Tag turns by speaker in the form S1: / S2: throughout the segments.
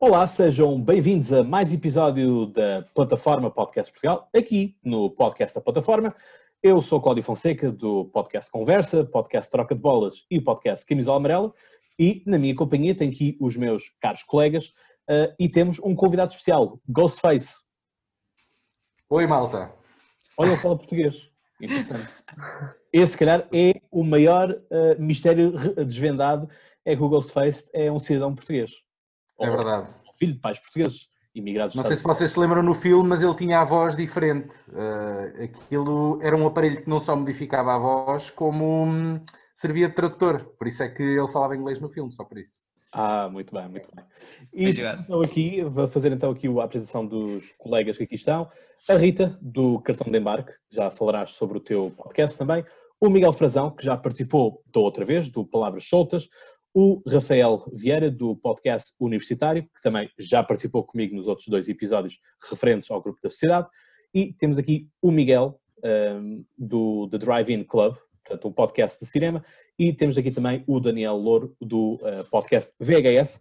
S1: Olá, sejam bem-vindos a mais episódio da Plataforma Podcast Portugal, aqui no podcast da Plataforma. Eu sou Cláudio Fonseca, do podcast Conversa, podcast Troca de Bolas e podcast Camisola Amarela, e na minha companhia tenho aqui os meus caros colegas uh, e temos um convidado especial, Ghostface.
S2: Oi, malta.
S1: Olha, ele fala português. Interessante. Esse, se calhar, é o maior uh, mistério desvendado, é que o Ghostface é um cidadão português.
S2: É verdade.
S1: Filho de pais portugueses, imigrados.
S2: Não sei se vocês se lembram no filme, mas ele tinha a voz diferente. Uh, aquilo era um aparelho que não só modificava a voz, como um, servia de tradutor. Por isso é que ele falava inglês no filme, só por isso.
S1: Ah, muito bem, muito bem. E então aqui, vou fazer então aqui a apresentação dos colegas que aqui estão. A Rita, do Cartão de Embarque, já falarás sobre o teu podcast também. O Miguel Frazão, que já participou da outra vez, do Palavras Soltas o Rafael Vieira, do podcast Universitário, que também já participou comigo nos outros dois episódios referentes ao Grupo da Sociedade, e temos aqui o Miguel, um, do The Drive-In Club, portanto, um podcast de cinema, e temos aqui também o Daniel Louro, do uh, podcast VHS,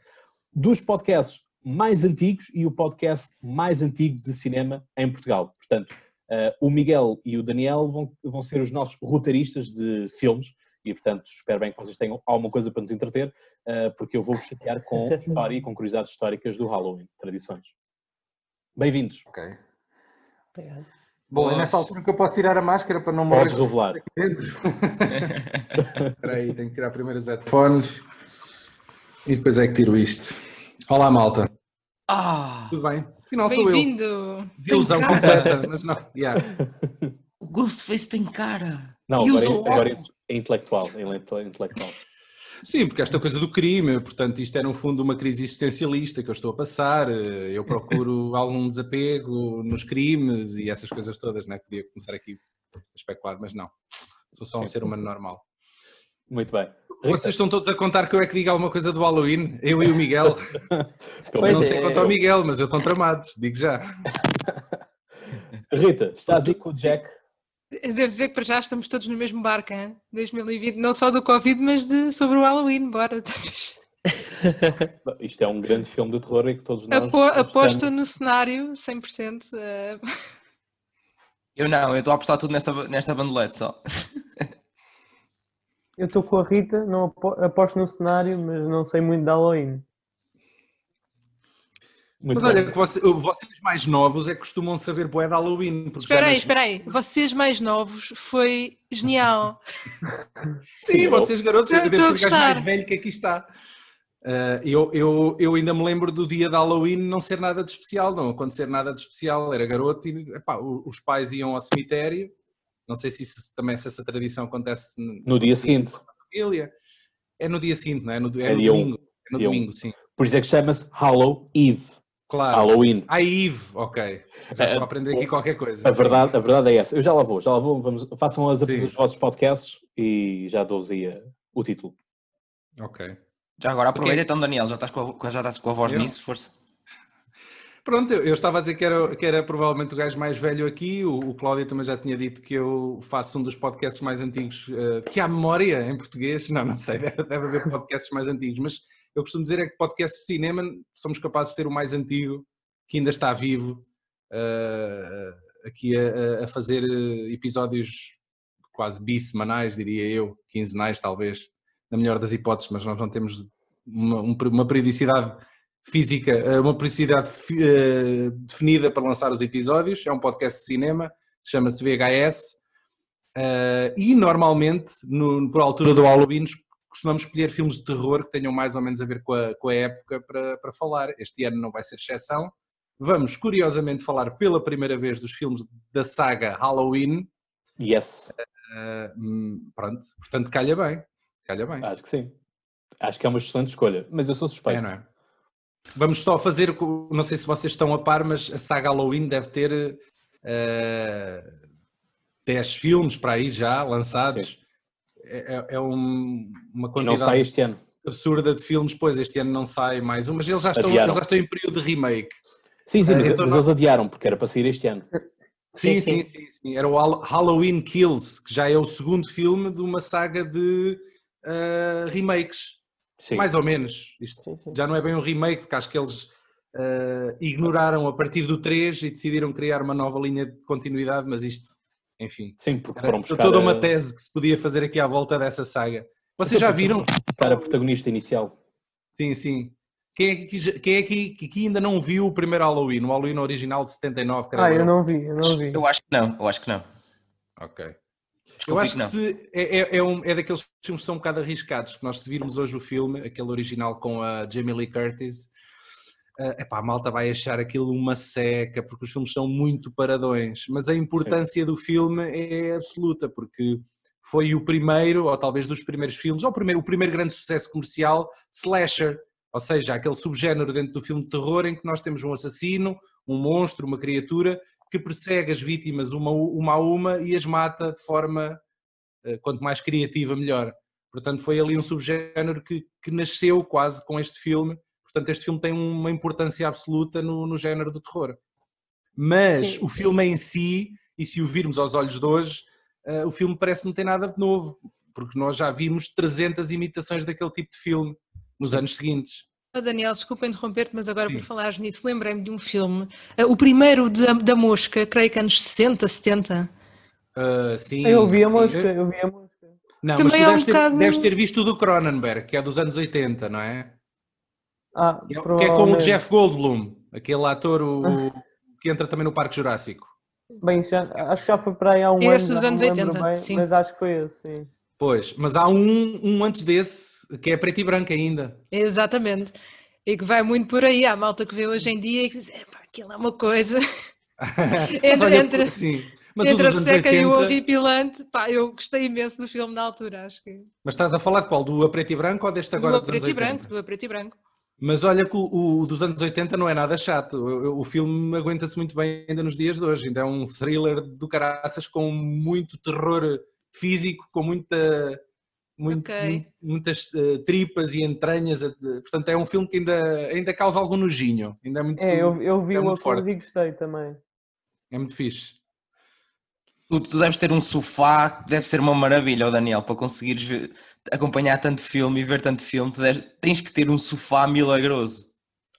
S1: dos podcasts mais antigos e o podcast mais antigo de cinema em Portugal. Portanto, uh, o Miguel e o Daniel vão, vão ser os nossos roteiristas de filmes, e, portanto, espero bem que vocês tenham alguma coisa para nos entreter, uh, porque eu vou-vos chatear com história e com curiosidades históricas do Halloween, tradições. Bem-vindos.
S2: Ok. Obrigado. Bom, é nesta altura que eu posso tirar a máscara para não morrer.
S1: Podes revelar.
S2: Espera aí, tenho que tirar primeiro os headphones e depois é que tiro isto. Olá, malta.
S3: Ah!
S2: Tudo bem? Afinal sou eu.
S3: Bem-vindo!
S2: Desilusão completa, mas não. Yeah.
S3: O Ghostface tem cara.
S1: Não, agora, é, agora é intelectual, é intelectual.
S2: Sim, porque esta coisa do crime, portanto, isto é no fundo uma crise existencialista que eu estou a passar. Eu procuro algum desapego nos crimes e essas coisas todas, né? Podia começar aqui a especular, mas não. Sou só um Sim. ser humano normal.
S1: Muito bem.
S2: Vocês estão todos a contar que eu é que digo alguma coisa do Halloween, eu e o Miguel. eu não sei é, quanto ao Miguel, mas eu estão tramados, digo já.
S1: Rita, estás aí com o Jack
S4: Devo dizer que para já estamos todos no mesmo barco, hein? 2020, não só do Covid, mas de, sobre o Halloween, bora.
S1: Isto é um grande filme de terror em que todos nós.
S4: Apo, aposto no cenário 100%. Uh...
S3: Eu não, eu estou a apostar tudo nesta, nesta bandolete só.
S5: Eu estou com a Rita, não aposto no cenário, mas não sei muito de Halloween.
S2: Muito Mas olha, que você, vocês mais novos é que costumam saber boé de Halloween.
S4: Espera aí, espera aí. Vocês mais novos foi genial.
S2: Sim, Sim vocês garotos, eu devo ser o gajo mais velho que aqui está. Uh, eu, eu, eu ainda me lembro do dia de Halloween não ser nada de especial, não acontecer nada de especial. Era garoto e epá, os pais iam ao cemitério. Não sei se isso, também se essa tradição acontece
S1: no, no dia seguinte.
S2: Família. É no dia seguinte, não é? No, é, é no domingo. É no domingo, sim.
S1: Por isso é que chama-se Halloween Eve.
S2: Claro.
S1: Halloween.
S2: A Eve, ok. Já estou a aprender aqui qualquer coisa.
S1: A verdade, a verdade é essa. Eu já lá vou, já lá vou. Vamos, façam as dos vossos podcasts e já dou-vos aí uh, o título.
S2: Ok.
S3: Já agora aproveita então, Daniel, já estás com a, já estás com a voz eu? nisso, força.
S2: Pronto, eu, eu, estava a dizer que era, que era provavelmente o gajo mais velho aqui. O, o Cláudio também já tinha dito que eu faço um dos podcasts mais antigos uh, que há memória em português. Não, não sei, deve, deve haver podcasts mais antigos, mas eu costumo dizer é que podcast de cinema somos capazes de ser o mais antigo que ainda está vivo uh, aqui a, a, fazer episódios quase bissemanais, diria eu, quinzenais talvez, na melhor das hipóteses, mas nós não temos uma, uma periodicidade física, eh, uma periodicidade uh, definida para lançar os episódios. É um podcast de cinema, chama-se VHS. Uh, e normalmente, no, por altura do Halloween, costumamos escolher filmes de terror que tenham mais ou menos a ver com a, com a época para, para falar. Este ano não vai ser exceção. Vamos, curiosamente, falar pela primeira vez dos filmes da saga Halloween.
S1: Yes.
S2: Uh, pronto, portanto, calha bem. Calha bem.
S1: Acho que sim. Acho que é uma excelente escolha, mas eu sou suspeito.
S2: É, não é? Vamos só fazer, não sei se vocês estão a par, mas a saga Halloween deve ter uh, 10 filmes para aí já lançados. Sim. É, é, é um, uma quantidade.
S1: não sai este ano.
S2: Absurda de filmes, pois este ano não sai mais um, mas eles já estão, eles já estão em período de remake.
S1: Sim, sim, uh, mas, então, mas eles adiaram porque era para sair este ano.
S2: Sim, sim, sim, sim, sim. Era o Halloween Kills, que já é o segundo filme de uma saga de uh, remakes. Sim. Mais ou menos. Isto sim, sim. já não é bem um remake, porque acho que eles uh, ignoraram a partir do 3 e decidiram criar uma nova linha de continuidade, mas isto, enfim.
S1: Sim, porque foram buscar
S2: toda uma tese que se podia fazer aqui à volta dessa saga. Vocês já viram?
S1: buscar a protagonista inicial.
S2: Sim, sim. Quem é que, quem é que, que- que ainda não viu o primeiro Halloween, o Halloween original de 79? creio
S5: Ah, eu não vi, eu não vi.
S3: Eu acho que não, eu acho que não.
S2: Ok. Eu acho que
S3: não.
S2: se, é, é, é um- é daqueles filmes que são um bocado arriscados, que nós se virmos hoje o filme, aquele original com a Jamie Lee Curtis, eh, epá, a malta vai achar aquilo uma seca, porque os filmes são muito paradões, mas a importância do filme é absoluta, porque foi o primeiro, ou talvez dos primeiros filmes, ou o primeiro, o primeiro grande sucesso comercial, slasher, ou seja, aquele subgénero dentro do filme de terror em que nós temos um assassino, um monstro, uma criatura, que persegue as vítimas uma, a uma a uma e as mata de forma eh, quanto mais criativa, melhor. Portanto, foi ali um subgénero que, que nasceu quase com este filme. Portanto, este filme tem uma importância absoluta no, no género do terror. Mas
S5: Sim.
S2: o filme em si, e se o virmos aos olhos de hoje, eh, o filme parece não ter nada de novo, porque nós já vimos 300 imitações daquele tipo de filme nos anos seguintes.
S4: Oh, Daniel, desculpa interromper-te, mas agora
S2: Sim.
S4: por falares nisso, lembrei-me de um filme, eh, o primeiro da, da Mosca, creio que anos 60, 70.
S2: Ah, sim,
S5: Eu vi a mosca, eu vi a mosca.
S2: Não,
S4: Também
S2: mas tu
S4: é um
S2: deves, ter,
S4: bocado-
S2: deves ter visto o do Cronenberg, que é dos anos 80, não é?
S5: Ah,
S2: Que é- que é com o. Jeff Goldblum, aquele ator o- que entra também no Parque Jurássico.
S5: Bem, já, acho que já foi para aí há um
S4: Esse
S5: ano,
S4: dos
S5: já
S4: anos
S5: não lembro
S4: 80,
S5: bem,
S4: sim.
S5: mas acho que foi esse, sim.
S2: Pois, mas há um, um antes desse, que é preto e branco ainda.
S4: Exatamente. E que vai muito por aí, há malta que vê hoje em dia e que diz, aquilo é uma coisa.
S2: mas
S4: Entre-
S2: olha,
S4: entre-
S2: sim, mas
S4: Entre a
S2: dos
S4: seca e o
S2: 80.
S4: horripilante, pá, eu gostei imenso do filme na altura, acho que.
S2: Mas estás a falar de qual? Do a preto e branco ou deste agora
S4: do
S2: dos anos
S4: preto e
S2: 80?
S4: branco, do a preto e branco.
S2: Mas olha que o, o dos anos 80 não é nada chato. O, o filme aguenta-se muito bem ainda nos dias de hoje. Ainda é um thriller do caraças com muito terror físico, com muita, muito-
S4: Ok.
S2: mu- muitas eh, tripas e entranhas. Portanto, é um filme que ainda, ainda causa algum nojinho. Ainda é muito,
S5: É, eu, eu vi
S2: é
S5: Afonso
S2: forte.
S5: e gostei também.
S2: é muito fixe.
S3: Tu, tu deves ter um sofá que deve ser uma maravilha, ó Daniel, para conseguires ver- acompanhar tanto filme e ver tanto filme, deves- tens que ter um sofá milagroso.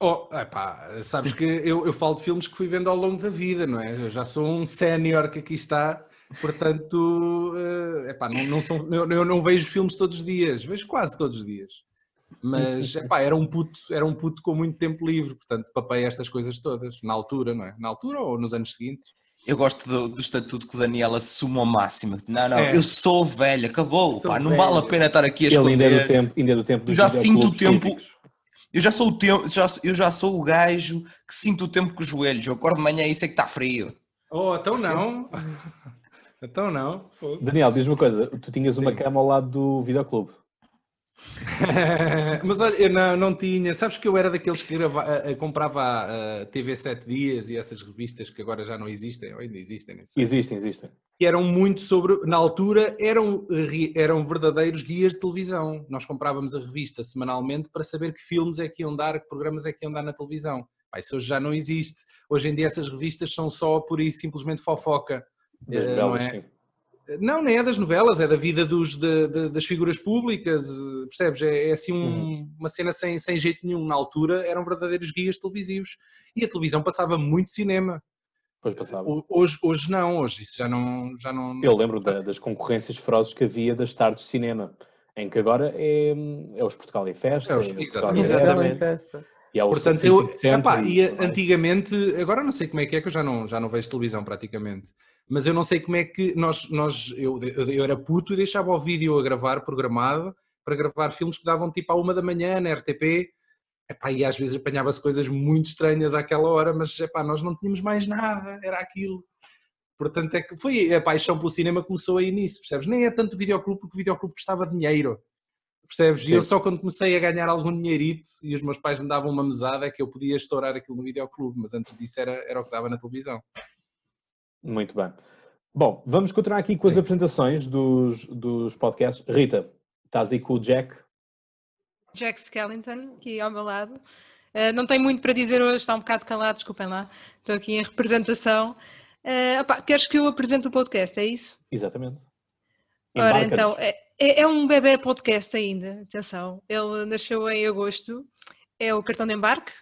S2: Oh, epá, sabes que eu, eu falo de filmes que fui vendo ao longo da vida, não é? Eu já sou um sénior que aqui está, portanto, eh, epá, não, não são- eu, eu não vejo filmes todos os dias, vejo quase todos os dias. Mas epá, era um puto, era um puto com muito tempo livre, portanto, papei estas coisas todas, na altura, não é? Na altura ou nos anos seguintes.
S3: Eu gosto do, do estatuto que o Daniel assume ao máximo. Não, não,
S2: É.
S3: eu sou velho, acabou,
S2: Sou
S3: pá, não
S2: velho.
S3: vale a pena estar aqui a
S1: Ele ainda é do
S3: esconder.
S1: tempo, ainda é do tempo
S3: Eu
S1: dos
S3: já sinto o tempo-
S1: físicos.
S3: Eu já sou o tempo, já, eu já sou o gajo que sinto o tempo com os joelhos. Eu acordo de manhã e sei que está frio.
S2: Oh, então não. então não.
S1: Daniel, diz-me uma coisa, tu tinhas uma
S2: Sim.
S1: cama ao lado do videoclube.
S2: Mas olha, eu não, não tinha. Sabes que eu era daqueles que grava, a- a- comprava a, TV 7 Dias e essas revistas que agora já não existem, ou ainda existem, nem sei.
S1: Existem, existem.
S2: que eram muito sobre. Na altura eram, eram verdadeiros guias de televisão. Nós comprávamos a revista semanalmente para saber que filmes é que iam dar, que programas é que iam dar na televisão. Pá, isso hoje já não existe. Hoje em dia essas revistas são só por isso simplesmente fofoca.
S1: Das
S2: Eh,
S1: belas,
S2: não é?
S1: sim.
S2: Não, nem é das novelas, é da vida dos, de- de- das figuras públicas, percebes? É, é assim um-
S1: Uhum.
S2: uma cena sem, sem jeito nenhum. Na altura eram verdadeiros guias televisivos. E a televisão passava muito cinema.
S1: Depois passava.
S2: Ho- Hoje, hoje não, hoje isso já não. Já não
S1: Eu lembro da- das concorrências ferozes que havia das tardes de cinema, em que agora é, é os Portugal em Festa,
S2: É os-
S1: é o Portugal
S2: exatamente.
S1: em
S5: Exatamente.
S1: Festa, e
S2: Portanto, eu, epá,
S1: e
S2: antigamente, agora não sei como é que é, que eu já não, já não vejo televisão praticamente, mas eu não sei como é que nós, nós eu, eu, era puto e deixava o vídeo a gravar programado para gravar filmes que davam tipo à uma da manhã na RTP, epá, e às vezes apanhava-se coisas muito estranhas àquela hora, mas epá, nós não tínhamos mais nada, era aquilo. Portanto, é que foi a paixão pelo cinema começou aí nisso, percebes? Nem é tanto o videoclube, porque o videoclube custava dinheiro. Percebes? E eu
S1: Sim.
S2: só quando comecei a ganhar algum dinheirito e os meus pais me davam uma mesada é que eu podia estourar aquilo no videoclube, mas antes disso era, era o que dava na televisão.
S1: Muito bem. Bom, vamos continuar aqui com as
S2: Sim.
S1: apresentações dos, dos podcasts. Rita, estás aí com o Jack?
S4: Jack Skellington, aqui ao meu lado. Eh, não tenho muito para dizer hoje, está um bocado calado, desculpem lá. Estou aqui em representação. Eh, opá, queres que eu apresente o podcast, é isso?
S1: Exatamente.
S4: Ora, então, é, é- é um bebê podcast ainda, atenção. Ele nasceu em agosto, é o cartão de embarque.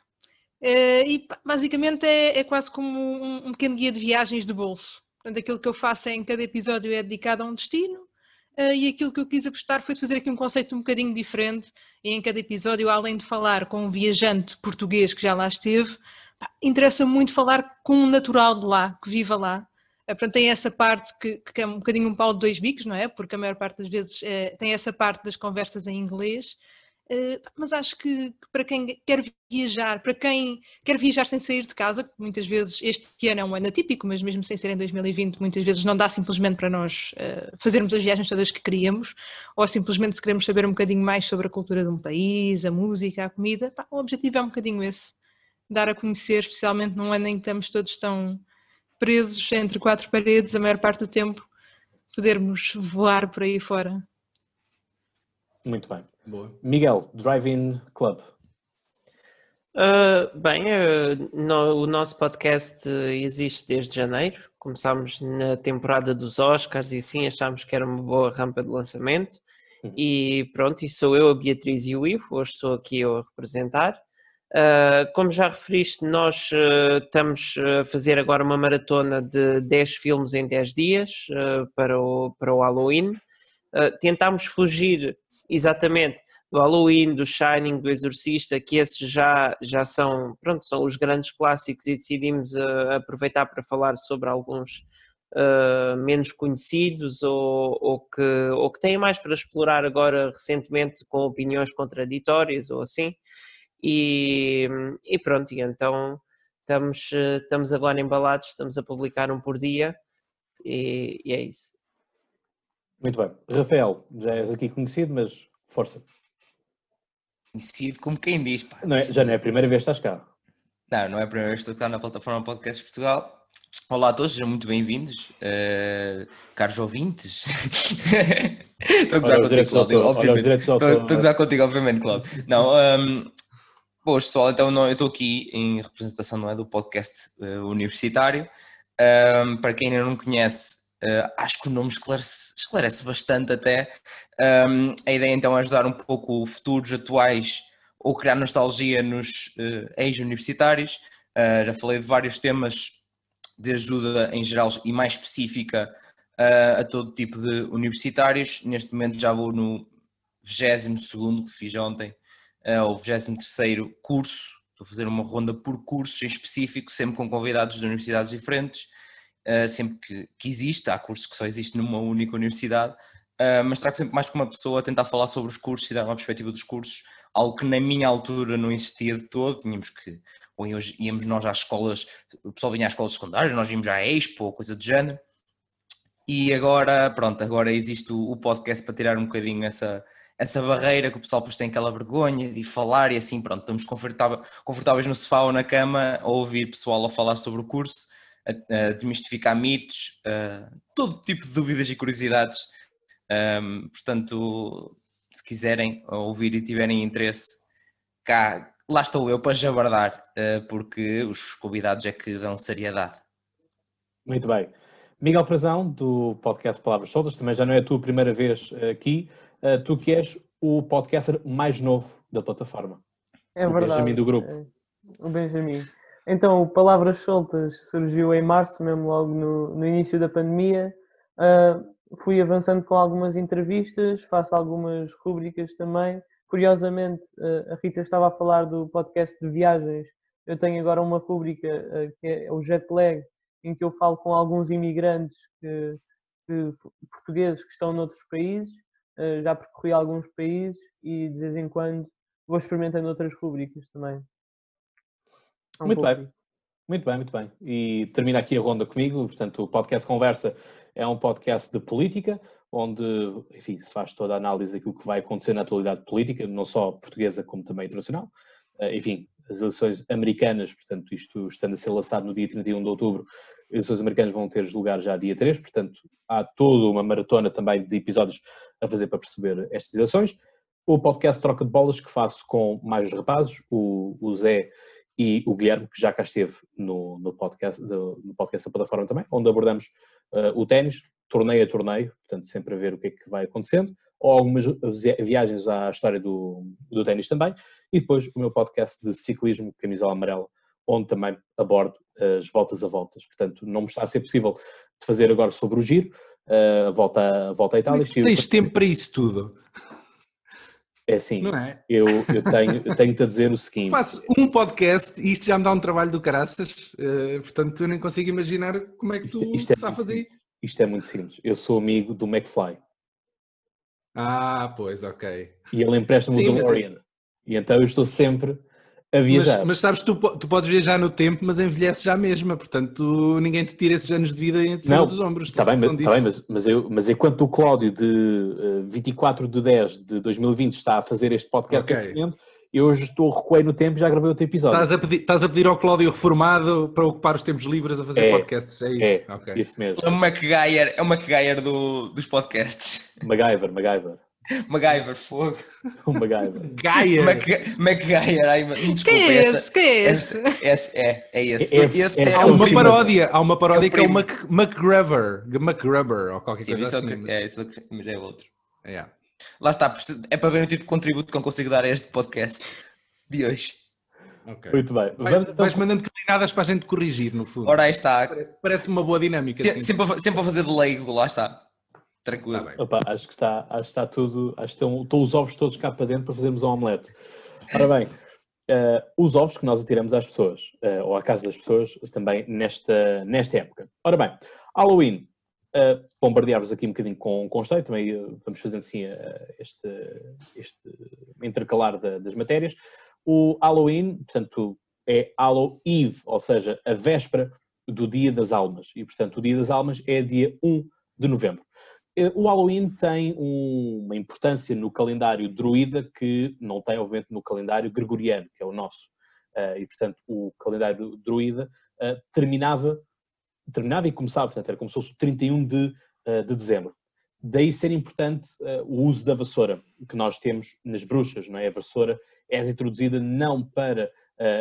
S4: Uh, e basicamente é, é quase como um, um, pequeno guia de viagens de bolso. Portanto, aquilo que eu faço é, em cada episódio é dedicado a um destino uh, e aquilo que eu quis apostar foi de fazer aqui um conceito um bocadinho diferente. E em cada episódio, além de falar com um viajante português que já lá esteve, interessa muito falar com um natural de lá, que viva lá. Uh, portanto, tem essa parte que, que, é um bocadinho um pau de dois bicos, não é? Porque a maior parte das vezes tem essa parte das conversas em inglês mas acho que, para quem quer viajar, para quem quer viajar sem sair de casa, muitas vezes este ano é um ano atípico, mas mesmo sem ser em 2020, muitas vezes não dá simplesmente para nós uh, fazermos as viagens todas que queríamos, ou simplesmente se queremos saber um bocadinho mais sobre a cultura de um país, a música, a comida, pá, o objetivo é um bocadinho esse, dar a conhecer, especialmente num ano em que estamos todos tão presos entre quatro paredes, a maior parte do tempo, podermos voar por aí fora.
S1: Muito bem. Boa. Miguel, Drive-In Club.
S6: Uh, bem, uh, no, o nosso podcast existe desde janeiro. Começámos na temporada dos Oscars e sim achámos que era uma boa rampa de lançamento. Uhum. E pronto, e sou eu, a Beatriz e o Ivo, hoje estou aqui a representar. Uh, como já referiste, nós estamos a fazer agora uma maratona de 10 filmes em 10 dias para, o, para o Halloween. tentámos fugir exatamente do Halloween, do Shining, do Exorcista, que esses já, já são, pronto, são os grandes clássicos e decidimos uh, aproveitar para falar sobre alguns uh, menos conhecidos ou, ou, que, ou que têm mais para explorar agora recentemente com opiniões contraditórias ou assim. E, e pronto, e então estamos, uh, estamos agora embalados, estamos a publicar um por dia e, e é isso.
S1: Muito bem. Rafael, já és aqui conhecido, mas força.
S3: Conhecido como quem diz, pá.
S1: Não é, já não é a primeira vez que estás cá.
S3: Não, não é a primeira vez que estou cá na plataforma Podcast Portugal. Olá a todos, sejam muito bem-vindos, uh, caros ouvintes. estou a gozar contigo, Cláudio, obviamente. Estou a gozar contigo, obviamente, Cláudio. Não, um, ehm, boas pessoal, então não, eu estou aqui em representação não é, do podcast uh, universitário. Um, ehm, para quem ainda não conhece, Uh, acho que o nome esclarece, esclarece bastante até. Um, a ideia então é ajudar um pouco futuros atuais ou criar nostalgia nos uh, ex-universitários. Uh, já falei de vários temas de ajuda em geral e mais específica a todo tipo de universitários. Neste momento já vou no 22 que fiz ontem, ou 23 curso. Estou a fazer uma ronda por cursos em específico, sempre com convidados de universidades diferentes uh, sempre que, que existe, há cursos que só existem numa única universidade, uh, mas trago sempre mais que uma pessoa a tentar falar sobre os cursos e dar uma perspectiva dos cursos, algo que na minha altura não existia de todo, tínhamos que, ou íamos nós às escolas, o pessoal vinha às escolas secundárias, nós íamos à Expo ou coisa do género, e agora, pronto, agora existe o, o podcast para tirar um bocadinho essa, essa barreira que o pessoal depois tem aquela vergonha de falar e assim, pronto, estamos confortáveis no sofá ou na cama a ouvir pessoal a falar sobre o curso a, a demistificar mitos, todo tipo de dúvidas e curiosidades. Um, portanto, se quiserem ouvir e tiverem interesse, cá, lá estou eu para jabardar, uh, porque os convidados é que dão seriedade.
S1: Muito bem. Miguel Frazão, do podcast Palavras Soltas, também já não é a tua primeira vez aqui, uh, tu que és o podcaster mais novo da plataforma.
S5: É
S1: o
S5: verdade.
S1: Benjamin do grupo. É,
S5: o Benjamin. Então, Palavras Soltas surgiu em março, mesmo logo no, no início da pandemia. Uh, fui avançando com algumas entrevistas, faço algumas rubricas também. Curiosamente, uh, a Rita estava a falar do podcast de viagens. Eu tenho agora uma rubrica uh, que é o Jet Lag, em que eu falo com alguns imigrantes que, que, portugueses que estão noutros países. já percorri alguns países e de vez em quando vou experimentando outras rubricas também.
S1: Um muito pouco. bem. Muito bem, muito bem. E termina aqui a ronda comigo. Portanto, o podcast Conversa é um podcast de política, onde, enfim, se faz toda a análise daquilo que vai acontecer na atualidade política, não só portuguesa como também internacional. Eh, enfim, as eleições americanas, portanto, isto estando a ser lançado no dia 31 de outubro, as eleições americanas vão ter lugar já dia 3, portanto, há toda uma maratona também de episódios a fazer para perceber estas eleições. O podcast Troca de Bolas que faço com mais rapazes, o, o Zé e o Guilherme, que já cá esteve no, no, podcast, do, no podcast da plataforma também, onde abordamos uh, o ténis, torneio a torneio, portanto, sempre a ver o que é que vai acontecendo, ou algumas viagens à história do, do ténis também. e depois o meu podcast de ciclismo, Camisola Amarela, onde também abordo as voltas a voltas. Portanto, não me está a ser possível de fazer agora sobre o giro, a volta, a volta à Itália. Mas
S2: tens tempo para isso tudo.
S1: É assim, é? eu, eu tenho, eu tenho-te a dizer o seguinte.
S2: Faço um podcast e isto já me dá um trabalho do caraças, uh, portanto eu nem consigo imaginar como é que tu isto, isto é.
S1: Isto é muito simples. Eu sou amigo do McFly.
S2: Ah, pois, ok.
S1: E ele empresta-me o DeLorean. Mas... E então eu estou sempre a viajar.
S2: Mas, mas sabes, tu, tu podes viajar no tempo, mas envelheces já mesma, portanto tu, ninguém te tira esses anos de vida de cima dos ombros.
S1: Está bem, mas, tá bem mas, mas, eu, mas enquanto o Cláudio de uh, 24 de 10 de 2020 está a fazer este podcast okay. momento, eu hoje estou recuei no tempo e já gravei outro episódio.
S2: Estás a, pedir, estás a pedir ao Cláudio reformado para ocupar os tempos livres a fazer é, podcasts, é isso?
S1: É, okay. isso mesmo.
S3: É o MacGyver, é o MacGyver do, dos podcasts.
S1: MacGyver, MacGyver.
S3: MacGyver, fogo.
S1: O MacGyver.
S2: Gaia.
S3: MacGyver, ai, desculpa.
S4: Quem é esse? Esta, Quem é esse?
S3: esse é, é esse. É, esse
S2: é, é, há uma paródia, há uma paródia é que é o Mac, MacGruber, MacGruber, ou qualquer Sim, coisa assim.
S3: É, isso mas é outro. Yeah. Lá está, é para ver o tipo de contributo que eu consigo dar a este podcast de hoje.
S1: Okay. Muito bem.
S2: Vai, Vamos, então... Vais mandando coordenadas para a gente corrigir, no fundo.
S3: Ora, aí está.
S2: Parece, parece uma boa dinâmica.
S3: Se, assim. sempre, sempre a fazer de leigo, lá está. Tranquilo.
S1: Tá Opa, acho que está, acho que está tudo, acho que estão, estão os ovos todos cá para dentro para fazermos um omelete. Ora bem, uh, os ovos que nós atiramos às pessoas, uh, ou à casa das pessoas, também nesta, nesta época. Ora bem, Halloween, uh, bombardear-vos aqui um bocadinho com, com também vamos fazendo assim este, este intercalar da, das matérias. O Halloween, portanto, é Hallow Eve, ou seja, a véspera do Dia das Almas. E, portanto, o Dia das Almas é dia 1 de novembro. Eh, o Halloween tem uma importância no calendário druida que não tem, obviamente, no calendário gregoriano, que é o nosso. Eh, e, portanto, o calendário druida eh, terminava, terminava e começava, portanto, era como se fosse o 31 de, de dezembro. Daí ser importante o uso da vassoura, que nós temos nas bruxas, não é? A vassoura é introduzida não para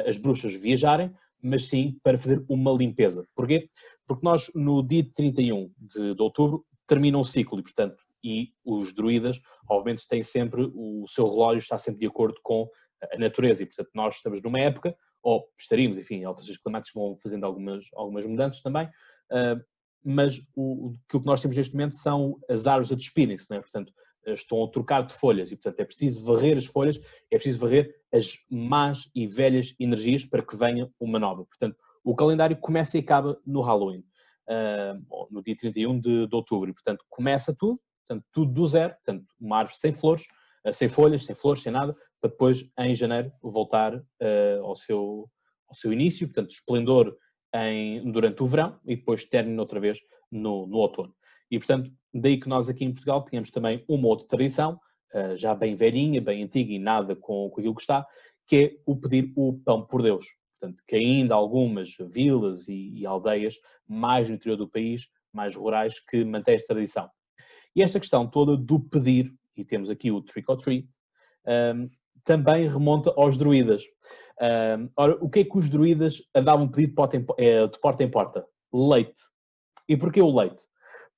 S1: as bruxas viajarem, mas sim para fazer uma limpeza. Porquê? Porque nós, no dia 31 de, de outubro, termina um ciclo e, portanto, e os druidas, obviamente, têm sempre, o seu relógio está sempre de acordo com a natureza e, portanto, nós estamos numa época, ou estaríamos, enfim, alterações climáticas vão fazendo algumas, algumas mudanças também, uh, mas o, que nós temos neste momento são as árvores a despirem-se, é? portanto, estão a trocar de folhas e, portanto, é preciso varrer as folhas, é preciso varrer as más e velhas energias para que venha uma nova. Portanto, o calendário começa e acaba no Halloween uh, no dia 31 de, de outubro. E, portanto, começa tudo, portanto, tudo do zero, portanto, uma árvore sem flores, uh, sem folhas, sem flores, sem nada, para depois, em janeiro, voltar uh, ao, seu, ao seu início, portanto, esplendor em, durante o verão e depois término outra vez no, no outono. E, portanto, daí que nós aqui em Portugal tínhamos também uma outra tradição, já bem velhinha, bem antiga e nada com, com aquilo que está, que é o pedir o pão por Deus. Portanto, que ainda algumas vilas e, e aldeias mais no interior do país, mais rurais, que mantêm esta tradição. E esta questão toda do pedir, e temos aqui o trick or treat, um, também remonta aos druidas. Um, ora, o que é que os druidas andavam pedir eh, de porta em porta? Leite. E porquê o leite?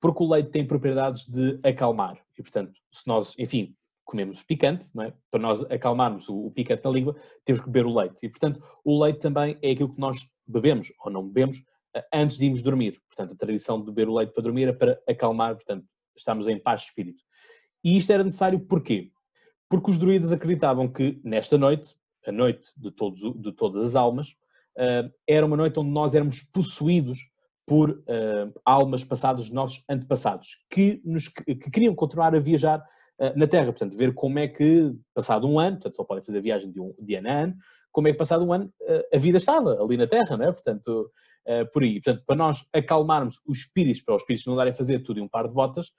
S1: Porque o leite tem propriedades de acalmar. E, portanto, se nós, enfim, comemos picante, é? para nós acalmarmos o, o, picante na língua, temos que beber o leite. E, portanto, o leite também é aquilo que nós bebemos ou não bebemos eh, antes de irmos dormir. Portanto, a tradição de beber o leite para dormir é para acalmar, portanto, estamos em paz de espírito. E isto era necessário porquê? Porque os druidas acreditavam que nesta noite, a noite de, todos, de todas as almas, uh, era uma noite onde nós éramos possuídos por uh, almas passadas dos nossos antepassados, que, nos, que queriam continuar a viajar eh, na Terra. Portanto, ver como é que, passado um ano, portanto, só podem fazer viagem de, um, de ano a ano, como é que, passado um ano, eh, a vida estava ali na Terra, não é? Portanto, eh, por aí. Portanto, para nós acalmarmos os espíritos, para os espíritos não darem a fazer tudo em um par de botas,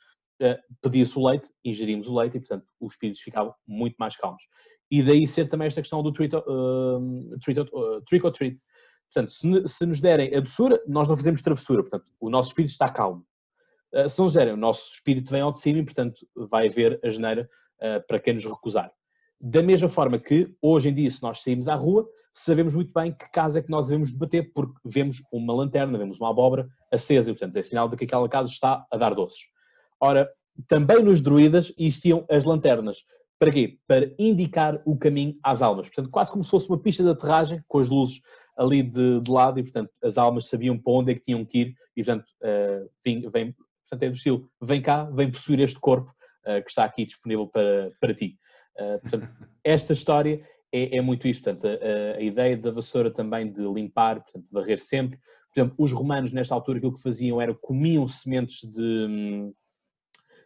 S1: pedia-se o leite, ingerimos o leite e, portanto, os espíritos ficavam muito mais calmos. E daí ser também esta questão do trick or treat. Portanto, se, nos derem a doçura, nós não fazemos travessura. Portanto, o nosso espírito está calmo. Eh, se não gerem, o nosso espírito vem ao de cima e, portanto, vai haver a geneira uh, para quem nos recusar. Da mesma forma que, hoje em dia, se nós saímos à rua, sabemos muito bem que casa é que nós devemos debater, porque vemos uma lanterna, vemos uma abóbora acesa, e, portanto, é sinal de que aquela casa está a dar doces. Ora, também nos druidas existiam as lanternas. Para quê? Para indicar o caminho às almas. Portanto, quase como se fosse uma pista de aterragem, com as luzes ali de, de lado, e portanto as almas sabiam para onde é que tinham que ir, e portanto, uh, vem, vem, portanto é do estilo, vem cá, vem possuir este corpo uh, que está aqui disponível para, para ti. Uh, portanto, esta história é, é, muito isto, portanto, a, a, ideia da vassoura também de limpar, portanto, varrer sempre. Por exemplo, os romanos nesta altura aquilo que faziam era comiam sementes de,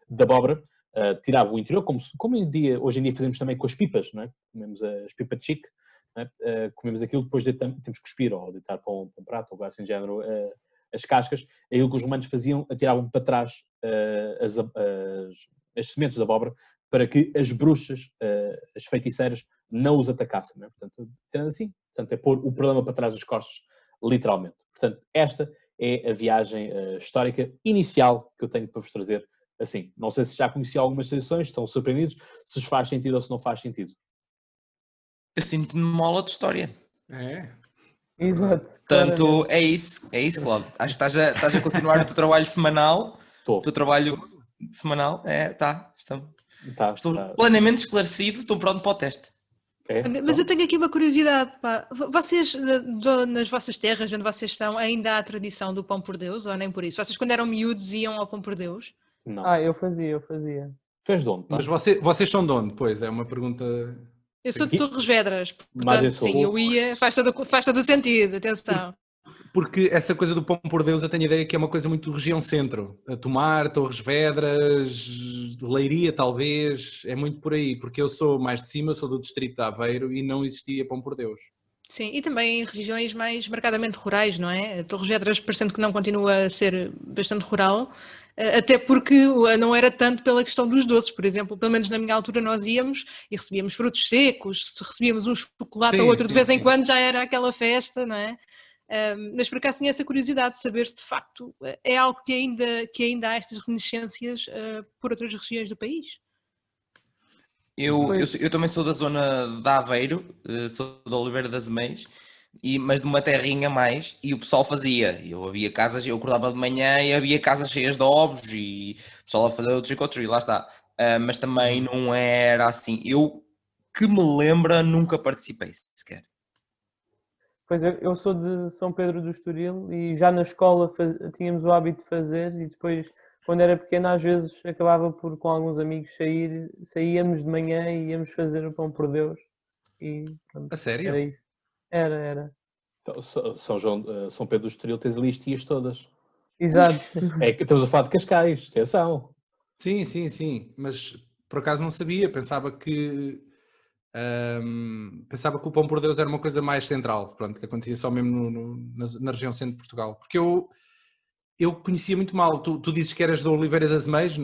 S1: de abóbora, uh, tiravam o interior, como, como em dia, hoje em dia fazemos também com as pipas, não é? comemos as pipas de chique, é? uh, comemos aquilo, depois de, temos que cuspir ou deitar para um, para um prato ou algo assim de género uh, as cascas, é aquilo que os romanos faziam, atiravam para trás as, as, as, sementes de abóbora para que as bruxas, as feiticeiras, não os atacassem. Não é? Portanto, sendo assim, portanto, é pôr o problema para trás das costas, literalmente. Portanto, esta é a viagem histórica inicial que eu tenho para vos trazer assim. Não sei se já conheci algumas tradições, estão surpreendidos, se faz sentido ou se não faz sentido.
S3: Eu sinto-me mola de história.
S2: É.
S5: Exato.
S3: Portanto, é isso, é isso, Cláudio. Acho que estás a, estás a continuar o teu trabalho semanal. Estou. O teu trabalho semanal, é, tá, estou, tá, estou tá. plenamente esclarecido, estou pronto para o teste.
S4: É, Mas eu tenho aqui uma curiosidade, pá. Vocês, nas vossas terras, onde vocês são, ainda há a tradição do pão por Deus, ou nem por isso? Vocês, quando eram miúdos, iam ao pão por Deus?
S5: Não. Ah, eu fazia, eu fazia.
S1: Tu és de onde?
S2: Mas você, vocês são de onde? Pois, é uma pergunta.
S4: Eu sou de Torres Vedras, portanto, eu sim, eu ia, faz todo, faz todo o sentido, atenção.
S2: Porque essa coisa do pão por Deus, eu tenho a ideia que é uma coisa muito região centro. A Tomar, Torres Vedras, Leiria, talvez, é muito por aí. Porque eu sou mais de cima, sou do distrito de Aveiro e não existia pão por Deus.
S4: Sim, e também em regiões mais marcadamente rurais, não é? Torres Vedras, parecendo que não continua a ser bastante rural, até porque eh, não era tanto pela questão dos doces, por exemplo, pelo menos na minha altura nós íamos e recebíamos frutos secos, se recebíamos um chocolate ou outro sim, de vez sim. em quando já era aquela festa, não é? Um, mas por acaso tinha essa curiosidade de saber se de facto eh, é algo que ainda, que ainda há estas reminiscências uh, por outras regiões do país.
S3: Eu, eu, eu, também sou da zona de Aveiro, sou da Oliveira das Meias, e, mas de uma terrinha mais, e o pessoal fazia. Eu havia casas, eu acordava de manhã e havia casas cheias de ovos e o pessoal a fazer o trick or treat, lá está. Uh, mas também uhum. não era assim. Eu que me lembra, nunca participei sequer.
S5: Pois eu, eu sou de São Pedro do Estoril e já na escola faz, tínhamos o hábito de fazer e depois, quando era pequena, às vezes acabava por com alguns amigos sair, saíamos de manhã e íamos fazer o pão por Deus. E,
S2: pronto, a sério?
S5: Era isso. Era, era.
S1: Então, São, João, eh, São Pedro do Estoril tens ali as tias todas.
S5: Exato.
S1: É que estamos a falar de Cascais, atenção.
S2: Sim, sim, sim. Mas por acaso não sabia, pensava que um, pensava que o pão por Deus era uma coisa mais central, pronto, que acontecia só mesmo no, no, na, na, região centro de Portugal. Porque eu eu conhecia muito mal. Tu, tu dizes que eras da Oliveira das Meias uh,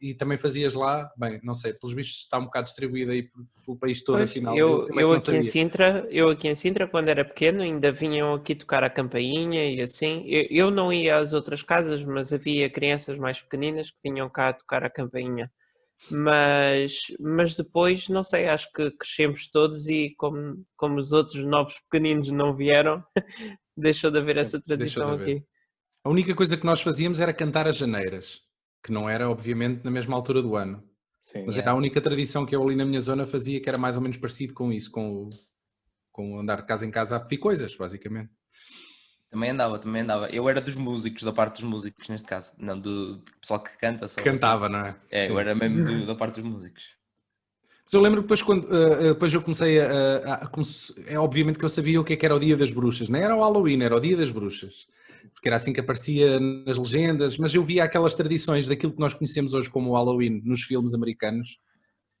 S2: e também fazias lá. Bem, não sei, pelos vistos está um bocado distribuído aí pelo, país todo, pois, afinal.
S6: Eu, eu, eu aqui em Sintra, eu aqui em Sintra, quando era pequeno, ainda vinham aqui tocar a campainha e assim. Eu, eu não ia às outras casas, mas havia crianças mais pequeninas que vinham cá a tocar a campainha. Mas, mas depois, não sei, acho que crescemos todos e como, como os outros novos pequeninos não vieram, deixou de haver essa tradição aqui.
S2: A única coisa que nós fazíamos era cantar as janeiras, que não era, obviamente, na mesma altura do ano. Sim, Mas era é. a única tradição que eu ali na minha zona fazia que era mais ou menos parecido com isso, com o, com andar de casa em casa a pedir coisas, basicamente.
S3: Também andava, também andava. Eu era dos músicos, da parte dos músicos, neste caso. Não, do, do pessoal que canta. Só
S2: Cantava, assim. não é?
S3: É, Sim. eu era mesmo do, da parte dos músicos.
S2: Mas eu lembro que depois, quando, uh, depois eu comecei a, a, a, É obviamente que eu sabia o que, é que era o Dia das Bruxas. Nem era o Halloween, era o Dia das Bruxas porque era assim que aparecia nas legendas, mas eu via aquelas tradições daquilo que nós conhecemos hoje como Halloween nos filmes americanos.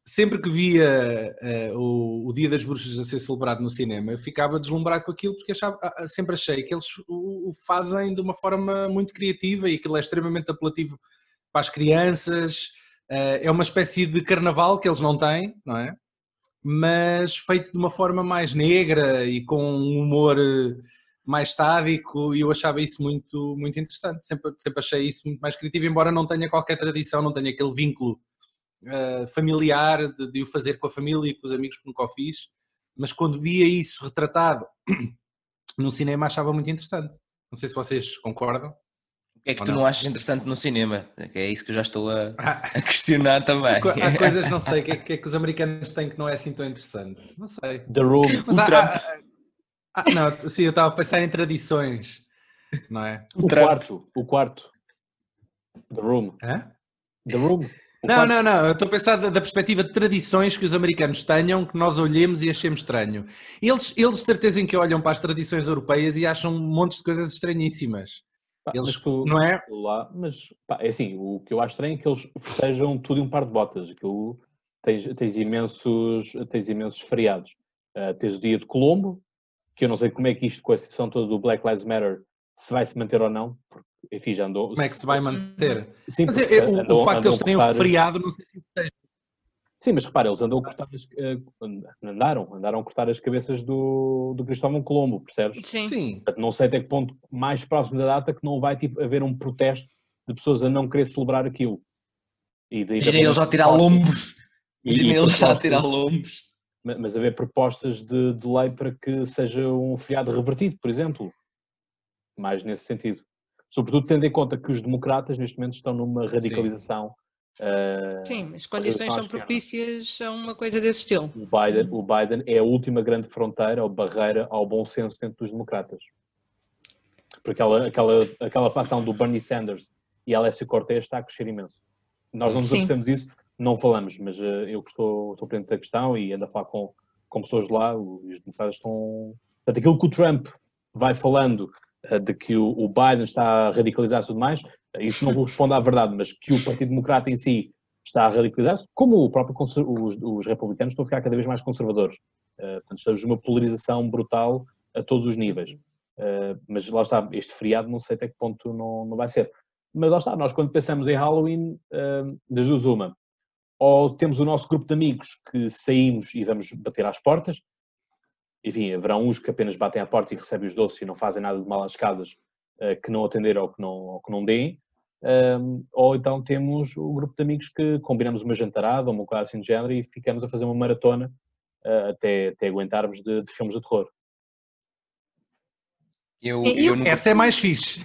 S2: Sempre que via uh, o, o, Dia das Bruxas a ser celebrado no cinema, eu ficava deslumbrado com aquilo, porque achava, sempre achei que eles o, o fazem de uma forma muito criativa e aquilo é extremamente apelativo para as crianças. Uh, é uma espécie de carnaval que eles não têm, não é? Mas feito de uma forma mais negra e com um humor. Uh, mais sádico e eu achava isso muito, muito interessante. Sempre, sempre achei isso muito mais criativo, embora não tenha qualquer tradição, não tenha aquele vínculo uh, familiar de, de, o fazer com a família e com os amigos que nunca o fiz, mas quando via isso retratado no cinema achava muito interessante. Não sei se vocês concordam.
S3: que é que tu não? não? achas interessante no cinema? É isso que eu já estou a, a questionar também.
S2: Há coisas, não sei, o que, é, que, é que os americanos têm que não é assim tão interessante? Não sei.
S1: The Room.
S2: Mas o há, Trump. Há, há, não, sim, eu estava a pensar em tradições, não é?
S1: O, o quarto, o quarto. The Room.
S2: Hã?
S1: The Room.
S2: Não, não, não, eu estou a pensar da, da, perspectiva de tradições que os americanos tenham, que nós olhemos e achemos estranho. Eles, eles certeza em que olham para as tradições europeias e acham um monte de coisas estranhíssimas.
S1: Pá, eles, tu, não é? Lá, mas pá, é assim, o que eu acho estranho é que eles festejam tudo em um par de botas. Aquilo, tens, tens, imensos, tens imensos feriados. Uh, tens o dia de Colombo, que eu não sei como é que isto, com a situação toda do Black Lives Matter, se vai se manter ou não, porque enfim, já andou.
S2: Como é que se vai manter? Sim, mas é, o, andou, o, facto de eles terem um feriado, não sei se seja.
S1: Sim, mas repara, eles andam a cortar as, eh, andaram, andaram a cortar as cabeças do, do Cristóvão Colombo, percebes?
S4: Sim. Sim.
S1: Não sei até que ponto mais próximo da data que não vai tipo, haver um protesto de pessoas a não querer celebrar aquilo.
S3: Imagina eles já tirar lombos. Imagina eles já tirar lombos.
S1: Mas haver propostas de, de lei para que seja um feriado revertido, por exemplo. Mais nesse sentido. Sobretudo tendo em conta que os democratas neste momento estão numa radicalização.
S4: Uh, Sim, as condições são propícias a uma coisa desse estilo.
S1: O Biden, o Biden é a última grande fronteira ou barreira ao bom senso dentro dos democratas. Porque aquela, aquela, aquela facção do Bernie Sanders e Alessio Cortez está a crescer imenso. Nós não nos apercebemos isso, não falamos, mas uh, eu estou, estou presente da questão e ando a falar com, com pessoas lá, os democratas estão... Portanto, aquilo que o Trump vai falando uh, de que o, Biden está a radicalizar-se tudo mais, isso não corresponde à verdade, mas que o Partido Democrata em si está a radicalizar-se, como o próprio os, os, republicanos estão a ficar cada vez mais conservadores. Uh, portanto, estamos numa polarização brutal a todos os níveis. Uh, mas lá está, este feriado não sei até que ponto não, não vai ser. Mas lá está, nós quando pensamos em Halloween, uh, das duas uma, ou temos o nosso grupo de amigos que saímos e vamos bater às portas, enfim, haverá uns que apenas batem à porta e recebem os doces e não fazem nada de mal às casas, uh, que não atenderam ou que não, ou que não deem, um, ou então temos o grupo de amigos que combinamos uma jantarada ou uma coisa assim de género e ficamos a fazer uma maratona uh, até, até aguentarmos de, de, filmes de terror.
S2: Eu, eu nunca... Essa é mais fixe.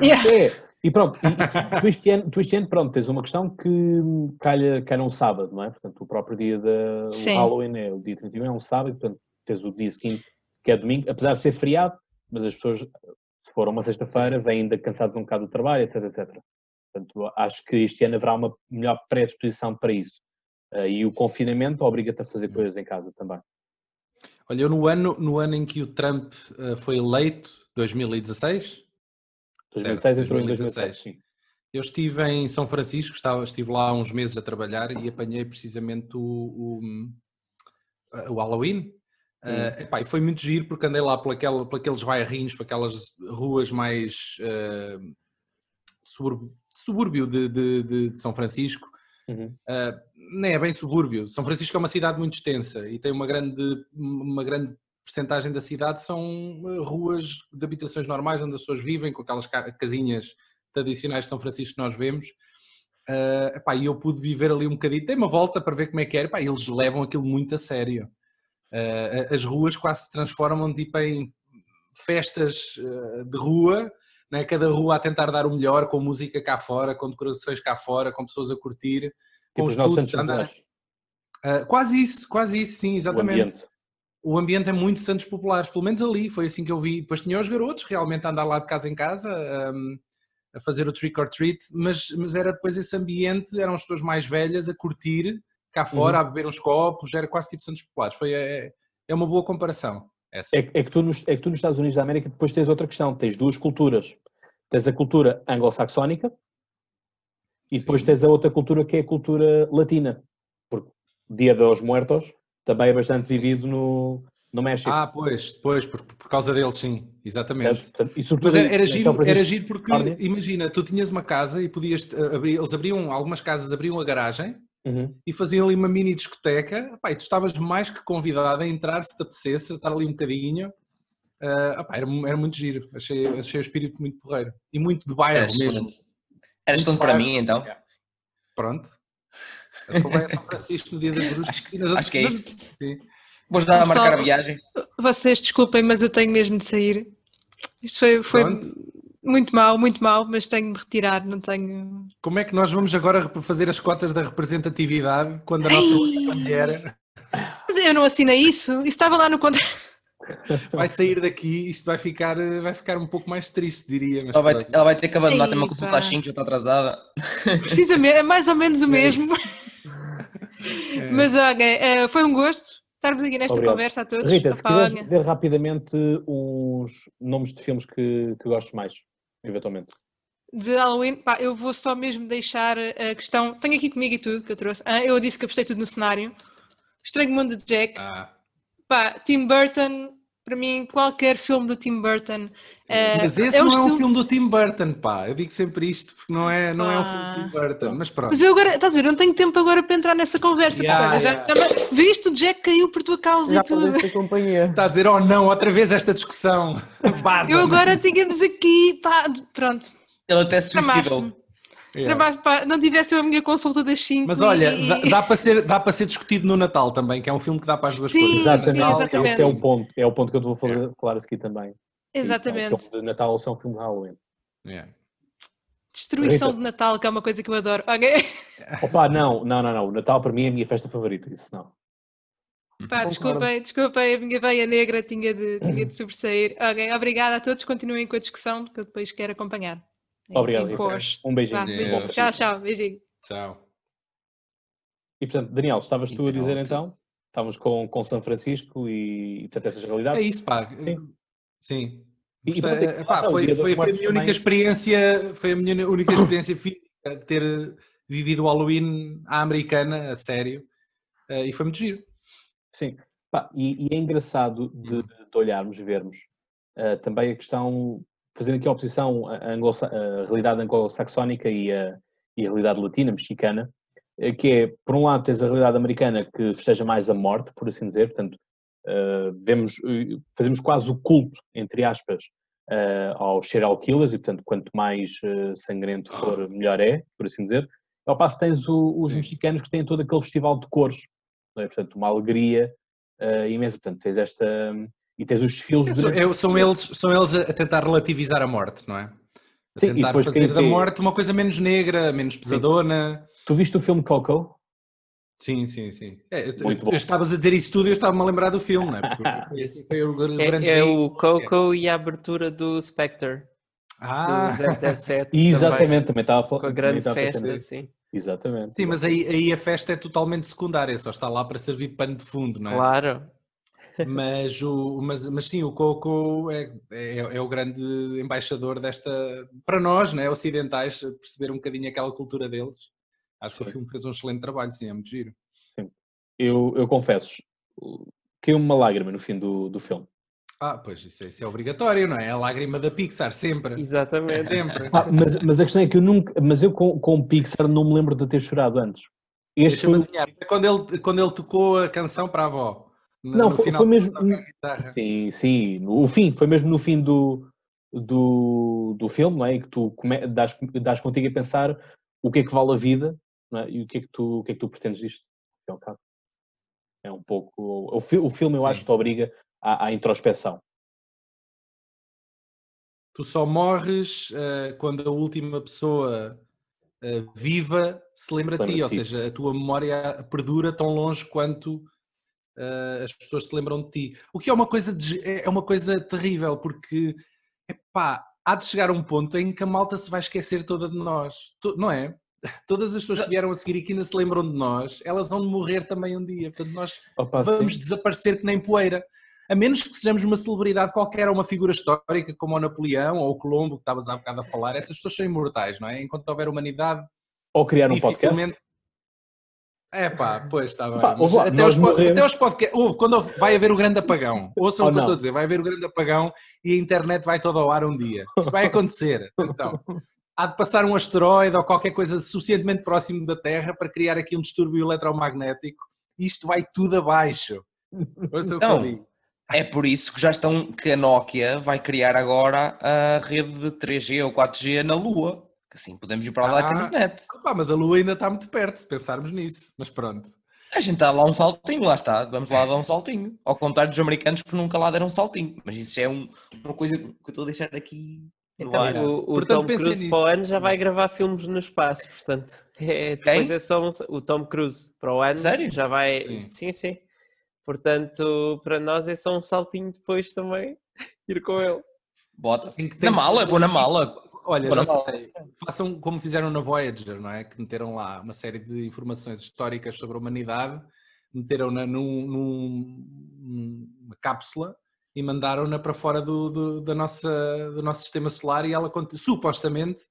S1: Yeah. É, e pronto, e, tu, este ano, tu este ano, pronto, tens uma questão que calha, calha um sábado, não é? Portanto, o próprio dia da Halloween é o dia 31, é um sábado, portanto, tens o dia seguinte, que é domingo, apesar de ser feriado, mas as pessoas se for uma sexta-feira, vêm ainda cansados um bocado do trabalho, etc, etc. Portanto, acho que este ano haverá uma melhor predisposição para isso. Uh, e o confinamento obriga-te a fazer uhum. coisas em casa também.
S2: Olha, eu no ano, no ano em que o Trump uh, foi eleito, 2016?
S1: 2016 entrou em 2016. Sim.
S2: Eu estive em São Francisco, estava, estive lá uns meses a trabalhar e apanhei precisamente o, o, o Halloween, Uh, epá, e foi muito giro porque andei lá por, aquela, por aqueles bairrinhos, por aquelas ruas mais uh, subúrbio, subúrbio de, de, de, de, São Francisco. Uhum. Uh, nem é bem subúrbio. São Francisco é uma cidade muito extensa e tem uma grande, uma grande percentagem da cidade são ruas de habitações normais onde as pessoas vivem, com aquelas casinhas tradicionais de São Francisco que nós vemos. Uh, epá, e eu pude viver ali um bocadinho, dei uma volta para ver como é que era, epá, eles levam aquilo muito a sério. Uh, as ruas quase se transformam tipo em festas uh, de rua, né? cada rua a tentar dar o melhor, com música cá fora, com decorações cá fora, com pessoas a curtir, tipo
S1: com os, nossos andar...
S2: uh, Quase isso, quase isso, sim, exatamente. O ambiente. é muito Santos Populares, pelo menos ali, foi assim que eu vi. Depois tinha os garotos realmente a andar lá de casa em casa, um, a fazer o trick or treat, mas, mas era depois esse ambiente, eram as pessoas mais velhas a curtir cá fora uhum. a beber uns copos, era quase tipo Santos Populares. Foi, é, é uma boa comparação.
S1: Essa. É, é, que tu nos, é que tu nos Estados Unidos da América depois tens outra questão, tens duas culturas. Tens a cultura anglo-saxónica e depois Sim. tens a outra cultura que é a cultura latina. Porque Dia dos Muertos também é bastante vivido no, no México.
S2: Ah, pois, pois por, por causa deles, sim, exatamente. É, portanto, e Mas era, era, giro, era giro porque, imagina, tu tinhas uma casa e podias abrir, eles abriam, algumas casas abriam a garagem Uhum. e faziam ali uma mini discoteca. Epá, e tu estavas mais que convidado a entrar se te apetecesse, estar ali um bocadinho. Uh, epá, era, era muito giro, achei, achei o espírito muito porreiro e muito de bairro era mesmo.
S3: Era excelente para mim então.
S2: Pronto. Então vai a São Francisco no dia das bruxas.
S3: Acho, que, acho que é isso. Sim. Vou ajudar a marcar a viagem.
S4: Vocês desculpem, mas eu tenho mesmo de sair. Isto foi, foi Muito mal, muito mal, mas tenho de me retirar, não tenho.
S2: Como é que nós vamos agora fazer as cotas da representatividade quando a nossa mulher.
S4: Mas eu não assinei isso, isso estava lá no contrato.
S2: Vai sair daqui, isto vai ficar, vai ficar um pouco mais triste, diria.
S3: Ela vai, ela, vai, ter que abandonar, tem uma consulta às 5, já está atrasada.
S4: Precisamente, é mais ou menos o é mesmo. É. Mas olha, eh, foi um gosto estarmos aqui nesta Obrigado. conversa a todos.
S1: Rita, se quiseres dizer rapidamente uns nomes de filmes que, que gostes mais eventualmente?
S4: De Halloween, pá, eu vou só mesmo deixar a questão. Tenho aqui comigo e tudo que eu trouxe. Ah, eu disse que apostei tudo no cenário. Estranho Mundo de Jack. Ah. Pá, Tim Burton, para mim, qualquer filme do Tim Burton.
S2: Uh, mas esse é não estilo... é um filme do Tim Burton, pá. Eu digo sempre isto porque não é, não é um filme do Tim Burton, mas pronto.
S4: Mas eu agora, estás a ver, eu não tenho tempo agora para entrar nessa conversa. Yeah, yeah. Já, já, viste, o Jack caiu por tua causa
S5: já
S4: e tudo.
S2: Está a dizer, oh não, outra vez esta discussão.
S4: eu agora tínhamos aqui, pá, pronto.
S3: Ele até suicidou.
S4: Yeah. Para, não tivesse eu a minha consulta das 5.
S2: Mas olha, e... dá, dá, para ser, dá para ser discutido no Natal também, que é um filme que dá para as duas
S4: sim,
S2: coisas.
S1: Exatamente, sim, exatamente. Esse é o ponto, é o ponto que eu vou falar, yeah. falar aqui também.
S4: Exatamente.
S1: Se é um filme de Natal ou se é um filme de Halloween.
S2: Yeah.
S4: Destruição Rita. de Natal, que é uma coisa que eu adoro. Okay.
S1: Opa, não, não, não, não. O Natal para mim é a minha festa favorita, isso não.
S4: Pá, desculpem, desculpem, a minha veia negra tinha de, tinha de sobressair. Ok, obrigada a todos, continuem com a discussão, que eu depois quero acompanhar.
S1: Obrigado, Um beijinho.
S4: Vá, tchau, tchau. Beijinho.
S2: Tchau.
S1: E portanto, Daniel, estavas tu a dizer então? Estávamos com, com São Francisco e, portanto, essas realidades?
S2: É isso, pá. Sim. Sim. E, e, é, pá, foi, foi, foi, a minha única experiência, foi a minha única experiência física de ter vivido o Halloween à americana, a sério, eh, e foi muito giro.
S1: Sim, pá, e, e, é engraçado de, de olharmos, vermos uh, também a questão fazendo aqui a oposição à, à realidade anglo-saxónica e a, e realidade latina, mexicana, eh, que é, por um lado, tens a realidade americana que festeja mais a morte, por assim dizer, portanto, uh, vemos, eh, fazemos quase o culto, entre aspas, uh, aos serial killers, e portanto, quanto mais uh, sangrento for, melhor é, por assim dizer. Ao passo tens o, os Sim. mexicanos que têm todo aquele festival de cores, é? portanto, uma alegria imensa. Portanto, tens esta, e tens os desfiles.
S2: De... Eu, são, eles, são eles a tentar relativizar a morte, não é? A Sim, tentar fazer da morte uma coisa menos negra, menos pesadona.
S1: Sim. Tu viste o filme Coco?
S2: Sim, sim, sim. É, eu, eu estavas a dizer isso tudo e eu estava-me a lembrar do filme, não é? Porque
S6: foi o grande é, é o Coco e a abertura do Spectre.
S2: Ah!
S6: Do 007.
S1: Exatamente, também estava a falar.
S6: Com a grande festa, sim.
S1: Exatamente.
S2: Sim, mas aí, aí a festa é totalmente secundária, só está lá para servir de pano de fundo, não é?
S6: Claro
S2: mas, o, mas, mas sim, o Coco é, é, é, o grande embaixador desta, para nós, né, ocidentais, perceber um bocadinho aquela cultura deles. Acho sim. que o filme fez um excelente trabalho, sim, é muito giro.
S1: Sim. Eu, eu confesso, caiu uma lágrima no fim do, do filme.
S2: Ah, pois isso, é, isso, é obrigatório, não é? A lágrima da Pixar, sempre.
S6: Exatamente.
S2: Sempre.
S1: Ah, mas, mas a questão é que eu nunca, mas eu com, com Pixar não me lembro de ter chorado antes.
S2: Este foi... quando, ele, quando ele tocou a canção para a avó.
S1: Não, foi, foi, mesmo. Sim, sim. O fim, foi mesmo no fim do, do, do filme, não é? que tu come, das, das contigo a pensar o que é que vale a vida é? e o que é que tu, o que é que tu pretendes disto. É um pouco. O, o filme, eu sim. acho, que te obriga à, à, introspeção.
S2: Tu só morres uh, quando a última pessoa uh, viva se lembra de ti, ou seja, a tua memória perdura tão longe quanto uh, as pessoas se lembram de ti. O que é uma coisa, de, é, é uma coisa terrível, porque epá, há de chegar um ponto em que a malta se vai esquecer toda de nós, não é? Todas as pessoas que vieram a seguir e que ainda se lembram de nós, elas vão morrer também um dia. Portanto, nós Opa, vamos sim. desaparecer que nem poeira. A menos que sejamos uma celebridade qualquer ou uma figura histórica como o Napoleão ou o Colombo, que estavas há bocado a falar, essas pessoas são imortais, não é? Enquanto houver humanidade.
S1: Ou criar um podcast.
S2: É pá, pois está bem. Pá, até, os, até, os, podcasts. Uh, quando vai haver o grande apagão, ouçam oh, o que eu estou a dizer, vai haver o grande apagão e a internet vai toda ao ar um dia. Isso vai acontecer. Atenção. Há de passar um asteroide ou qualquer coisa suficientemente próximo da Terra para criar aqui um distúrbio eletromagnético. Isto vai tudo abaixo.
S3: Ouçam então, é por isso que já estão que a Nokia vai criar agora a rede de 3G ou 4G na Lua que assim podemos ir para lá ah, e temos net.
S2: Opa, mas a Lua ainda está muito perto, se pensarmos nisso, mas pronto.
S3: A gente está lá um saltinho, lá está, vamos lá dar um saltinho. Ao contrário dos americanos que nunca lá deram um saltinho. Mas isso é um, uma coisa que eu estou a deixar aqui
S6: Então, o, o portanto, Tom Cruise para o ano já vai gravar filmes no espaço, portanto, é, depois Quem? é só um, o Tom Cruise para o ano Sério? já vai. Sim. sim, sim. Portanto, para nós é só um saltinho depois também ir com ele.
S3: Bota. Na mala, boa na mala.
S2: Olha, já sei. Façam como fizeram na Voyager, não é? Que meteram lá uma série de informações históricas sobre a humanidade, meteram-na num, num, numa cápsula e mandaram-na para fora do, do, da nossa, do nosso sistema solar e ela supostamente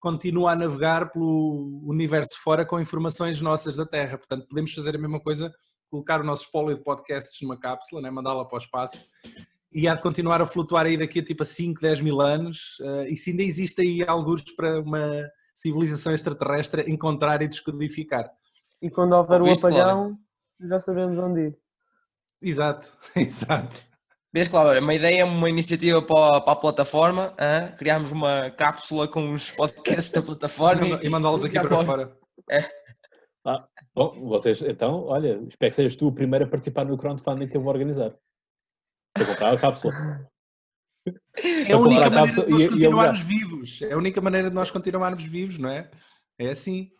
S2: continua a navegar pelo universo fora com informações nossas da Terra. Portanto, podemos fazer a mesma coisa, colocar o nosso espólio de podcasts numa cápsula, né? mandá-la para o espaço e há de continuar a flutuar aí daqui a tipo a 5, 10 mil anos. Uh, e se ainda existe aí alguns para uma civilização extraterrestre encontrar e descodificar.
S5: E quando houver o apagão, já sabemos onde ir.
S2: Exato, exato.
S3: Vês, Cláudio, uma ideia, uma iniciativa para, para a plataforma, hein? criámos uma cápsula com os podcasts da plataforma
S2: e, mandá-los aqui para fora.
S1: É. Ah, bom, vocês, então, olha, espero que sejas tu o primeiro a participar no crowdfunding que eu vou organizar. Vou comprar a cápsula.
S2: É a única maneira de nós continuarmos vivos. É a única maneira de nós continuarmos vivos, não é? É assim.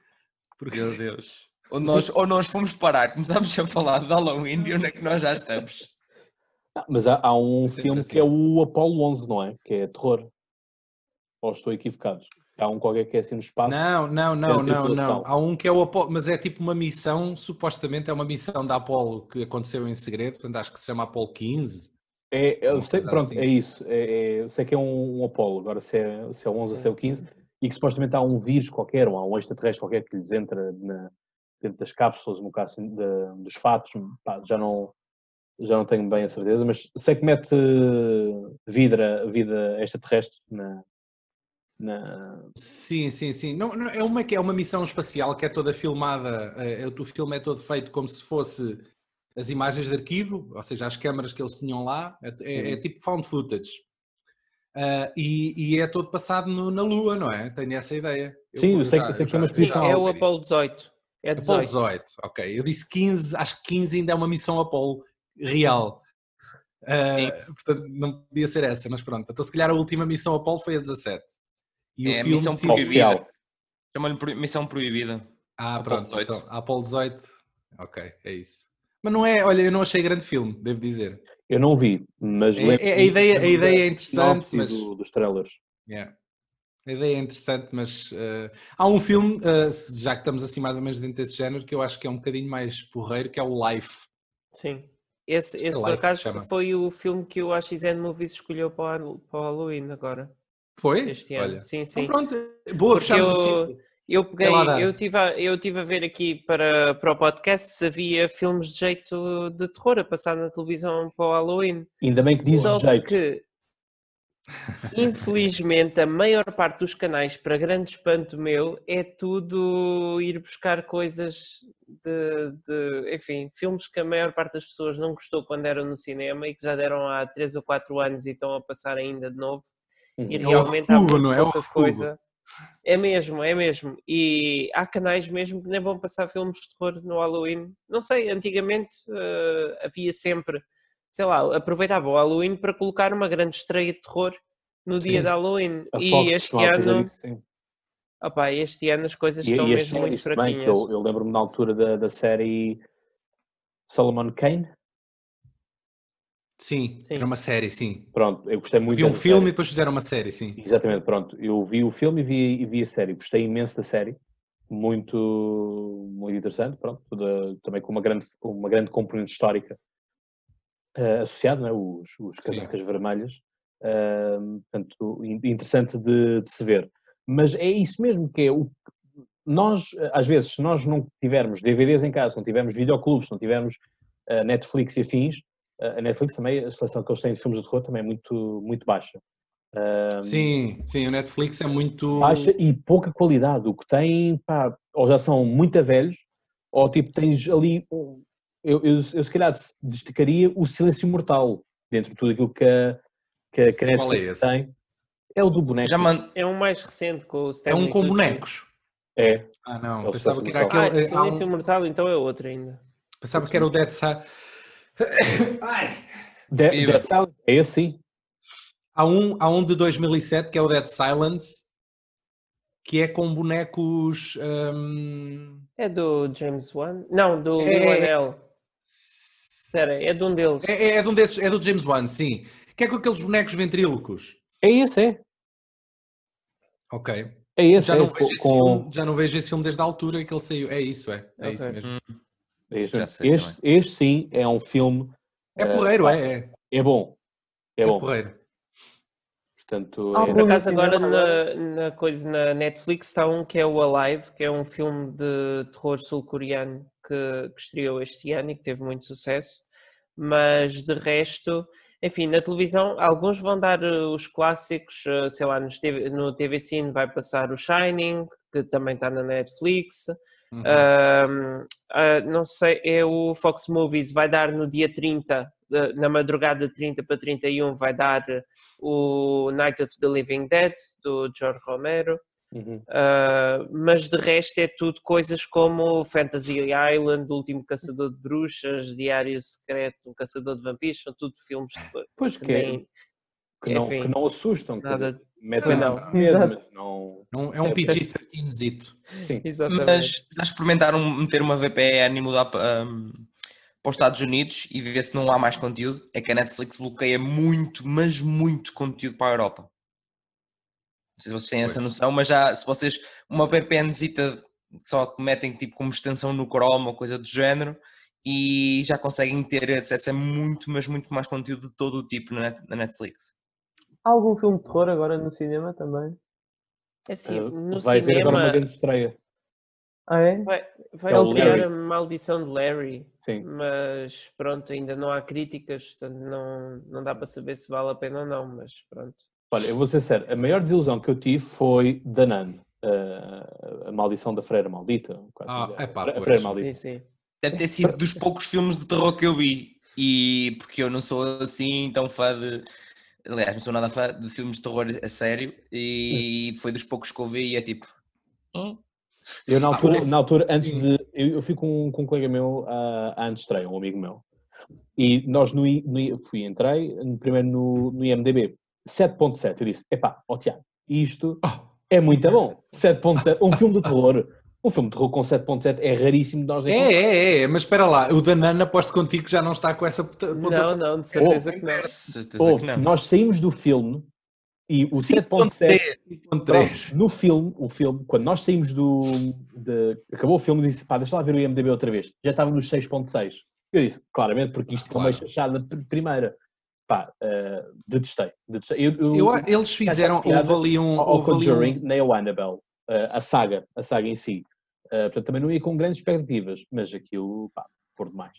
S3: Porque... Meu Deus. Ou nós, ou nós fomos parar, começámos a falar de Halloween e onde é que nós já estamos?
S1: Ah, mas há, há um filme assim. que é o Apollo 11, não é? Que é terror. Ou estou equivocado? Há um qualquer que é assim no espaço.
S2: Não, não, não, não, não. Há um que é o Apollo, mas é tipo uma missão, supostamente é uma missão da Apollo que aconteceu em segredo, portanto acho que se chama Apollo 15.
S1: É, eu sei, pronto, assim. é isso. É, é, eu sei que é um, um Apollo, agora se é, se é o 11 ou se é o 15, e que supostamente há um vírus qualquer, ou há um extraterrestre qualquer que lhes entra na, dentro das cápsulas, no caso de, dos fatos, pá, já não já não tenho bem a certeza, mas sei que mete vida, vida extraterrestre na, na...
S2: Sim, sim, sim. Não, não, é, uma, é uma missão espacial que é toda filmada, é, o filme é todo feito como se fosse as imagens de arquivo, ou seja, as câmaras que eles tinham lá, é, é, é tipo found footage. Uh, e, e, é todo passado no, na Lua, não é? Tenho essa ideia.
S1: Eu, sim, eu sei, que é uma exposição.
S6: É o Apollo 18. É 18.
S2: Apollo 18, ok. Eu disse 15, acho que 15 ainda é uma missão Apollo real. Uh, portanto, não podia ser essa, mas pronto. Então, se calhar a última missão Apollo foi a 17.
S3: E é, o filme missão proibida. Chama-lhe missão proibida.
S2: Ah, Apollo pronto. 18. Então, Apollo 18. Ok, é isso. Mas não é, olha, eu não achei grande filme, devo dizer.
S1: Eu não vi, mas
S2: é, é, a, ideia, a ideia é interessante, mas...
S1: Do, dos trailers.
S2: Yeah. A ideia é interessante, mas uh, há um filme, uh, já que estamos assim mais ou menos dentro desse género, que eu acho que é um bocadinho mais porreiro, que é o Life.
S6: Sim. Esse, esse por acaso foi o filme que o AXN Movies escolheu para o, para o Halloween agora.
S2: Foi?
S6: Este ano. Olha. Sim, sim.
S2: Então, pronto, boa, fechamos eu,
S6: eu peguei, eu tive, a, eu tive a ver aqui para, para o podcast se havia filmes de jeito de terror a passar na televisão para o Halloween.
S1: Ainda bem que diz Só jeito. que
S6: Infelizmente, a maior parte dos canais, para grande espanto meu, é tudo ir buscar coisas de, de, enfim, filmes que a maior parte das pessoas não gostou quando eram no cinema e que já deram há 3 ou 4 anos e estão a passar ainda de novo.
S2: Uhum. E realmente é refugo, há pouca é coisa.
S6: É mesmo, é mesmo. E há canais mesmo que nem vão passar filmes de terror no Halloween. Não sei, antigamente uh, havia sempre sei lá, aproveitava o Halloween para colocar uma grande estreia de terror no sim. dia de Halloween. A e Fox este ano. Isso, opa, este ano as coisas e, estão e mesmo muito fraquinhas.
S1: eu, eu lembro-me na altura da, da série Solomon Kane.
S2: Sim, sim, era uma série, sim.
S1: Pronto, eu gostei muito.
S2: Vi um filme série. e depois fizeram uma série, sim.
S1: Exatamente, pronto. Eu vi o filme e vi, e vi a série. Gostei imenso da série. Muito, muito interessante, pronto. Toda, também com uma grande, uma grande componente histórica uh, associado, né? os, os casacas Sim. vermelhas. Uh, portanto, interessante de, de, se ver. Mas é isso mesmo que é o nós, às vezes, se nós não tivermos DVDs em casa, se não tivermos videoclubes, se não tivermos uh, Netflix e afins, a Netflix também, a seleção que eles têm de filmes de terror também é muito, muito baixa.
S2: Uh, sim, sim, o Netflix é muito...
S1: Baixa e pouca qualidade. O que tem, pá, ou já são muito velhos, ou tipo tens ali eu, eu, eu se calhar destacaria o Silêncio Mortal, dentro de tudo aquilo que a, que a, que a Netflix é tem. É o do boneco.
S6: Man... É um mais recente com o
S2: Stanley É um com bonecos.
S1: É.
S2: Ah, não. É pensava que era aquele. Ah,
S6: Silêncio um... Mortal, então é outro ainda.
S2: Pensava que era o Dead Silence.
S1: Ai! Dead, Dead Silence, é esse sim.
S2: Há um, há um de 2007 que é o Dead Silence, que é com bonecos. Um...
S6: É do James Wan? Não, do é. Espera, é de um deles.
S2: É, é, é, de um desses, é do James Wan, sim. Que é com aqueles bonecos ventrílocos.
S1: É esse, é.
S2: Ok.
S1: É esse,
S2: já,
S1: é,
S2: não vejo com... filme, já não vejo esse filme desde a altura que ele saiu. É isso, é. É okay. isso mesmo. Hum.
S1: Este, este, este, sim é um filme.
S2: É porreiro, uh, é, é.
S1: É bom. É, é bom.
S2: porreiro.
S1: Portanto,
S6: ah, é... Por acaso agora na, na, coisa na Netflix está um que é o Alive, que é um filme de terror sul-coreano que, que estreou este ano e que teve muito sucesso. Mas de resto, enfim, na televisão alguns vão dar eh, os clássicos, eh, sei lá, TV, no TV Cine vai passar o Shining, que também está na Netflix. Uhum. Uh, uh, não sei, é o Fox Movies, vai dar no dia 30, na madrugada de 30 para 31, vai dar o Night of the Living Dead, do George Romero. Uhum. Uh, mas de resto é tudo coisas como Fantasy Island, O Último Caçador de Bruxas, Diário Secreto, Um Caçador de Vampiros, são tudo filmes de
S1: Pois que, é, que, não, que não assustam, nada, metem não. medo, mas não...
S2: não... É um PG-13zito.
S3: Mas já experimentaram meter uma VPN e mudar para, um, para os Estados Unidos e ver se não há mais conteúdo? É que a Netflix bloqueia muito, mas muito conteúdo para a Europa. Não sei se vocês têm essa noção, mas já se vocês uma VPNzita só metem tipo como extensão no Chrome ou coisa do género e já conseguem ter acesso a muito, mas muito mais conteúdo de todo o tipo na Netflix.
S5: Há algum filme de terror agora no cinema também?
S6: É assim, uh,
S1: no
S6: vai
S1: cinema... Ter agora uma grande estreia.
S5: Ah, é?
S6: Vai, vai é estrear a Maldição de Larry. Sim. Mas pronto, ainda não há críticas, portanto não, não dá para saber se vale a pena ou não, mas pronto.
S1: Olha, eu vou ser sério, a maior desilusão que eu tive foi da Nan, uh, a maldição da Freira Maldita.
S2: Ah, é pá,
S1: a Freira Maldita.
S6: Sim, sim.
S3: Deve ter sido dos poucos filmes de terror que eu vi, e porque eu não sou assim tão fã de. Aliás, não sou nada fã de filmes de terror a sério, e foi dos poucos que eu vi, e é tipo.
S1: Hum? Eu, na altura, na altura antes de. Eu, eu fui com, com um colega meu uh, antes de estreia, um amigo meu. E nós no, no fui, entrei primeiro no, no IMDB. 7.7. Eu disse, epá, ó oh, Tiago, isto oh. é muito bom. 7.7, um filme de terror. Um filme de terror com 7.7 é raríssimo de nós
S2: é, é, é, mas espera lá, o Danana aposto contigo que já não está com essa
S6: pontuação. Não, não, de certeza oh, que não.
S1: Certeza oh, que não. Nós saímos do filme e o 7.7 no filme, o filme, quando nós saímos do de, acabou o filme, disse pá, deixa lá ver o IMDB outra vez. Já estava nos 6.6. Eu disse, claramente, porque isto claro. foi meio chachada primeira pá, uh, detestei. detestei.
S2: Eu, eu, eu, eles fizeram, houve ali um...
S1: Ao Conjuring, um... nem ao Annabelle, a saga, a saga em si. Uh, portanto, também não ia com grandes expectativas, mas aquilo, pá, por demais.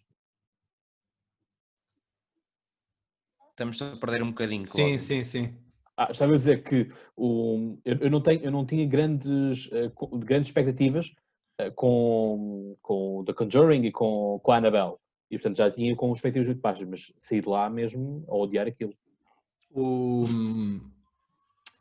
S3: Estamos a perder um bocadinho,
S2: claro. Sim, sim, sim.
S1: Ah, estava a dizer que o, eu, eu, não tenho, eu não tinha grandes, uh, grandes expectativas uh, com, com The Conjuring e com, com a Annabelle. E portanto já tinha com expectativas muito baixas, mas saí de lá mesmo a odiar aquilo.
S2: O,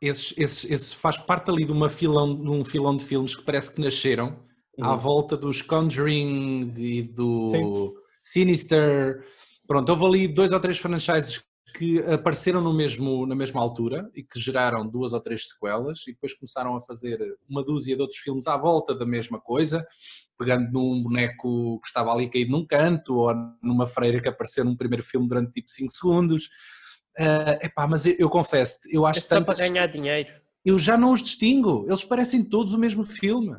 S2: esse faz parte ali de, uma filão, de um filão de filmes que parece que nasceram uhum. à volta dos Conjuring e do Sim. Sinister. Pronto, houve ali dois ou três franchises que apareceram no mesmo, na mesma altura e que geraram duas ou três sequelas e depois começaram a fazer uma dúzia de outros filmes à volta da mesma coisa pegando num boneco que estava ali caído num canto ou numa freira que apareceu num primeiro filme durante tipo 5 segundos. Uh, epá, mas eu, eu confesso, eu acho é
S6: só tantas... para ganhar dinheiro.
S2: Eu já não os distingo, eles parecem todos o mesmo filme.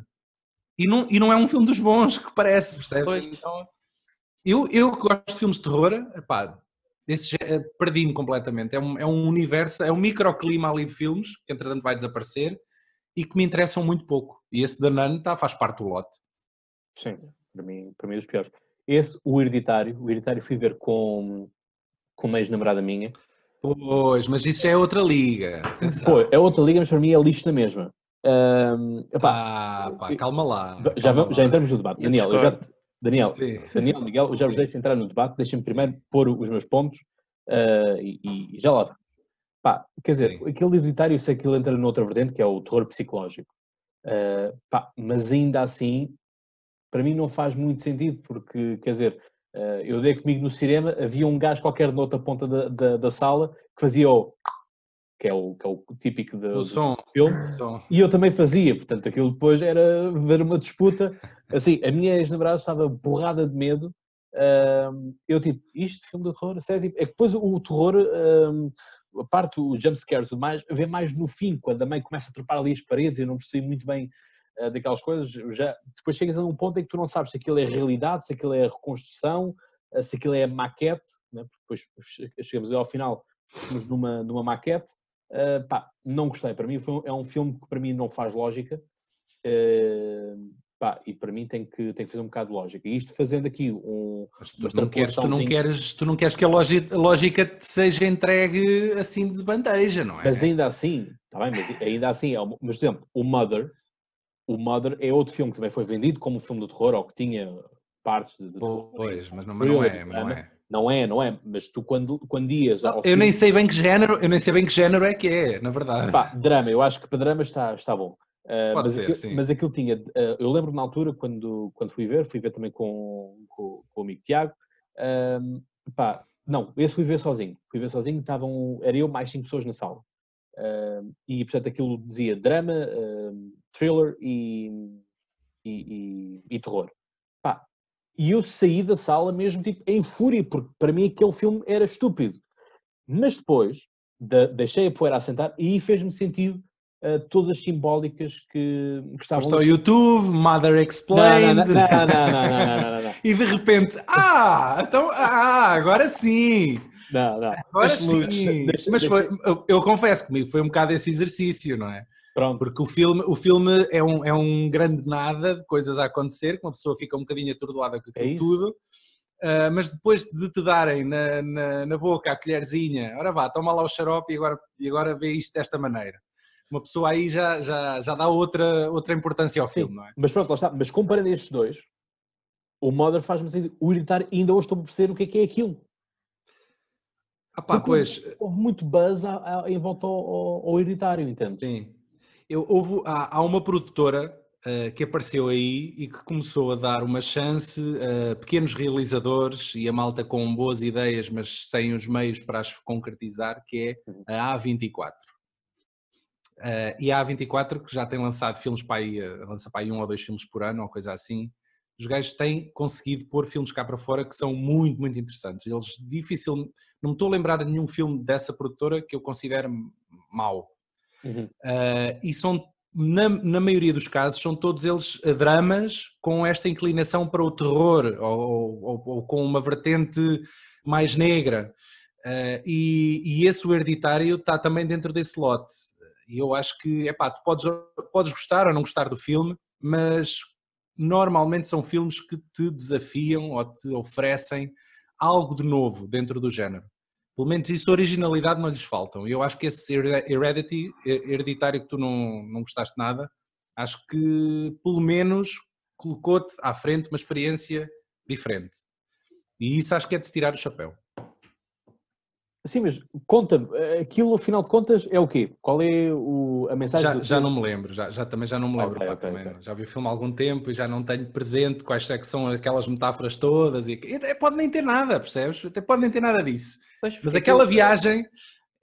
S2: E não, e não é um filme dos bons que parece, percebes? Então, eu, eu gosto de filmes de terror, epá, esse eh, perdi-me completamente. É um, é um universo, é um microclima ali de filmes, que entretanto vai desaparecer, e que me interessam muito pouco. E esse da Nun tá, faz parte do lote.
S1: Sim, para mim, para mim é dos piores. Esse, o Hereditário, o Hereditário fui ver com, com uma ex-namorada minha.
S2: Pois, mas isso já é outra liga.
S1: Pô, é outra liga, mas para mim é lixo na mesma. Um,
S2: epá, ah, pá, calma lá.
S1: Já, calma vamos, lá. já entramos no debate. Daniel, eu já, Daniel, Daniel, Miguel, eu já vos deixo entrar no debate. Deixem-me primeiro pôr os meus pontos uh, e, e, já lá. Pá, quer dizer, Sim. aquele hereditário, eu sei que ele entra noutra vertente, que é o terror psicológico. Uh, pá, mas ainda assim, para mim não faz muito sentido, porque, quer dizer, eu dei comigo no cinema, havia um gajo qualquer na outra ponta da, da, da sala que fazia o... que é o, que é o típico de,
S2: do, som.
S1: filme.
S2: Som.
S1: E eu também fazia, portanto, aquilo depois era ver uma disputa. Assim, a minha ex-namorada estava borrada de medo. Eu tipo, isto, filme de terror? Sério, tipo, é que depois o, terror, uh, a parte, o jumpscare e tudo mais, vê mais no fim, quando a mãe começa a trepar ali as paredes, eu não percebi muito bem uh, daquelas coisas. Já, depois chegas a um ponto em que tu não sabes se aquilo é realidade, se aquilo é reconstrução, uh, se aquilo é maquete, né? depois chegamos ao final, estamos numa, numa maquete. Uh, pá, não gostei. Para mim foi, é um filme que para mim não faz lógica. Pá, e para mim tem que, tem que fazer um bocado de lógica. E isto fazendo aqui um.
S2: Mas tu, não queres, tu, não queres, tu não queres que a lógica, a lógica te seja entregue assim de bandeja, não é?
S1: Mas ainda assim, tá bem, mas ainda assim, é, mas por exemplo, o Mother, o Mother é outro filme que também foi vendido como um filme de terror, ou que tinha partes de, de
S2: Pois, mas não, mas não é, não é.
S1: Não é, não é, mas tu quando, quando ias
S2: Eu filme... nem sei bem que género, eu nem sei bem que género é que é, na verdade.
S1: Pá, drama, eu acho que para drama está, está bom. Uh, Pode mas, ser, aquilo, sim. mas aquilo tinha, uh, eu lembro na altura quando, quando fui ver, fui ver também com, com, com o amigo Tiago, uh, pá, não, esse fui ver sozinho, fui ver sozinho, estavam, era eu mais cinco pessoas na sala. e portanto aquilo dizia drama, thriller e, e, e, e terror. Pá, e eu saí da sala mesmo tipo em fúria, porque para mim aquele filme era estúpido. Mas depois de, deixei a poeira assentar e fez-me sentido uh, todas as simbólicas que, que estavam.
S2: Estou YouTube, Mother Explained. Não, não, não,
S1: E
S2: de repente, ah, então, ah, agora sim.
S1: Não, não.
S2: Agora deixa, sim. Deixa, Mas foi, eu, eu, confesso comigo, foi um bocado esse exercício, não é? Pronto. Porque o filme, o filme é, um, é um grande nada de coisas a acontecer, que uma pessoa fica um bocadinho atordoada com é tudo. Uh, mas depois de te darem na, na, na, boca a colherzinha, ora vá, toma lá o xarope e agora, e agora vê isto desta maneira uma pessoa aí já, já, já dá outra, outra importância ao filme, Sim, não é?
S1: Mas pronto, lá está. Mas comparando estes dois, o Mother faz-me hereditário ainda hoje estou a perceber o que é que é aquilo.
S2: Ah pá, pois...
S1: Houve muito buzz a, a, em volta ao, ao, ao hereditário, entende?
S2: Sim. Eu, houve, há, há uma produtora uh, que apareceu aí e que começou a dar uma chance a pequenos realizadores e a malta com boas ideias, mas sem os meios para as concretizar, que é uhum. a A24. Uh, e a A24, que já tem lançado filmes para aí, lança para aí um ou dois filmes por ano, ou coisa assim, os gajos têm conseguido pôr filmes cá para fora que são muito, muito interessantes. Eles difícil, não me estou a lembrar de nenhum filme dessa produtora que eu considero mau. Uhum. Uh, e são, na, na, maioria dos casos, são todos eles dramas com esta inclinação para o terror ou, ou, ou com uma vertente mais negra. Uh, e, e, esse o hereditário está também dentro desse lote. E eu acho que, epá, tu podes, podes gostar ou não gostar do filme, mas normalmente são filmes que te desafiam ou te oferecem algo de novo dentro do género. Pelo menos isso, originalidade não lhes faltam. E eu acho que esse Heredity, hereditário que tu não, não gostaste nada, acho que pelo menos colocou-te à frente uma experiência diferente. E isso acho que é de se tirar o chapéu.
S1: Sim, mas conta-me, aquilo afinal de contas é o quê? Qual é o, a mensagem?
S2: Já, já não me lembro, já, já também já não me lembro. Okay, pá, okay, também, okay. Já vi o filme há algum tempo e já não tenho presente quais é que são aquelas metáforas todas. E, e pode nem ter nada, percebes? Até pode nem ter nada disso. Pois, mas aquela viagem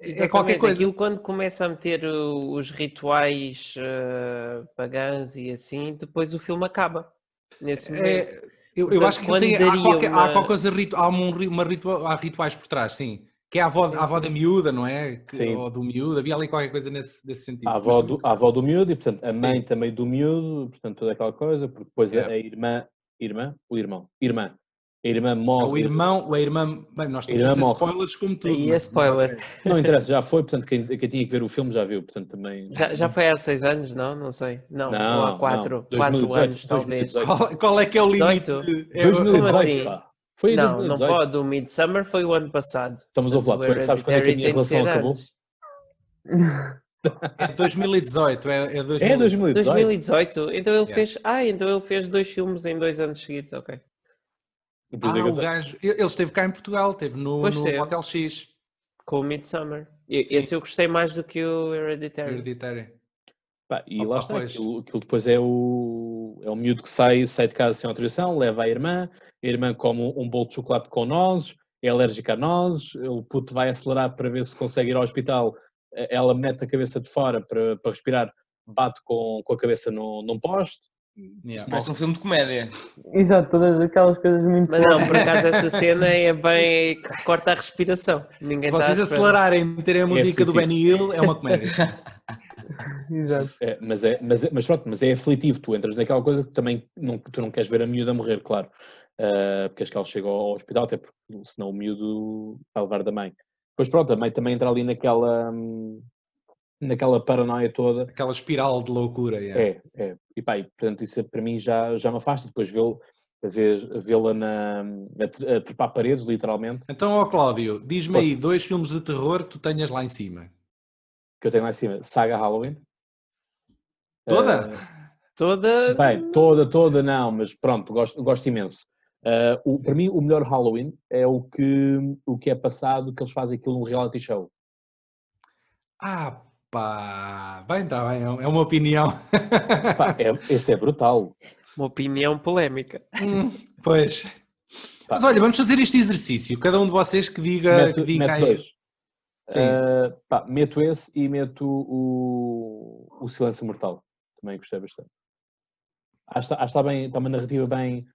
S2: é qualquer coisa.
S6: Aquilo quando começa a meter os rituais uh, pagãos e assim, depois o filme acaba. Nesse é, momento. É,
S2: eu, Portanto, eu acho que tem, há, qualquer, uma... há, qualquer coisa, há, uma, uma ritua, há rituais por trás, sim que é a avó, a avó da miúda, não é? Que, ou do miúdo, havia ali qualquer coisa nesse, nesse sentido.
S1: A avó, do, a avó do miúdo e, portanto, a mãe Sim. também do miúdo, portanto, toda aquela coisa, porque depois é. a irmã, irmã, o irmão, irmã, a irmã morre.
S2: O irmão, a irmã, bem, nós temos a spoilers como tudo.
S6: E é spoiler.
S1: Não interessa, já foi, portanto, quem, quem tinha que ver o filme já viu, portanto, também...
S6: Já, já foi há seis anos, não? Não sei. Não, não há quatro, não. quatro 2018, anos, 2018. talvez.
S2: Qual, qual, é que é o limite?
S1: 2018, assim? pá.
S6: Foi em não, 2018. não pode. O Midsummer foi o ano passado.
S1: Estamos a falar. Tu sabes quando é que a minha relação acabou?
S2: É 2018, é, é 2018.
S1: É 2018.
S6: 2018. Então ele yeah. fez. Ah, então ele fez dois filmes em dois anos seguidos, ok.
S2: Ah, o gajo, ele esteve cá em Portugal, esteve no, no Hotel X.
S6: Com o Midsummer. Esse eu gostei mais do que o Hereditary.
S2: Hereditary.
S1: Pá, e Opa, lá está, aquilo, aquilo, depois é o, é o miúdo que sai, sai de casa sem autorização, leva a irmã, a irmã come um bolo de chocolate com nozes, é alérgica a nozes, o puto vai acelerar para ver se consegue ir ao hospital ela mete a cabeça de fora para, para respirar, bate com, com a cabeça no, num poste.
S3: Yeah. Parece um filme de comédia.
S5: Exato, todas aquelas coisas muito.
S6: Mas não, por acaso essa cena é bem. corta a respiração. Ninguém
S2: Se vocês acelerarem e meterem a é música é do Benny Hill, é uma comédia.
S5: Exato.
S1: É, mas, é, mas, é, mas pronto, mas é aflitivo. Tu entras naquela coisa que também não, tu não queres ver a miúda morrer, claro. Uh, porque acho que ela chega ao hospital, até porque senão o miúdo vai levar da mãe. Pois pronto, a mãe também entra ali naquela. Hum, naquela paranoia toda.
S2: Aquela espiral de loucura.
S1: Yeah. É, é. E pá, e, portanto, isso para mim já, já me afasta. Depois vê-la vê na, a, a trepar paredes, literalmente.
S2: Então, ó Cláudio, diz-me aí dois filmes de terror que tu tenhas lá em cima.
S1: Que eu tenho lá em cima. Saga Halloween.
S2: Toda? Uh,
S6: toda?
S1: Bem, toda, toda não, mas pronto, gosto, gosto imenso. Uh, o, para mim, o melhor Halloween é o que, o que é passado, que eles fazem aquilo num reality show.
S2: Ah, Pá, bem, tá bem, é uma opinião.
S1: Pá, é, esse é brutal.
S6: Uma opinião polémica.
S2: Hum, pois. Pá. Mas olha, vamos fazer este exercício. Cada um de vocês que diga.
S1: Meto,
S2: que diga
S1: meto dois. Sim. Uh, pá, meto esse e meto o, o Silêncio Mortal. Também gostei bastante. Acho que está, está, bem, está uma narrativa bem.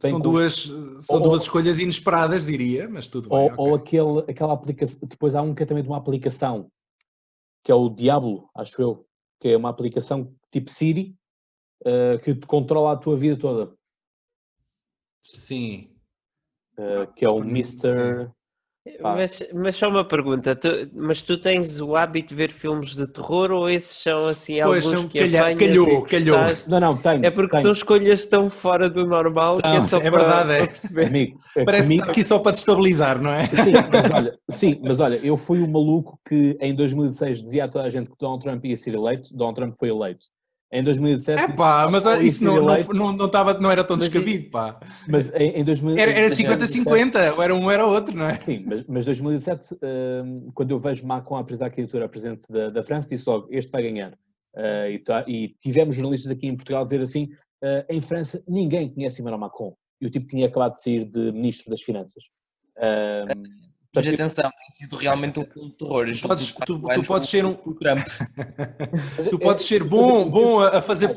S2: São duas, são ou, duas escolhas inesperadas, diria, mas tudo bem.
S1: Ou, okay. ou aquele, aquela aplicação. Depois há um que é também de uma aplicação que é o Diablo, acho eu, que é uma aplicação tipo Siri uh, que te controla a tua vida toda.
S2: Sim.
S1: Uh, que é o Mr.
S6: Mas, mas só uma pergunta, tu, mas tu tens o hábito de ver filmes de terror ou esses são assim pois, alguns são, que calha, apanhas calhou, calhou.
S1: Não, não, tenho.
S6: É porque
S1: tenho.
S6: são escolhas tão fora do normal são, que é só é para, verdade, é. perceber.
S2: Amigo, é Parece comigo... que está aqui só para destabilizar, não é?
S1: Sim mas, olha, sim, mas olha, eu fui o maluco que em 2006 dizia a toda a gente que Donald Trump ia ser eleito, Donald Trump foi eleito em 2017.
S2: É pá, mas isso não, não, não, não, tava, não era tão descabido, pá.
S1: Mas em, em 2000,
S2: Era 50-50, ou era um era outro, não é?
S1: Sim, mas, mas 2017, uh, quando eu vejo Macron a apresentar a candidatura a presidente da, da França, disse logo: este vai ganhar. Uh, e, tá, e, tivemos jornalistas aqui em Portugal a dizer assim: uh, em França ninguém conhece Emmanuel Macron. E o tipo tinha acabado de sair de ministro das Finanças.
S3: Mas atenção, tem sido realmente um filme de terror.
S2: Tu podes, tu, tu podes ser um. Trump. tu podes ser bom, bom a fazer.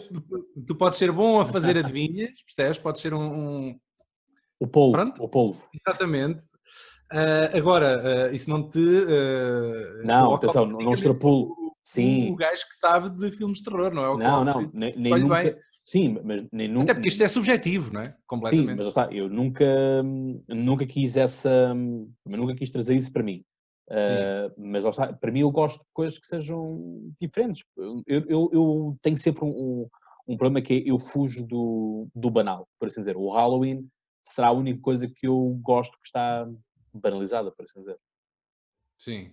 S2: Tu podes ser bom a fazer adivinhas, percebes? Podes ser um. um...
S1: O polvo. Pronto. O polvo.
S2: Exatamente. Uh, agora, uh, isso não te. Uh,
S1: não, atenção, não extrapulo. Sim.
S2: O gajo que sabe de filmes de terror, não é? O
S1: não, não, nem, nem nunca, bem. Sim, mas nem nunca.
S2: Até porque isto é subjetivo, não é? Completamente.
S1: Sim, mas está, eu nunca, nunca quis essa. nunca quis trazer isso para mim. Uh, mas está, para mim eu gosto de coisas que sejam diferentes. Eu, eu, eu tenho sempre um, um, problema que é eu fujo do, do banal, por assim dizer. O Halloween será a única coisa que eu gosto que está banalizada, por assim dizer.
S2: Sim.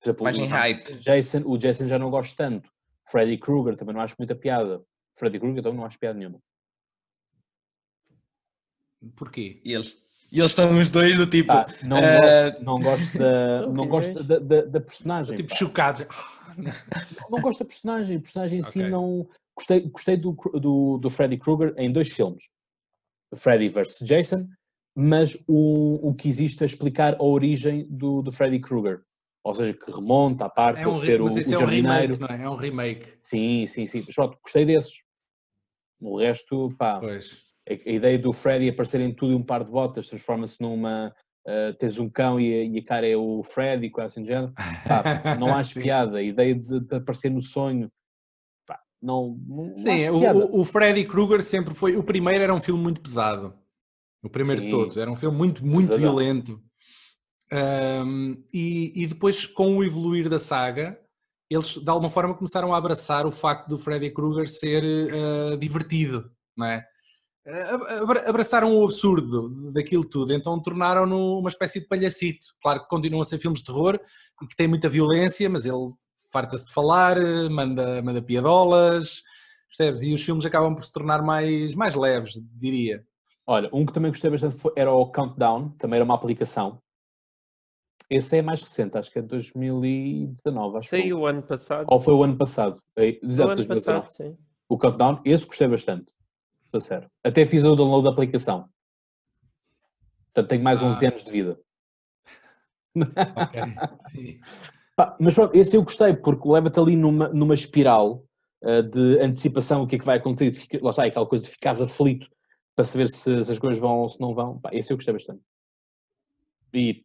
S3: Por exemplo, Mais em hype.
S1: Jason, o Jason já não gosto tanto. Freddy Krueger também não acho muita piada. Freddy Krueger, então não acho piada nenhuma.
S2: Porquê?
S3: E eles, e eles estão os dois do tipo.
S1: Ah, não, uh... gosto, não gosto, da, não gosto da, da, da personagem.
S2: Tipo chocados.
S1: Não, não, gosto da personagem. A personagem em okay. si não. Gostei, gostei do, do, do Freddy Krueger em dois filmes: Freddy vs. Jason, mas o, o que existe a explicar a origem do, do Freddy Krueger. Ou seja, que remonta à parte
S2: é um,
S1: de ser o, o
S2: é
S1: um remake,
S2: não é? É um remake.
S1: Sim, sim, sim. Mas pronto, gostei desses. O resto, pá,
S2: pois.
S1: A, ideia do Freddy aparecer em tudo e um par de botas transforma-se numa. Uh, tens um cão e a, e a, cara é o Freddy, quase assim de género. Pá, não acho piada. A ideia de, de, aparecer no sonho. Pá, não, não
S2: Sim, o, o, Freddy Krueger sempre foi. O primeiro era um filme muito pesado. O primeiro Sim. de todos. Era um filme muito, muito Pesadão. violento. Um, e, e, depois, com o evoluir da saga, eles de alguma forma começaram a abraçar o facto do Freddy Krueger ser uh, divertido, não é? Abraçaram o absurdo daquilo tudo, então tornaram-no uma espécie de palhacito. Claro que continuam a ser filmes de terror e que têm muita violência, mas ele farta-se de falar, manda, manda piadolas, percebes? E os filmes acabam por se tornar mais, mais leves, diria.
S1: Olha, um que também gostei bastante era o Countdown, também era uma aplicação esse é mais recente, acho que é 2019. Acho
S6: Saiu o ano passado.
S1: Ou foi o ano passado. É,
S6: exato, o ano passado, sim.
S1: O Countdown, esse gostei bastante. Estou sério. Até fiz o download da aplicação. Portanto, tenho mais ah. 11 anos de vida.
S2: Ok.
S1: Pá, mas pronto, esse eu gostei, porque leva-te ali numa, numa espiral uh, de antecipação, o que é que vai acontecer, fica, lá está, aquela coisa de ficares aflito para saber se, se as coisas vão ou se não vão. Pá, esse eu gostei bastante. E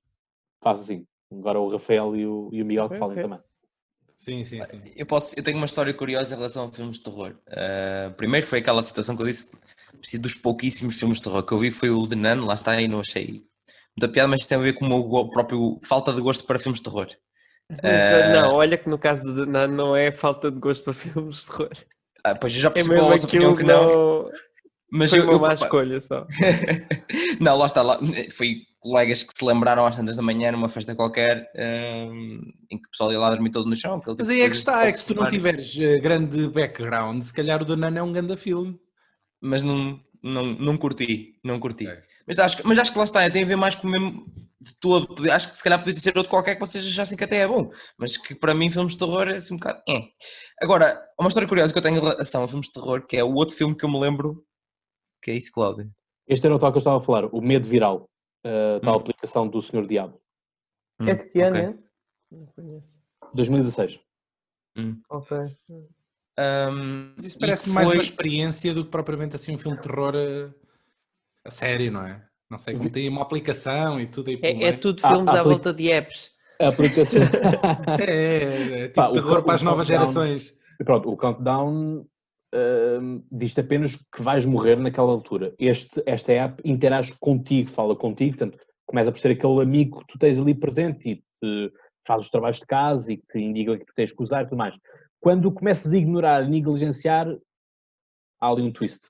S1: faz assim. Agora o Rafael e o, e o Miguel que falem okay. também.
S2: Sim, sim, sim.
S3: Eu, posso, eu tenho uma história curiosa em relação a filmes de terror. Uh, primeiro foi aquela situação que eu disse, preciso dos pouquíssimos filmes de terror que eu vi, foi o The Nun, lá está, e não achei muita piada, mas tem a ver com o meu próprio falta de gosto para filmes de terror.
S6: Uh... Não, olha que no caso de The Nun não é falta de gosto para filmes de terror.
S3: Ah, pois eu já percebi é a vossa opinião que não. não...
S6: Mas foi eu, uma eu, má escolha só.
S3: não, lá está, lá, foi colegas que se lembraram às tantas da manhã numa festa qualquer um, em que o pessoal ia lá dormir todo no chão.
S2: Mas tipo aí é que está, é que se tu não tiveres uh, grande background, se calhar o Danana é um grande filme.
S3: Mas não, não, não curti, não curti. É. Mas, acho, mas acho que lá está, tem a ver mais com o mesmo de todo. Acho que se calhar podia ser outro qualquer que vocês achassem que até é bom, mas que para mim filmes de terror é assim um bocado. É. Agora, uma história curiosa que eu tenho em relação a filmes de terror, que é o outro filme que eu me lembro, que é isso, Cláudio.
S1: Este era o tal que eu estava a falar, o Medo Viral uh, tal hum. aplicação do Senhor Diabo.
S5: Hum. É de que ano okay. esse?
S1: Não conheço. 2016.
S5: Hum. Ok.
S2: Um, Mas isso parece foi... mais uma experiência do que propriamente assim um filme de terror a, eh, a sério, não é? Não sei, como tem uma aplicação e tudo aí
S6: É, é tudo filmes à volta de apps.
S1: A aplicação.
S2: é, é, é, tipo Pá, terror o, para as novas gerações.
S1: Pronto, o Countdown uh, diz-te apenas que vais morrer naquela altura. Este, esta app interage contigo, fala contigo, portanto, começa por ser aquele amigo que tu tens ali presente e te faz os trabalhos de casa e que te indica que tu tens que usar e tudo mais. Quando começas a ignorar negligenciar, há ali um twist.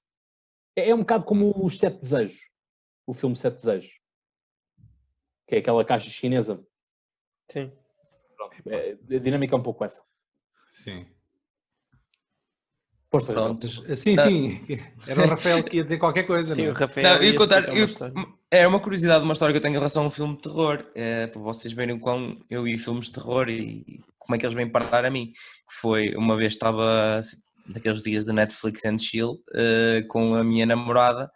S1: É, é um bocado como os Sete Desejos, o filme Sete Desejos, que é aquela caixa chinesa.
S6: Sim.
S1: Pronto, é, a dinâmica é um pouco essa.
S2: Sim.
S1: Força,
S2: Sim, sim. Era o Rafael que ia dizer qualquer coisa.
S6: Sim,
S2: não?
S6: o Rafael. Não,
S3: ia contar. Eu, é uma curiosidade, uma história que eu tenho em relação a um filme de terror. É, para vocês verem quão eu e filmes de terror e como é que eles vêm parar a mim. Que foi uma vez estava daqueles dias de Netflix and Chill uh, com a minha namorada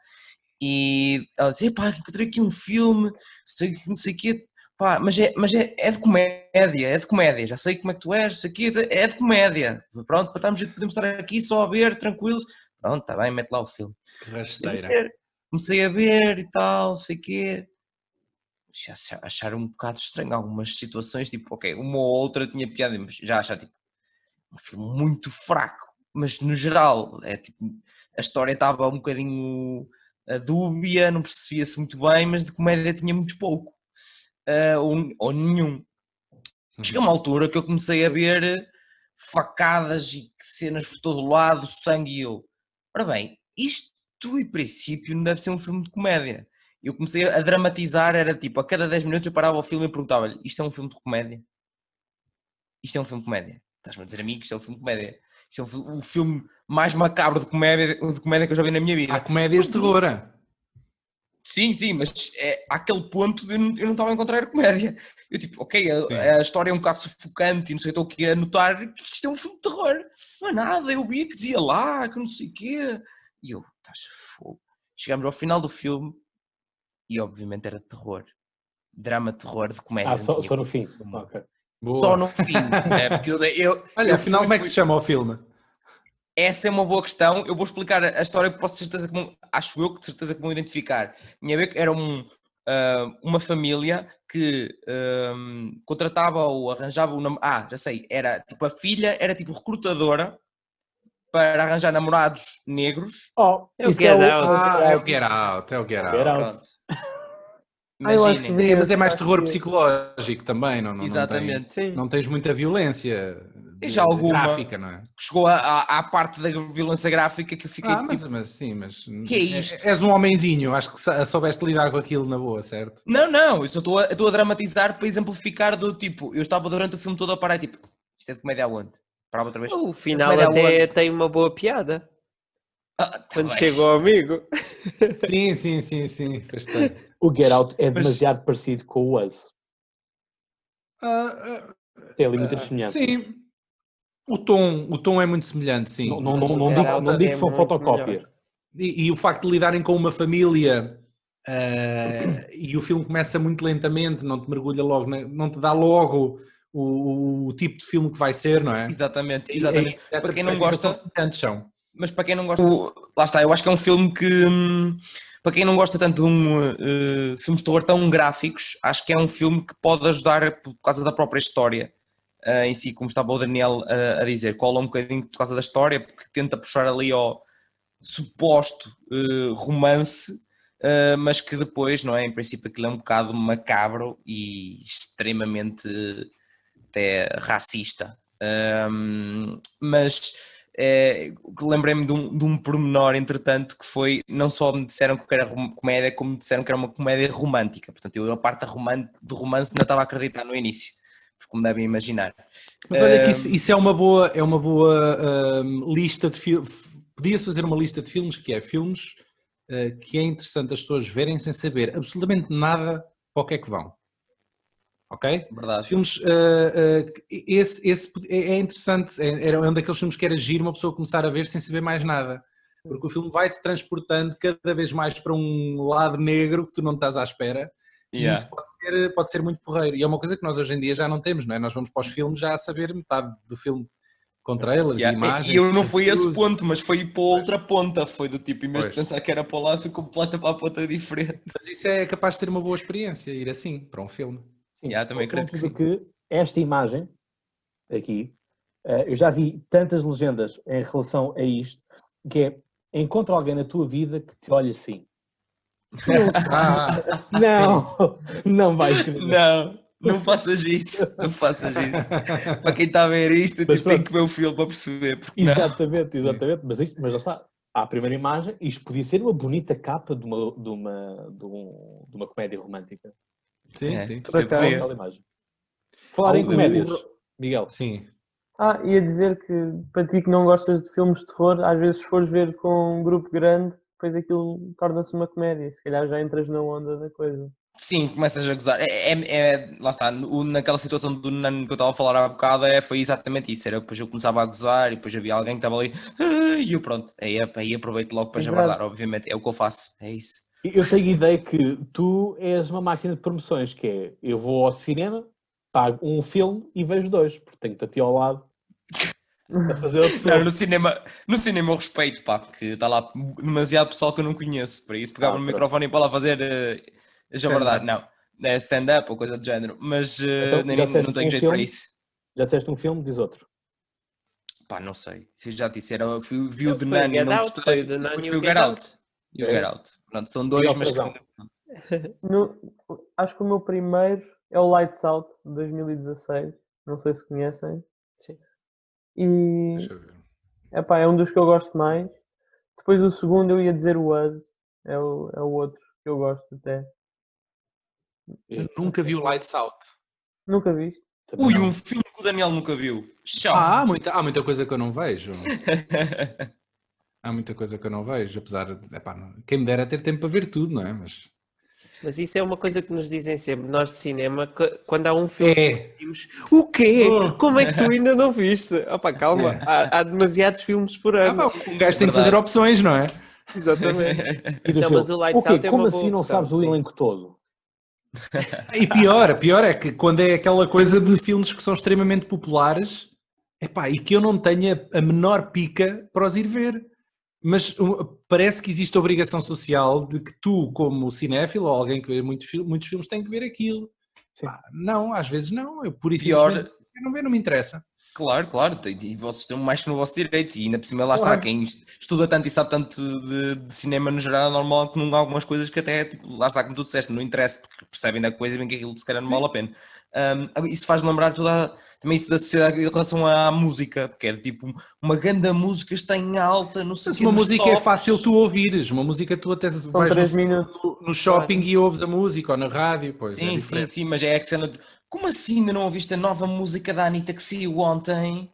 S3: e ela disse: pá, encontrei aqui um filme, sei, não sei o quê, Pá, mas é, mas é, é de comédia, é de comédia. Já sei como é que tu és, isso aqui é de comédia. Pronto, para estarmos, podemos estar aqui só a ver, tranquilos. Pronto, está bem, mete lá o filme.
S2: Que rasteira.
S3: Comecei a ver e tal, sei o quê. Já achar um bocado estranho algumas situações, tipo, ok, uma ou outra tinha piada, mas já achar tipo um filme muito fraco. Mas no geral, é tipo, a história estava um bocadinho a dúbia, não percebia-se muito bem, mas de comédia tinha muito pouco uh, ou, ou, nenhum. Uhum. Chega uma altura que eu comecei a ver facadas e cenas por todo lado, sangue e eu. Ora bem, isto em princípio não deve ser um filme de comédia. Eu comecei a dramatizar, era tipo, a cada 10 minutos eu parava o filme e perguntava-lhe, isto é um filme de comédia? Isto é um filme de comédia? Estás-me a dizer a mim que isto é um filme de comédia? Isto é um, o filme mais macabro de comédia, de comédia que eu já vi na minha vida.
S2: Há comédias de terror.
S3: Sim, sim, mas é aquele ponto de eu não, estava a encontrar a comédia. Eu tipo, ok, a, a, história é um bocado sufocante e não sei, estou aqui a notar que isto é um filme de terror. Não é nada, eu vi que dizia lá, que não sei o quê. E eu, estás fogo. Chegamos ao final do filme e obviamente era terror. Drama, terror, de comédia.
S1: Ah, só, só no fim.
S3: Okay. Só no fim. é, porque eu, eu,
S2: Olha,
S3: eu
S2: afinal, como é que se chama o filme?
S3: Essa é uma boa questão. Eu vou explicar a história que posso certeza que acho eu que de certeza que vão identificar. Tinha a ver que era um, uh, uma família que um, contratava ou arranjava o. Ah, já sei, era tipo a filha, era tipo recrutadora para arranjar namorados negros.
S6: Oh, é o Get é
S2: Out. Ah, é o Get Out, é o Get Out. Get out. Imaginem. mas é mais terror psicológico também, não, não,
S3: Exatamente.
S2: Não, tem, não tens muita violência de, já alguma gráfica, não é?
S3: Chegou à parte da violência gráfica que eu fiquei
S2: ah, mas, tipo, mas sim, mas que é isto? és um homenzinho, acho que soubeste lidar com aquilo na boa, certo?
S3: Não, não, eu só estou a, estou a dramatizar para exemplificar do tipo, eu estava durante o filme todo a parar tipo, isto é de comédia aonde? Parava outra vez.
S6: O final até tem uma boa piada. Ah, tá Quando bem. chegou ao amigo.
S2: Sim, sim, sim, sim.
S1: O Get Out é Mas... demasiado parecido com o Us.
S2: Uh,
S1: uh, Tem ali muitas uh, semelhanças.
S2: Sim. O tom, o tom é muito semelhante, sim.
S1: Não, não, não, não digo, não digo que são fotocópia.
S2: E, e, o facto de lidarem com uma família uh, e o filme começa muito lentamente, não te mergulha logo, não te dá logo o, o, tipo de filme que vai ser, não é?
S3: Exatamente, exatamente.
S2: E, e para quem não gosta, são.
S3: Mas para quem não gosta, lá está, eu acho que é um filme que, hum, para quem não gosta tanto de um, uh, filmes de terror tão gráficos, acho que é um filme que pode ajudar por causa da própria história uh, em si, como estava o Daniel uh, a dizer, cola um bocadinho por causa da história, porque tenta puxar ali ao suposto romance, mas que depois, não é? Em princípio, aquilo é um bocado macabro e extremamente até racista. mas é, lembrei-me de um, de um pormenor, entretanto, que foi, não só me disseram que era comédia, como me disseram que era uma comédia romântica. Portanto, eu a parte do romance ainda estava a acreditar no início, como devem imaginar.
S2: Mas olha que isso, isso, é uma boa, é uma boa lista de filmes. Podia-se fazer uma lista de filmes que é filmes uh, que é interessante as pessoas verem sem saber absolutamente nada para o que é que vão ok?
S3: Verdade.
S2: Filmes, uh, uh, esse, esse é, é interessante, é, é um daqueles filmes que era giro uma pessoa começar a ver sem saber mais nada, porque o filme vai-te transportando cada vez mais para um lado negro que tu não estás à espera, yeah. e isso pode ser, pode ser muito porreiro, e é uma coisa que nós hoje em dia já não temos, não é? Nós vamos para os filmes já a saber metade do filme com trailers yeah. e imagens.
S3: E eu não fui a esse ponto, mas foi para outra ponta. Foi do tipo, em vez de pensar que era para o lado, foi completa para a ponta diferente.
S2: Mas isso é capaz de ser uma boa experiência, ir assim, para um filme.
S1: Sim, yeah, também acredito que, sim. que esta imagem aqui, uh, eu já vi tantas legendas em relação a isto, que é encontra alguém na tua vida que te olha assim. Não, não vais.
S3: Não, não faças isso, não faças isso. Para quem está a ver isto, tipo, tem que ver o filme para perceber.
S1: Exatamente, não. exatamente. Mas, isto, mas já está. À primeira imagem, isto podia ser uma bonita capa de uma, de uma, de, um, de uma comédia romântica.
S2: Sim, é, sim.
S1: Por acaso, aquela imagem. Falar em comédias, Miguel.
S2: Sim.
S5: Ah, ia dizer que para ti que não gostas de filmes de terror, às vezes se fores ver com um grupo grande, depois aquilo torna-se uma comédia. Se calhar já entras na onda da coisa.
S3: Sim, começas a gozar. É, é, é lá está, naquela situação do Nano que eu estava a falar há bocado, é, foi exatamente isso. Era depois eu começava a gozar e depois havia alguém que estava ali ah", e eu pronto, aí, aí aproveito logo para jabardar, obviamente. É o que eu faço, é isso.
S1: Eu tenho ideia que tu és uma máquina de promoções, que é eu vou ao cinema, pago um filme e vejo dois, porque tenho-te a ti ao lado
S3: a fazer outro filme. Não, no cinema, no cinema eu respeito, pá, porque está lá demasiado pessoal que eu não conheço, para isso pegava ah, no microfone e para lá fazer uh, já verdade, não, é stand-up ou coisa do género, mas uh, então, nem, não tenho um jeito
S1: filme?
S3: para isso.
S1: Já disseste um filme, diz outro.
S3: Pá, não sei. Se já disse, era, vi o de Nani, não gostei. Foi o Get Out e o é. Get Out. Pronto, são dois, mas.
S5: No, acho que o meu primeiro é o Lights Out de 2016. Não sei se conhecem. Sim. E. Epá, é um dos que eu gosto mais. Depois o segundo eu ia dizer o Us. É o, é o outro que eu gosto até.
S2: Eu nunca vi o Lights Out.
S5: Nunca viste?
S3: Ui, um filme que o Daniel nunca viu.
S2: Ah, há muita, há muita coisa que eu não vejo. há muita coisa que eu não vejo, apesar de, epá, quem me dera ter tempo para ver tudo, não é? Mas...
S6: Mas isso é uma coisa que nos dizem sempre, nós de cinema, quando há um filme
S2: é.
S6: Vimos, o quê? Oh. Como é que tu ainda não viste? Opa, calma, é. há, há, demasiados filmes por ano. Ah,
S2: um gajo tem que fazer opções, não é?
S6: Exatamente.
S1: não, mas o Lights Out é Como assim não sabes sim. o elenco todo?
S2: E pior, pior é que quando é aquela coisa de filmes que são extremamente populares, epá, e que eu não tenha a menor pica para os ir ver. Mas parece que existe a obrigação social de que tu, como cinéfilo ou alguém que vê muitos, muitos filmes, tem que ver aquilo. Ah, não, às vezes não. Eu por isso
S3: Pior...
S2: eu não ver, não me interessa.
S3: Claro, claro, e vocês têm mais que no vosso direito, e ainda por cima lá claro. está, quem estuda tanto e sabe tanto de, de, cinema no geral, é normal que não há algumas coisas que até, tipo, lá está, como tu disseste, não interessa, porque percebem da coisa e bem que aquilo se calhar não Sim. vale a pena. Um, isso faz lembrar toda a, também isso da sociedade em relação à música, porque é tipo uma grande música está em alta, não sei
S2: Mas uma música é tops. é fácil tu ouvires, uma música tu até
S5: São vais no,
S2: no, no, shopping e ouves a música ou na rádio, pois.
S3: Sim, é sim, sim, mas é a cena de como assim ainda não ouviste a nova música da Anitta que saiu ontem?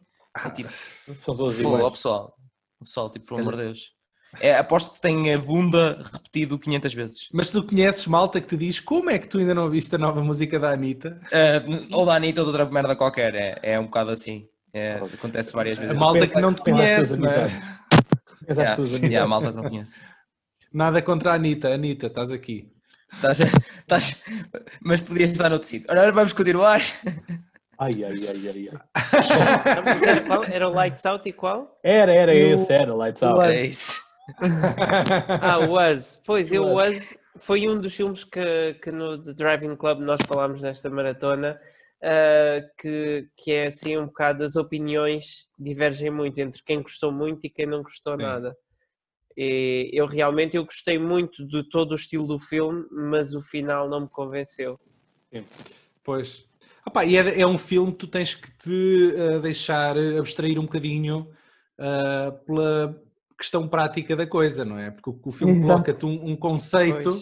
S3: Tipo, São todos iguais. pessoal, pessoal, tipo, pelo amor de Deus. É, aposto que tem a bunda repetido 500 vezes.
S2: Mas tu conheces malta que te diz como é que tu ainda não viste a nova música da Anitta?
S3: Uh, ou da Anitta ou de outra merda qualquer, é, é um bocado assim. É, acontece várias vezes.
S2: A malta que não te conhece, não é?
S3: Yeah, yeah, a malta que não conhece.
S2: Nada contra a Anitta, Anitta, estás aqui.
S3: Estás, estás, mas podias estar noutro sítio. Agora vamos continuar.
S1: Ai, ai, ai, ai.
S6: era, qual? era o Lights Out e qual?
S1: Era, era esse, era Lights Out.
S3: Era isso.
S6: ah, o Us. Pois, eu, o Us foi um dos filmes que, que no The Driving Club nós falámos nesta maratona, uh, que, que é assim um bocado, as opiniões divergem muito entre quem gostou muito e quem não gostou Sim. nada. E eu realmente eu gostei muito de todo o estilo do filme, mas o final não me convenceu.
S2: Sim. Pois. Opa, e é, é, um filme que tu tens que te uh, deixar abstrair um bocadinho uh, pela questão prática da coisa, não é? Porque o, o filme coloca-te um, um, conceito,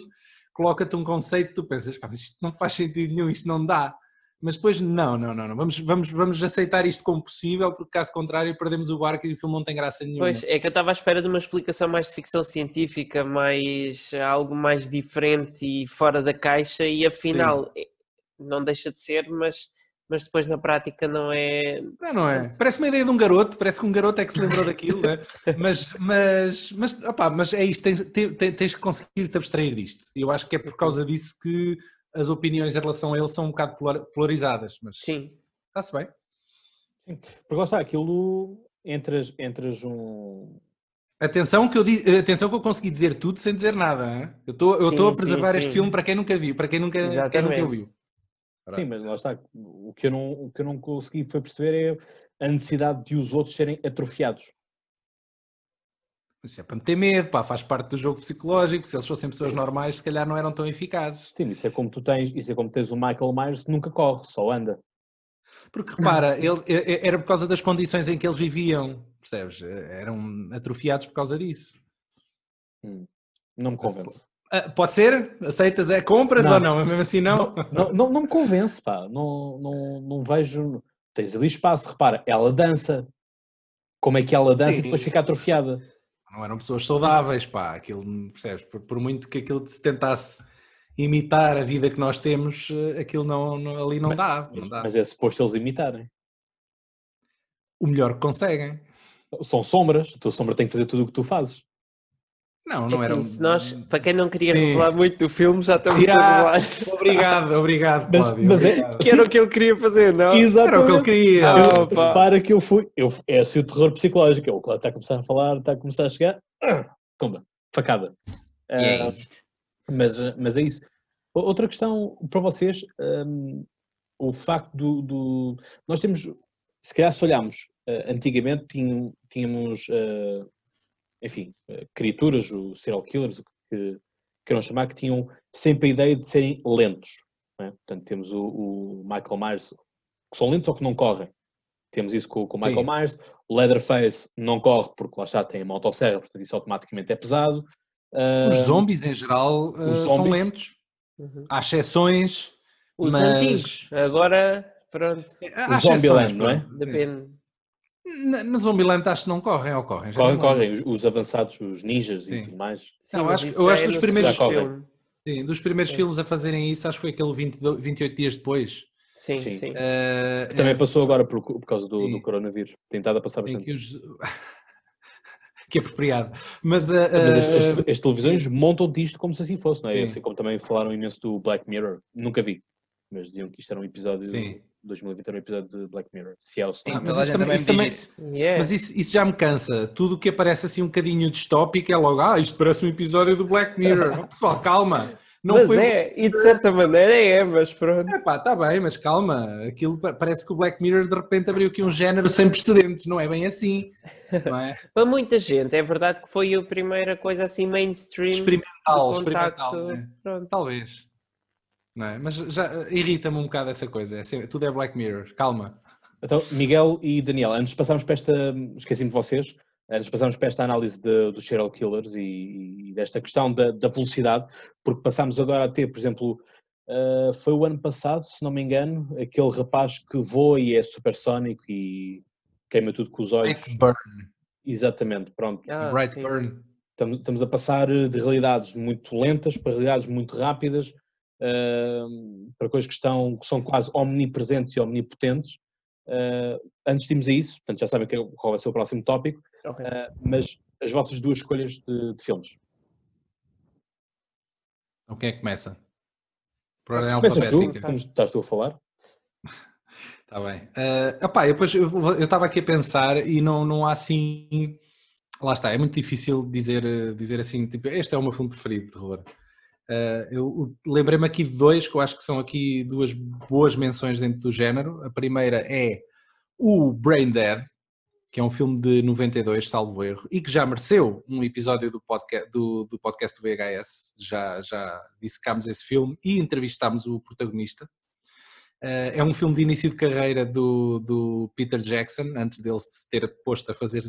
S2: coloca-te um conceito, tu pensas, pá, mas isto não faz sentido nenhum, isto não dá. Mas depois, não, não, não, não. Vamos, vamos, vamos aceitar isto como possível, porque caso contrário perdemos o barco e o filme não tem graça nenhuma.
S6: Pois, é que eu estava à espera de uma explicação mais de ficção científica, mais algo mais diferente e fora da caixa, e afinal Sim. não deixa de ser, mas mas depois na prática não é.
S2: Não, não é. Parece uma ideia de um garoto, parece que um garoto é que se lembrou daquilo, né? mas, mas, mas, opa, mas é isto, tens, tens, tens que conseguir te abstrair disto. Eu acho que é por causa disso que as opiniões em relação a ele são um bocado polarizadas. Mas
S6: Sim.
S2: Está-se bem.
S1: Sim. Porque lá está, aquilo entras, entras um.
S2: Atenção que, eu, atenção que eu consegui dizer tudo sem dizer nada. Hein? Eu estou eu estou a preservar sim, este filme para quem nunca viu, para quem nunca, quem nunca viu.
S1: Sim, mas lá está. O que, eu não, o que eu não consegui foi perceber é a necessidade de os outros serem atrofiados.
S2: Isso é para meter medo, pá, faz parte do jogo psicológico. Se eles fossem pessoas normais, se calhar não eram tão eficazes.
S1: Sim, isso é como tu tens, isso é como tens o Michael Myers que nunca corre, só anda.
S2: Porque repara, ele, era por causa das condições em que eles viviam, percebes? Eram atrofiados por causa disso.
S1: Hum, não me convence.
S2: Uh, pode ser? Aceitas? É compras não. ou não? Mesmo assim não?
S1: Não, não, não me convence, pá. Não, não, não vejo. Tens ali espaço, repara, ela dança. Como é que ela dança Sim. e depois fica atrofiada?
S2: Não eram pessoas saudáveis, pá. Aquilo, percebes? Por, por, muito que aquilo se tentasse imitar a vida que nós temos, eh, aquilo não, não ali não,
S1: mas,
S2: dá,
S1: não
S2: dá.
S1: Mas é suposto eles imitarem.
S2: O melhor que conseguem.
S1: São sombras. A tua sombra tem que fazer tudo o que tu fazes.
S2: Não, não era um...
S6: nós, para quem não queria Sim. revelar muito do filme, já estamos a revelar.
S2: Obrigado, obrigado, mas, Cláudio,
S6: mas
S2: É,
S6: que era o que ele queria fazer, não?
S2: Exatamente. Era o que ele queria.
S1: Eu, para que eu fui, eu, é assim o terror psicológico, o Cláudio está a começar a falar, está a começar a chegar, tumba, facada.
S3: É uh,
S1: mas, mas é isso. Outra questão para vocês, um, o facto do, do, Nós temos, se calhar se olharmos, uh, antigamente tínhamos, tínhamos uh, enfim, eh, criaturas, os serial killers, o que queiram chamar, que tinham sempre a ideia de serem lentos. É? Portanto, temos o, o, Michael Myers, que são lentos ou que não correm. Temos isso com, com o Michael Sim. Myers. O Leatherface não corre porque lá está, tem a motosserra, portanto isso automaticamente é pesado.
S2: Os uh, zombies em geral uh, zombies, são lentos. Uhum. Há exceções.
S6: Os mas... antigos, agora pronto.
S1: Há o Zombieland, não é?
S6: Depende.
S2: No Zombieland acho que não correm ou correm?
S1: Correm, correm. Os, os, avançados, os ninjas Sim. e tudo mais.
S2: Sim, não, acho, eu acho que dos primeiros, sim, dos primeiros sim. filmes a fazerem isso, acho que foi aquele 20, 28 dias depois.
S6: Sim, sim. sim.
S1: Uh, também é, passou agora por, por causa do, do coronavírus. Tem estado a passar bastante.
S2: Que, os... que apropriado. Mas, uh,
S1: Mas as, as, as, televisões montam disto como se assim fosse, não é? Assim como também falaram imenso do Black Mirror. Nunca vi. Mas diziam que isto era um episódio. Sim 2020 era um episódio de Black Mirror. Se é o
S3: Sim, mas, isso também, isso também.
S2: Yeah. mas isso, isso, já me cansa. Tudo o que aparece assim um bocadinho distópico é logo, ah, isto parece um episódio do Black Mirror. pessoal, calma.
S6: Não mas foi... é, e de certa maneira é, mas pronto.
S2: É pá, está bem, mas calma. Aquilo parece que o Black Mirror de repente abriu aqui um género sem precedentes, não é bem assim. Não é?
S6: Para muita gente, é verdade que foi a primeira coisa assim mainstream.
S2: Experimental, experimental. Né? Talvez. Não é? Mas já irrita-me um bocado essa coisa. É, tudo é Black Mirror. Calma.
S1: Então, Miguel e Daniel, antes de passarmos para esta. Esqueci-me de vocês. Antes de passarmos para esta análise dos serial killers e, e desta questão da, da, velocidade, porque passamos agora a ter, por exemplo, uh, foi o ano passado, se não me engano, aquele rapaz que voa e é supersónico e queima tudo com os olhos.
S2: Burn.
S1: Exatamente, pronto.
S2: Ah, Burn.
S1: Estamos, estamos a passar de realidades muito lentas para realidades muito rápidas para coisas que, estão, que são quase omnipresentes e omnipotentes. Uh, antes de irmos a isso, portanto já sabem que, qual vai ser o próximo tópico, okay. uh, mas as vossas duas escolhas de, de filmes.
S2: Então quem é que começa?
S1: Por ordem alfabética. Tu, estás tu a falar?
S2: Está bem. Uh, epá, depois eu estava aqui a pensar e não, não há assim. Lá está, é muito difícil dizer, dizer assim, tipo, este é o meu filme preferido de terror. Uh, eu lembrei-me aqui de dois que eu acho que são aqui duas boas menções dentro do género. A primeira é o Brain Dead, que é um filme de 92, salvo erro, e que já mereceu um episódio do podcast do, do, podcast do VHS. Já, já dissecámos esse filme e entrevistámos o protagonista. Uh, é um filme de início de carreira do, do Peter Jackson, antes dele se ter posto a fazer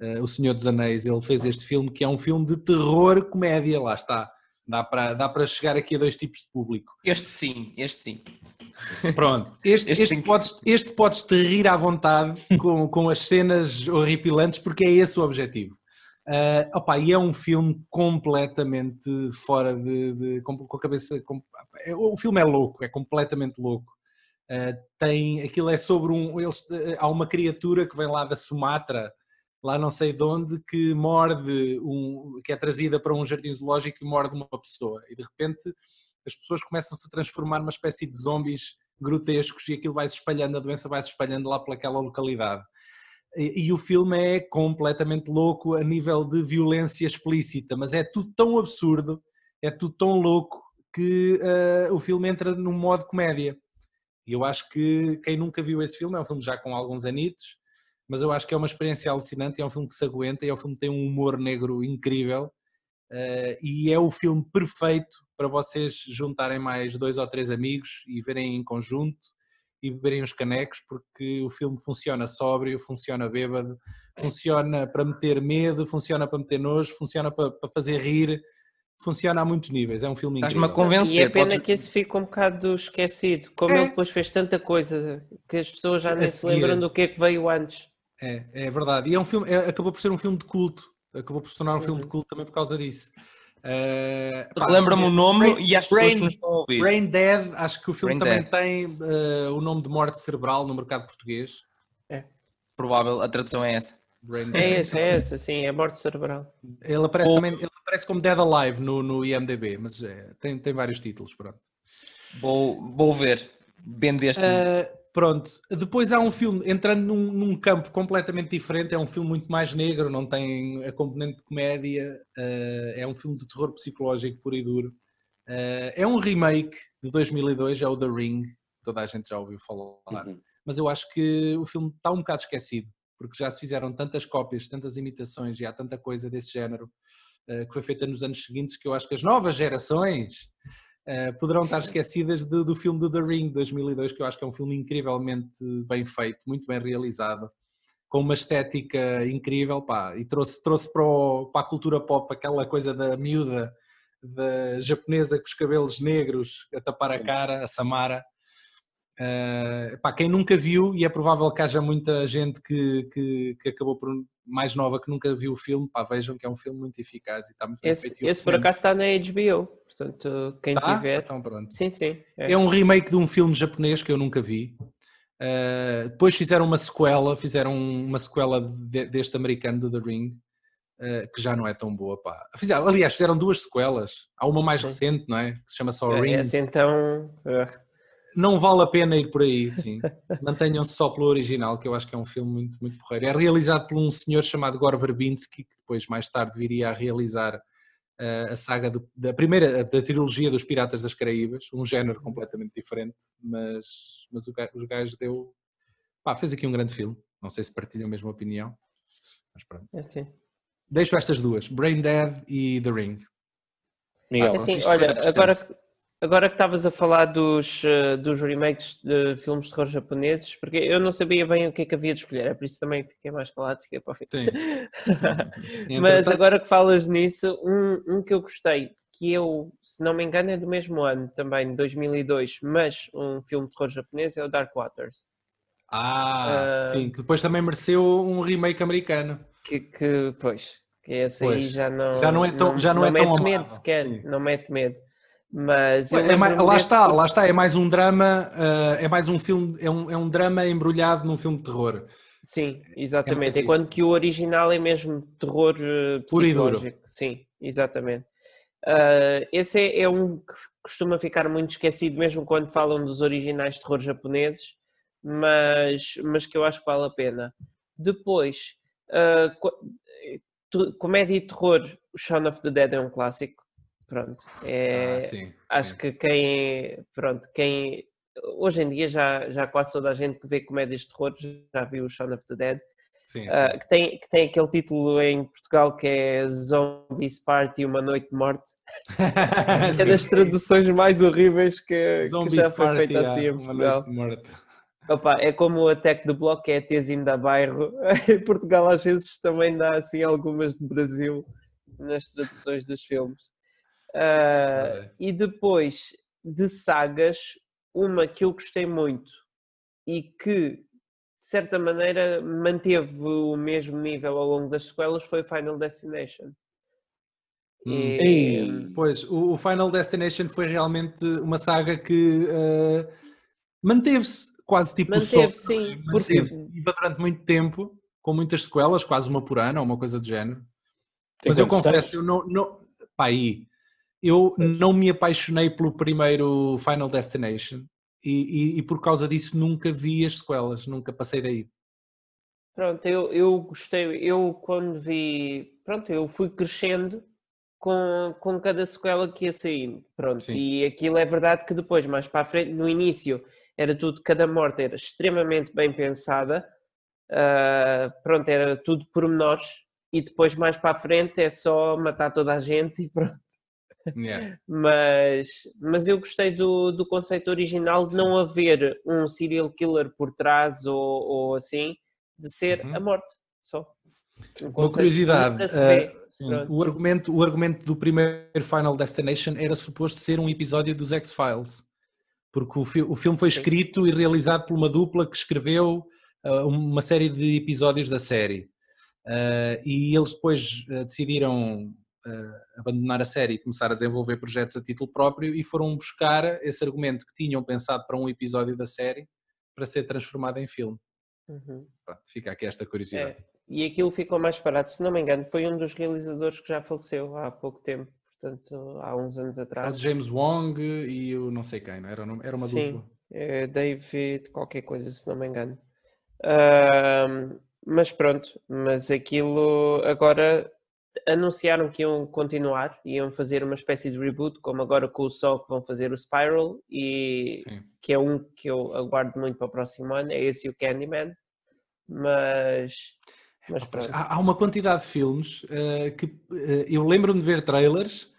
S2: uh, O Senhor dos Anéis, ele fez este filme que é um filme de terror comédia, lá está Dá para, dá para chegar aqui a dois tipos de público.
S3: Este sim, este sim.
S2: Pronto, este, este, este, podes, este podes te rir à vontade com, com as cenas horripilantes porque é esse o objetivo. Uh, opa, e é um filme completamente fora de. de com, com, a cabeça. Com, é, o filme é louco, é completamente louco. Uh, tem, aquilo é sobre um. Eles, há uma criatura que vem lá da Sumatra lá não sei de onde, que morde, um, que é trazida para um jardim zoológico e morde uma pessoa. E de repente as pessoas começam-se a transformar numa espécie de zombies grotescos e aquilo vai se espalhando, a doença vai se espalhando lá pelaquela localidade. E, e, o filme é completamente louco a nível de violência explícita, mas é tudo tão absurdo, é tudo tão louco que uh, o filme entra num modo comédia. E eu acho que quem nunca viu esse filme, é um filme já com alguns anitos, mas eu acho que é uma experiência alucinante, é um filme que se aguenta, é um filme que tem um humor negro incrível uh, e é o filme perfeito para vocês juntarem mais dois ou três amigos e verem em conjunto e beberem os canecos, porque o filme funciona sóbrio, funciona bêbado, funciona para meter medo, funciona para meter nojo, funciona para, para fazer rir, funciona a muitos níveis. É um filme incrível.
S6: Estás-me a convencer. E é pena podes... que esse fique um bocado esquecido. Como é. ele depois fez tanta coisa que as pessoas já nem se lembram do que é que veio antes.
S2: É, é verdade. E é um filme, é, acabou por ser um filme de culto. Acabou por se tornar um uhum. filme de uhum. culto também por causa disso.
S3: Uh, Relembra-me o nome Brain, e as pessoas Brain, que nos estão a ouvir.
S2: Brain Dead, acho que o filme Brain também Dead. tem uh, o nome de morte cerebral no mercado português.
S3: É. Provável, a tradução é essa.
S6: é essa, é essa, sim, é morte cerebral.
S2: Ele aparece, também, ele aparece como Dead Alive no, no IMDB, mas é, tem, tem vários títulos. Pronto.
S3: Vou, vou ver. Bem deste. Uh,
S2: Pronto, depois há um filme, entrando num, num, campo completamente diferente, é um filme muito mais negro, não tem a componente de comédia, uh, é um filme de terror psicológico puro e duro. Uh, é um remake de 2002, é o The Ring, toda a gente já ouviu falar, uhum. mas eu acho que o filme está um bocado esquecido, porque já se fizeram tantas cópias, tantas imitações e há tanta coisa desse género uh, que foi feita nos anos seguintes que eu acho que as novas gerações uh, poderão estar esquecidas do, do filme do The Ring de 2002, que eu acho que é um filme incrivelmente bem feito, muito bem realizado, com uma estética incrível, pá, e trouxe, trouxe para, o, para a cultura pop aquela coisa da miúda, da japonesa com os cabelos negros a tapar a cara, a Samara. Uh, pá, quem nunca viu, e é provável que haja muita gente que, que, que, acabou por mais nova que nunca viu o filme, pá, vejam que é um filme muito eficaz e está muito
S6: esse, bem feito. Esse por acaso está na HBO. Portanto, quem tá? tiver.
S2: Então pronto.
S6: Sim, sim.
S2: É. é. um remake de um filme japonês que eu nunca vi. Uh, depois fizeram uma sequela, fizeram uma sequela de, deste americano do The Ring, uh, que já não é tão boa. Pá. Fizeram, aliás, fizeram duas sequelas. Há uma mais sim. recente, não é? Que se chama só é, Rings.
S6: então. Uh...
S2: Não vale a pena ir por aí, sim. Mantenham-se só pelo original, que eu acho que é um filme muito, muito porreiro. É realizado por um senhor chamado Gore Verbinski, que depois, mais tarde, viria a realizar a saga do, da primeira, da trilogia dos Piratas das Caraíbas, um género completamente diferente, mas, mas o, os gajos deu. Pá, fez aqui um grande filme. Não sei se partilham a mesma opinião, mas pronto.
S6: É sim.
S2: Deixo estas duas, Brain Dead e The Ring.
S6: Miguel, é assim, olha, agora, Agora que estavas a falar dos, eh, dos remakes de filmes de terror japoneses, porque eu não sabia bem o que é que havia de escolher, é por isso também fiquei mais calado, fiquei para o fim.
S2: Sim.
S6: Mas agora que falas nisso, um, um que eu gostei, que eu, se não me engano, é do mesmo ano também, 2002, mas um filme de terror japonês é o Dark Waters.
S2: Ah, uh, sim, que depois também mereceu um remake americano.
S6: Que, que pois, que esse pois, aí já não,
S2: já não é tão, já não, não é
S6: mete
S2: tão
S6: medo sequer, sim. não mete medo. Mas
S2: é mais, lá está, lá está, é mais um drama, uh, é mais um filme, é um, é um drama embrulhado num filme de terror.
S6: Sim, exatamente. É Enquanto que o original é mesmo terror uh, psicológico. Sim, exatamente. Uh, esse é, é, um que costuma ficar muito esquecido, mesmo quando falam dos originais de terror japoneses, mas, mas que eu acho que vale a pena. Depois, uh, comédia e terror, o Shaun of the Dead é um clássico. Pronto, é, ah, sim, acho sim. que quem, pronto, quem hoje em dia já, já quase toda a gente que vê comédias de terror já viu o Shaun of the Dead. Sim, uh, que, tem, que tem aquele título em Portugal que é Zombies Party Uma Noite de Morte. é das traduções mais horríveis que, que já foi feita assim em Portugal. Opa, é como o Attack do Bloco, que é Tezinho da Bairro. em Portugal às vezes também dá assim algumas de Brasil nas traduções dos filmes. Uh, e depois de sagas, uma que eu gostei muito e que de certa maneira manteve o mesmo nível ao longo das sequelas foi Final Destination.
S2: Hum. E... Pois, o Final Destination foi realmente uma saga que uh, manteve-se quase tipo
S6: manteve, só, sim,
S2: manteve porque... durante muito tempo, com muitas sequelas, quase uma por ano ou uma coisa do género. Tem Mas eu confesso, eu não, não pá, aí, eu não me apaixonei pelo primeiro Final Destination e, e, e, por causa disso nunca vi as sequelas, nunca passei daí.
S6: Pronto, eu, eu gostei, eu quando vi, pronto, eu fui crescendo com, com cada sequela que ia saindo, pronto, Sim. e aquilo é verdade que depois, mais para a frente, no início era tudo, cada morte era extremamente bem pensada, uh, pronto, era tudo pormenores, e depois mais para a frente é só matar toda a gente e pronto. Yeah. mas, mas eu gostei do, do conceito original de não haver um serial killer por trás ou, ou assim, de ser uhum. a morte só.
S2: Um Uma curiosidade, uh, o, argumento, o argumento do primeiro Final Destination era suposto ser um episódio dos X-Files, porque o, fi o filme foi escrito Sim. e realizado por uma dupla que escreveu uh, uma série de episódios da série. Uh, e eles depois decidiram abandonar a série e começar a desenvolver projetos a título próprio e foram buscar esse argumento que tinham pensado para um episódio da série para ser transformado em filme. Uhum. Pronto, fica aqui esta curiosidade. É,
S6: e aquilo ficou mais barato, se não me engano, foi um dos realizadores que já faleceu há pouco tempo, portanto, há uns anos atrás.
S2: O James Wong e o não sei quem, não era? Era uma
S6: Sim,
S2: dupla.
S6: É David, qualquer coisa, se não me engano. Uh, mas pronto, mas aquilo agora anunciaram que iam continuar, iam fazer uma espécie de reboot, como agora com o Sol que vão fazer o Spiral, e Sim. que é um que eu aguardo muito para o próximo ano, é esse e o Candyman, mas... mas
S2: há, há, uma quantidade de filmes uh, que uh, eu lembro-me de ver trailers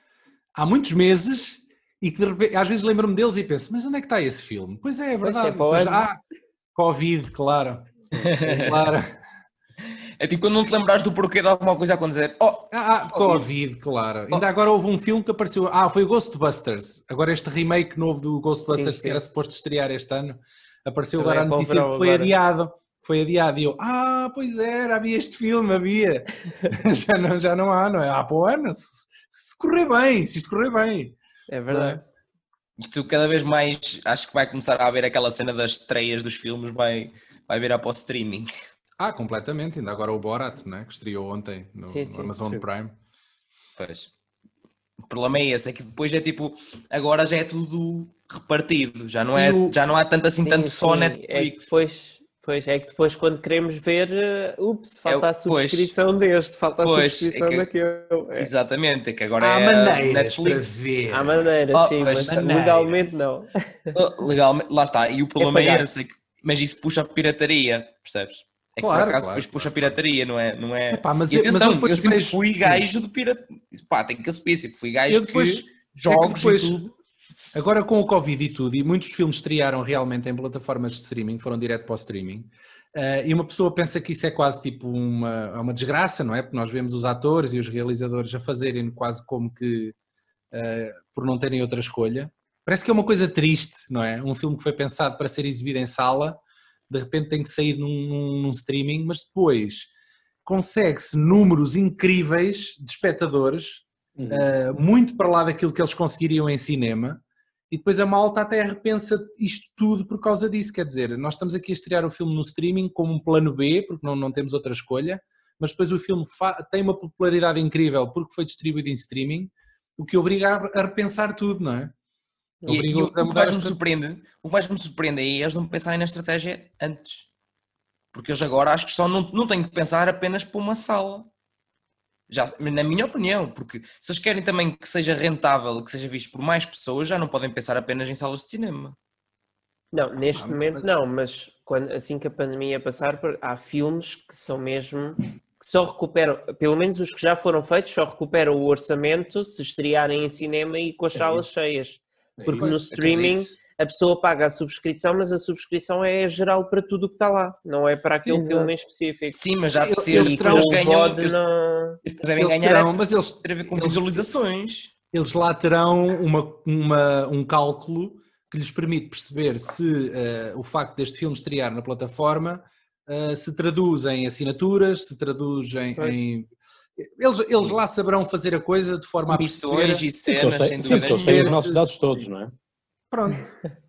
S2: há muitos meses e que repente, às vezes lembro-me deles e penso, mas onde é que está esse filme? Pois é, é verdade. É, pois, ah, Covid, claro. claro.
S3: É tipo quando não te lembras do porquê de alguma coisa a acontecer. Oh,
S2: ah, ah Covid, claro. Oh. Ainda agora houve um filme que apareceu. Ah, foi Ghostbusters. Agora este remake novo do Ghostbusters sim, sim. que era suposto estrear este ano. Apareceu agora a notícia que foi agora. adiado. Foi adiado. E eu, ah, pois era, havia este filme, havia. já, não, já não há, não é? Ah, para o ano, se, se correr bem, se isto correr bem.
S6: É verdade.
S3: Isto cada vez mais, acho que vai começar a haver aquela cena das estreias dos filmes, vai, vai virar para o streaming.
S2: Ah, completamente. Ainda agora o Borat, né? que estreou ontem no, sim, sim, no Amazon sim. Prime.
S3: Pois. O problema é esse, é que depois é tipo, agora já é tudo repartido, já não, é, o... já não há tanto assim, tanto só Netflix.
S6: É depois, pois, é que depois quando queremos ver, uh, ups, falta é, a subscrição pois, deste, falta a é subscrição é que, daquele.
S3: É. Exatamente, é que agora
S2: há
S3: é
S2: Netflix.
S6: Há maneiras, oh, sim, mas maneiras. legalmente não.
S3: Legalmente, lá está, e o problema é, é esse, é que, mas isso puxa a pirataria, percebes? É claro, que por acaso claro, depois puxa a pirataria, não é? Não é...
S2: Epá, mas, e atenção,
S3: mas eu, eu sempre fui gajo de pirataria. Pá, tem que assumir, sempre fui gajo depois, que jogos depois, e tudo.
S2: Agora com o Covid e tudo, e muitos filmes estrearam realmente em plataformas de streaming, foram direto para o streaming, uh, e uma pessoa pensa que isso é quase tipo uma, uma desgraça, não é? Porque nós vemos os atores e os realizadores a fazerem quase como que uh, por não terem outra escolha. Parece que é uma coisa triste, não é? Um filme que foi pensado para ser exibido em sala de repente tem que sair num, num streaming, mas depois consegue-se números incríveis de espectadores, uhum. uh, muito para lá daquilo que eles conseguiriam em cinema, e depois a malta até repensa isto tudo por causa disso. Quer dizer, nós estamos aqui a estrear o filme no streaming como um plano B, porque não, não temos outra escolha, mas depois o filme tem uma popularidade incrível porque foi distribuído em streaming, o que obriga a repensar tudo, não é?
S3: E, e o, o, que mais me surpreende, o que mais me surpreende é eles não pensarem na estratégia antes. Porque eles agora acho que só não, não têm que pensar apenas para uma sala. Já, na minha opinião, porque se eles querem também que seja rentável, que seja visto por mais pessoas, já não podem pensar apenas em salas de cinema.
S6: Não, neste ah, momento mas... não, mas quando, assim que a pandemia passar, há filmes que são mesmo que só recuperam, pelo menos os que já foram feitos, só recuperam o orçamento se estrearem em cinema e com as é salas cheias. É porque no streaming a pessoa paga a subscrição, mas a subscrição é geral para tudo o que está lá, não é para aquele Sim, filme em específico.
S3: Sim, mas já de ser eles, terão, eles ganham, eles, não... eles devem eles ganhar, terão,
S2: mas eles
S3: ter a ver com visualizações.
S2: Eles lá terão uma, uma, um cálculo que lhes permite perceber se uh, o facto deste filme estrear na plataforma uh, se traduz em assinaturas, se traduz em, em eles, eles lá saberão fazer a coisa de forma a
S3: perceber... e cenas,
S1: sem dúvida. Eles têm os nossos dados todos, não é?
S2: Pronto.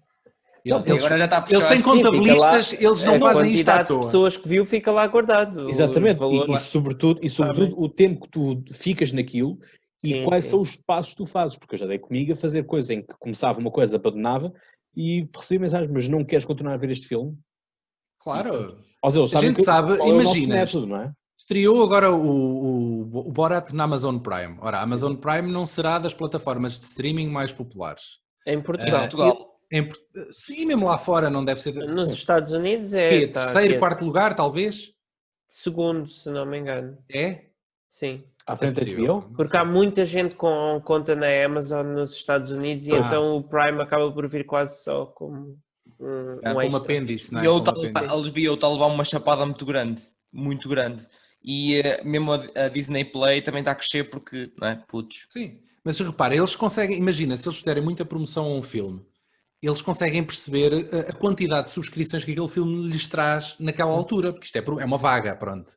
S2: Não, eles, agora já está eles têm contabilistas, Sim, lá, eles não fazem isto à toa.
S6: de pessoas que viu fica lá guardado.
S1: Exatamente, e, e, sobretudo, e sobretudo o tempo que tu ficas naquilo sim, e quais sim. são os passos que tu fazes, porque eu já dei comigo a fazer coisa em que começava uma coisa, abandonava e recebi mensagens, mas não queres continuar a ver este filme?
S2: Claro. a gente sabe, imagina, é? Estreou agora o, o, o Borat na Amazon Prime. Ora, a Amazon Prime não será das plataformas de streaming mais populares.
S6: Em Portugal.
S3: Portugal.
S2: Em, sim, mesmo lá fora não deve ser.
S6: Nos Estados Unidos é.
S2: Tá, terceiro, quarto lugar, talvez?
S6: Segundo, se não me engano.
S2: É?
S6: Sim.
S1: À frente é da HBO?
S6: Porque há muita gente com conta na Amazon nos Estados Unidos e ah. então o Prime acaba por vir quase só como um,
S2: é, um como apêndice, não é?
S3: E eu está a levar uma chapada muito grande, muito grande. E uh, mesmo a, Disney Play também está a crescer porque, não é? Putos.
S2: Sim. Mas repara, eles conseguem, imagina, se eles fizerem muita promoção a um filme, eles conseguem perceber a quantidade de subscrições que aquele filme lhes traz naquela altura, porque isto é, é uma vaga, pronto.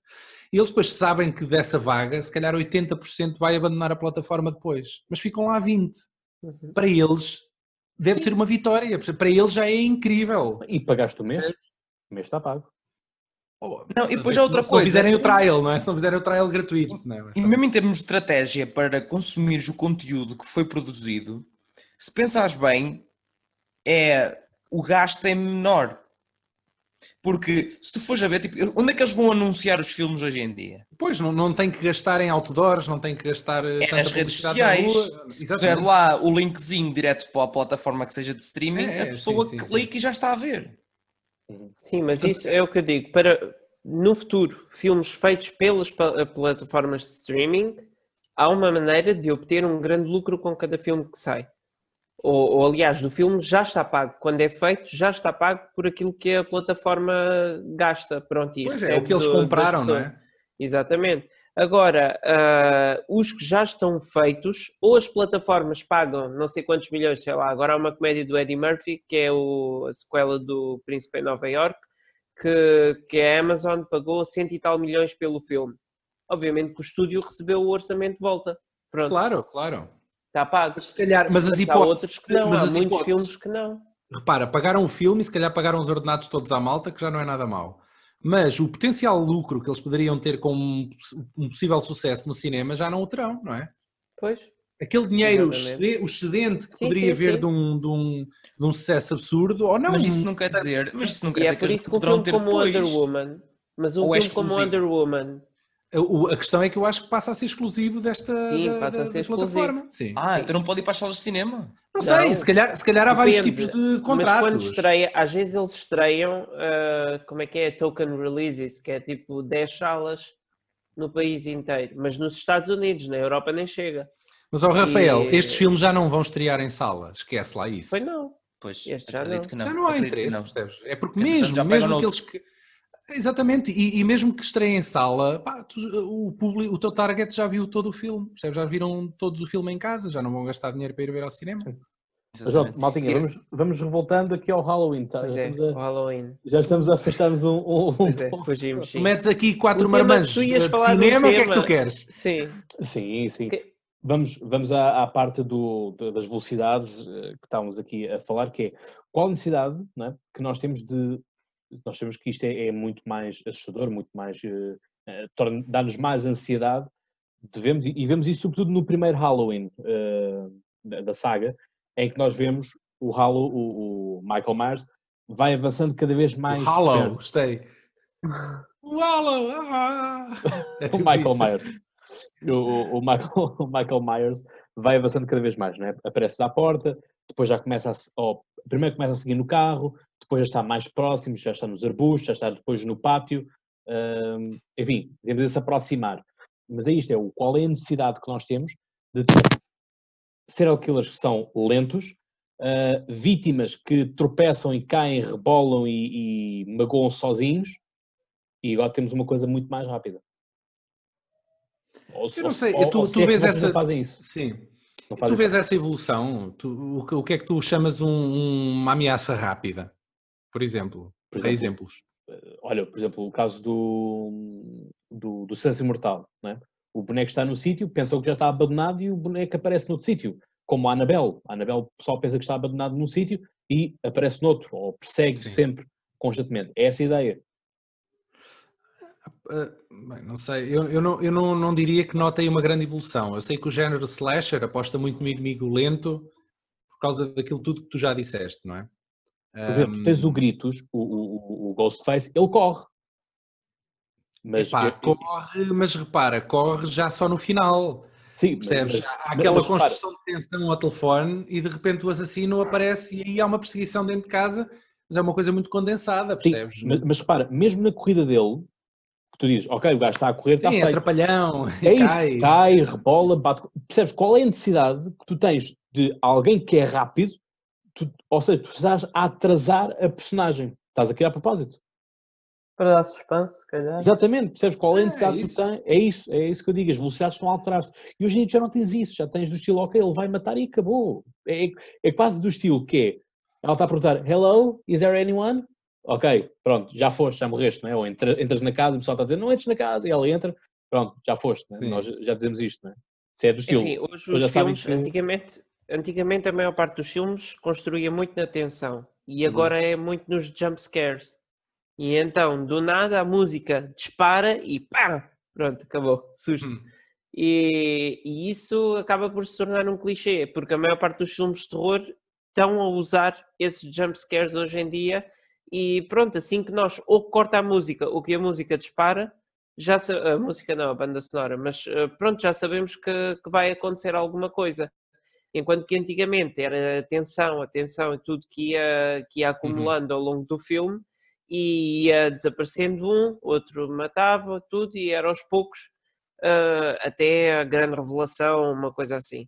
S2: E eles depois sabem que dessa vaga, se calhar 80% vai abandonar a plataforma depois, mas ficam lá 20%. Uhum. Para eles, deve ser uma vitória, para eles já é incrível.
S1: E pagaste o mês? O mês está pago.
S3: Oh, não, e depois há outra coisa.
S2: Se não fizerem o trial, não é? Se não fizerem o trial gratuito. Não é?
S3: E mesmo em termos de estratégia para consumir o conteúdo que foi produzido, se pensares bem, é, o gasto é menor. Porque se tu fores a ver, tipo, onde é que eles vão anunciar os filmes hoje em dia?
S2: Pois, não, não tem que gastar em outdoors, não tem que gastar
S3: eh, é nas redes sociais. Se fizer lá o linkzinho direto para a plataforma que seja de streaming, é, a pessoa sim, sim, clica sim. e já está a ver.
S6: Sim, mas isso é o que eu digo. Para no futuro, filmes feitos pelas plataformas de streaming, há uma maneira de obter um grande lucro com cada filme que sai. Ou, ou, aliás, do filme já está pago. Quando é feito, já está pago por aquilo que a plataforma gasta. Pronto,
S2: pois é, é o que eles compraram, não é?
S6: Exatamente. Agora, uh, os que já estão feitos, ou as plataformas pagam não sei quantos milhões, sei lá, agora há uma comédia do Eddie Murphy, que é o, a sequela do Príncipe em Nova York, que, que a Amazon pagou cento e tal milhões pelo filme. Obviamente que o estúdio recebeu o orçamento de volta. Pronto.
S2: Claro, claro.
S6: Está pago.
S2: Mas se calhar, mas as hipóteses... Há outros
S6: que não, há muitos hipóteses, filmes que não.
S2: Repara, pagaram o filme e se calhar pagaram os ordenados todos à malta, que já não é nada mau. Mas o potencial lucro que eles poderiam ter com um possível sucesso no cinema já não o terão, não é?
S6: Pois.
S2: Aquele dinheiro, o excedente que sim, poderia sim, haver sim. De, um, de, um, de um sucesso absurdo, ou não.
S3: Mas isso não quer dizer, mas isso não quer e é dizer é por que isso que um filme como
S6: depois. Wonder Woman, mas um filme como Wonder Woman
S2: a questão é que eu acho que passa a ser exclusivo desta Sim, da, passa a ser plataforma.
S3: Sim. Ah, Sim. então não pode ir para as salas de cinema?
S2: Não, não sei, se calhar, se calhar há vários tipos de contratos.
S6: Mas quando estreia, às vezes eles estreiam, uh, como é que é, token releases, que é tipo 10 salas no país inteiro, mas nos Estados Unidos, na Europa nem chega.
S2: Mas, ó Rafael, e... estes filmes já não vão estrear em sala, esquece lá isso.
S6: Pois não.
S3: Pois, este já não.
S2: não. Já não há interesse, não. percebes? É porque mesmo, mesmo que eles... Exatamente, e, e, mesmo que estreiem em sala, pá, tu, o, público, o teu target já viu todo o filme, já viram todos o filme em casa, já não vão gastar dinheiro para ir ver ao cinema.
S1: Mas, ó, Maltinha, vamos, vamos revoltando aqui ao Halloween, tá?
S6: Pois é, a,
S1: Halloween. Já estamos a afastar-nos um, um,
S6: pois é, fugimos, sim.
S2: Metes aqui quatro marmanjos de cinema, o que é que tu queres?
S6: Sim.
S1: Sim, sim. Que... Vamos, vamos à, à parte do, das velocidades eh, que estávamos aqui a falar, que é qual a necessidade é, que nós temos de nós sabemos que isto é, é muito mais assustador, muito mais. Uh, uh, dá-nos mais ansiedade. Devemos, e vemos isso sobretudo no primeiro Halloween uh, da, da, saga, em que nós vemos o Halo, o, o Michael Myers, vai avançando cada vez mais.
S2: O Halo, gostei. O Halo! Ah!
S1: É tipo o Michael isso. Myers. O, o, Michael, o Michael Myers vai avançando cada vez mais, né? aparece à porta, depois já começa a, oh, primeiro começa a seguir no carro, depois já está mais próximo, já está nos arbustos, já está depois no pátio, enfim, devemos se aproximar. Mas é isto, é o, qual é a necessidade que nós temos de ter serial killers que são lentos, uh, vítimas que tropeçam e caem, rebolam e, e magoam sozinhos, e agora temos uma coisa muito mais rápida.
S2: Ou, eu não sei, ou, tu, tu é vês essa. Fazem isso. Sim. Tu vês essa evolução? Tu, o, o, que é que tu chamas um, uma ameaça rápida? Por exemplo, por exemplo exemplos.
S1: Eh, olha, por exemplo, o caso do, do, do Senso Imortal. Né? O boneco está no sítio, pensou que já está abandonado e o boneco aparece noutro sítio. Como a Anabel. A Anabel só pensa que está abandonado num sítio e aparece noutro, ou persegue Sim. sempre, constantemente. É essa a ideia.
S2: Uh, bem, não sei, eu, eu, não, eu não, não diria que notei uma grande evolução. Eu sei que o género slasher aposta muito no inimigo lento por causa daquilo tudo que tu já disseste, não é?
S1: Por tu tens o Gritos, o, o, o Ghostface, ele corre.
S2: Mas, Epá, eu, corre, mas repara, corre já só no final. Sim, percebes? Mas, há aquela mas, construção repara. de tensão ao telefone e de repente o assassino aparece e aí há uma perseguição dentro de casa, mas é uma coisa muito condensada, percebes?
S1: Sim, mas, repara, mesmo na corrida dele, tu dizes, ok, o gajo está a correr, está Sim,
S2: feito. é atrapalhão,
S1: é cai. Isso, cai, rebola, bate. Percebes qual é a necessidade que tu tens de alguém que é rápido, tu, ou seja, tu estás a atrasar a personagem, estás a criar a propósito.
S5: Para dar suspense, se calhar.
S1: Exatamente, percebes qual é a é necessidade é que tu tens? É isso, é isso que eu digo, as velocidades estão a alterar-se. E hoje em dia já não tens isso, já tens do estilo, ok, ele vai matar e acabou. É, é quase do estilo que é, ela está a perguntar, hello, is there anyone? ok, pronto, já foste, já morreste, não é? Ou entra, entras na casa, o pessoal está a dizer, não entres na casa, e ela entra, pronto, já foste, é? nós já dizemos isto, não é? Isso é do estilo.
S6: Enfim, hoje os filmes, que... antigamente, antigamente a maior parte dos filmes construía muito na tensão, e uhum. agora uhum. é muito nos jump scares. E então, do nada, a música dispara e pá, pronto, acabou, susto. Uhum. E, e, isso acaba por se tornar um clichê, porque a maior parte dos filmes de terror estão a usar esses jump scares hoje em dia e pronto, assim que nós ou corta a música ou que a música dispara, já a música não, a banda sonora, mas eh, pronto, já sabemos que, que vai acontecer alguma coisa. Enquanto que antigamente era atenção, atenção e tudo que ia, que ia uhum. acumulando uhum. ao longo do filme e ia desaparecendo um, outro matava, tudo, e era aos poucos uh, até a grande revelação, uma coisa assim.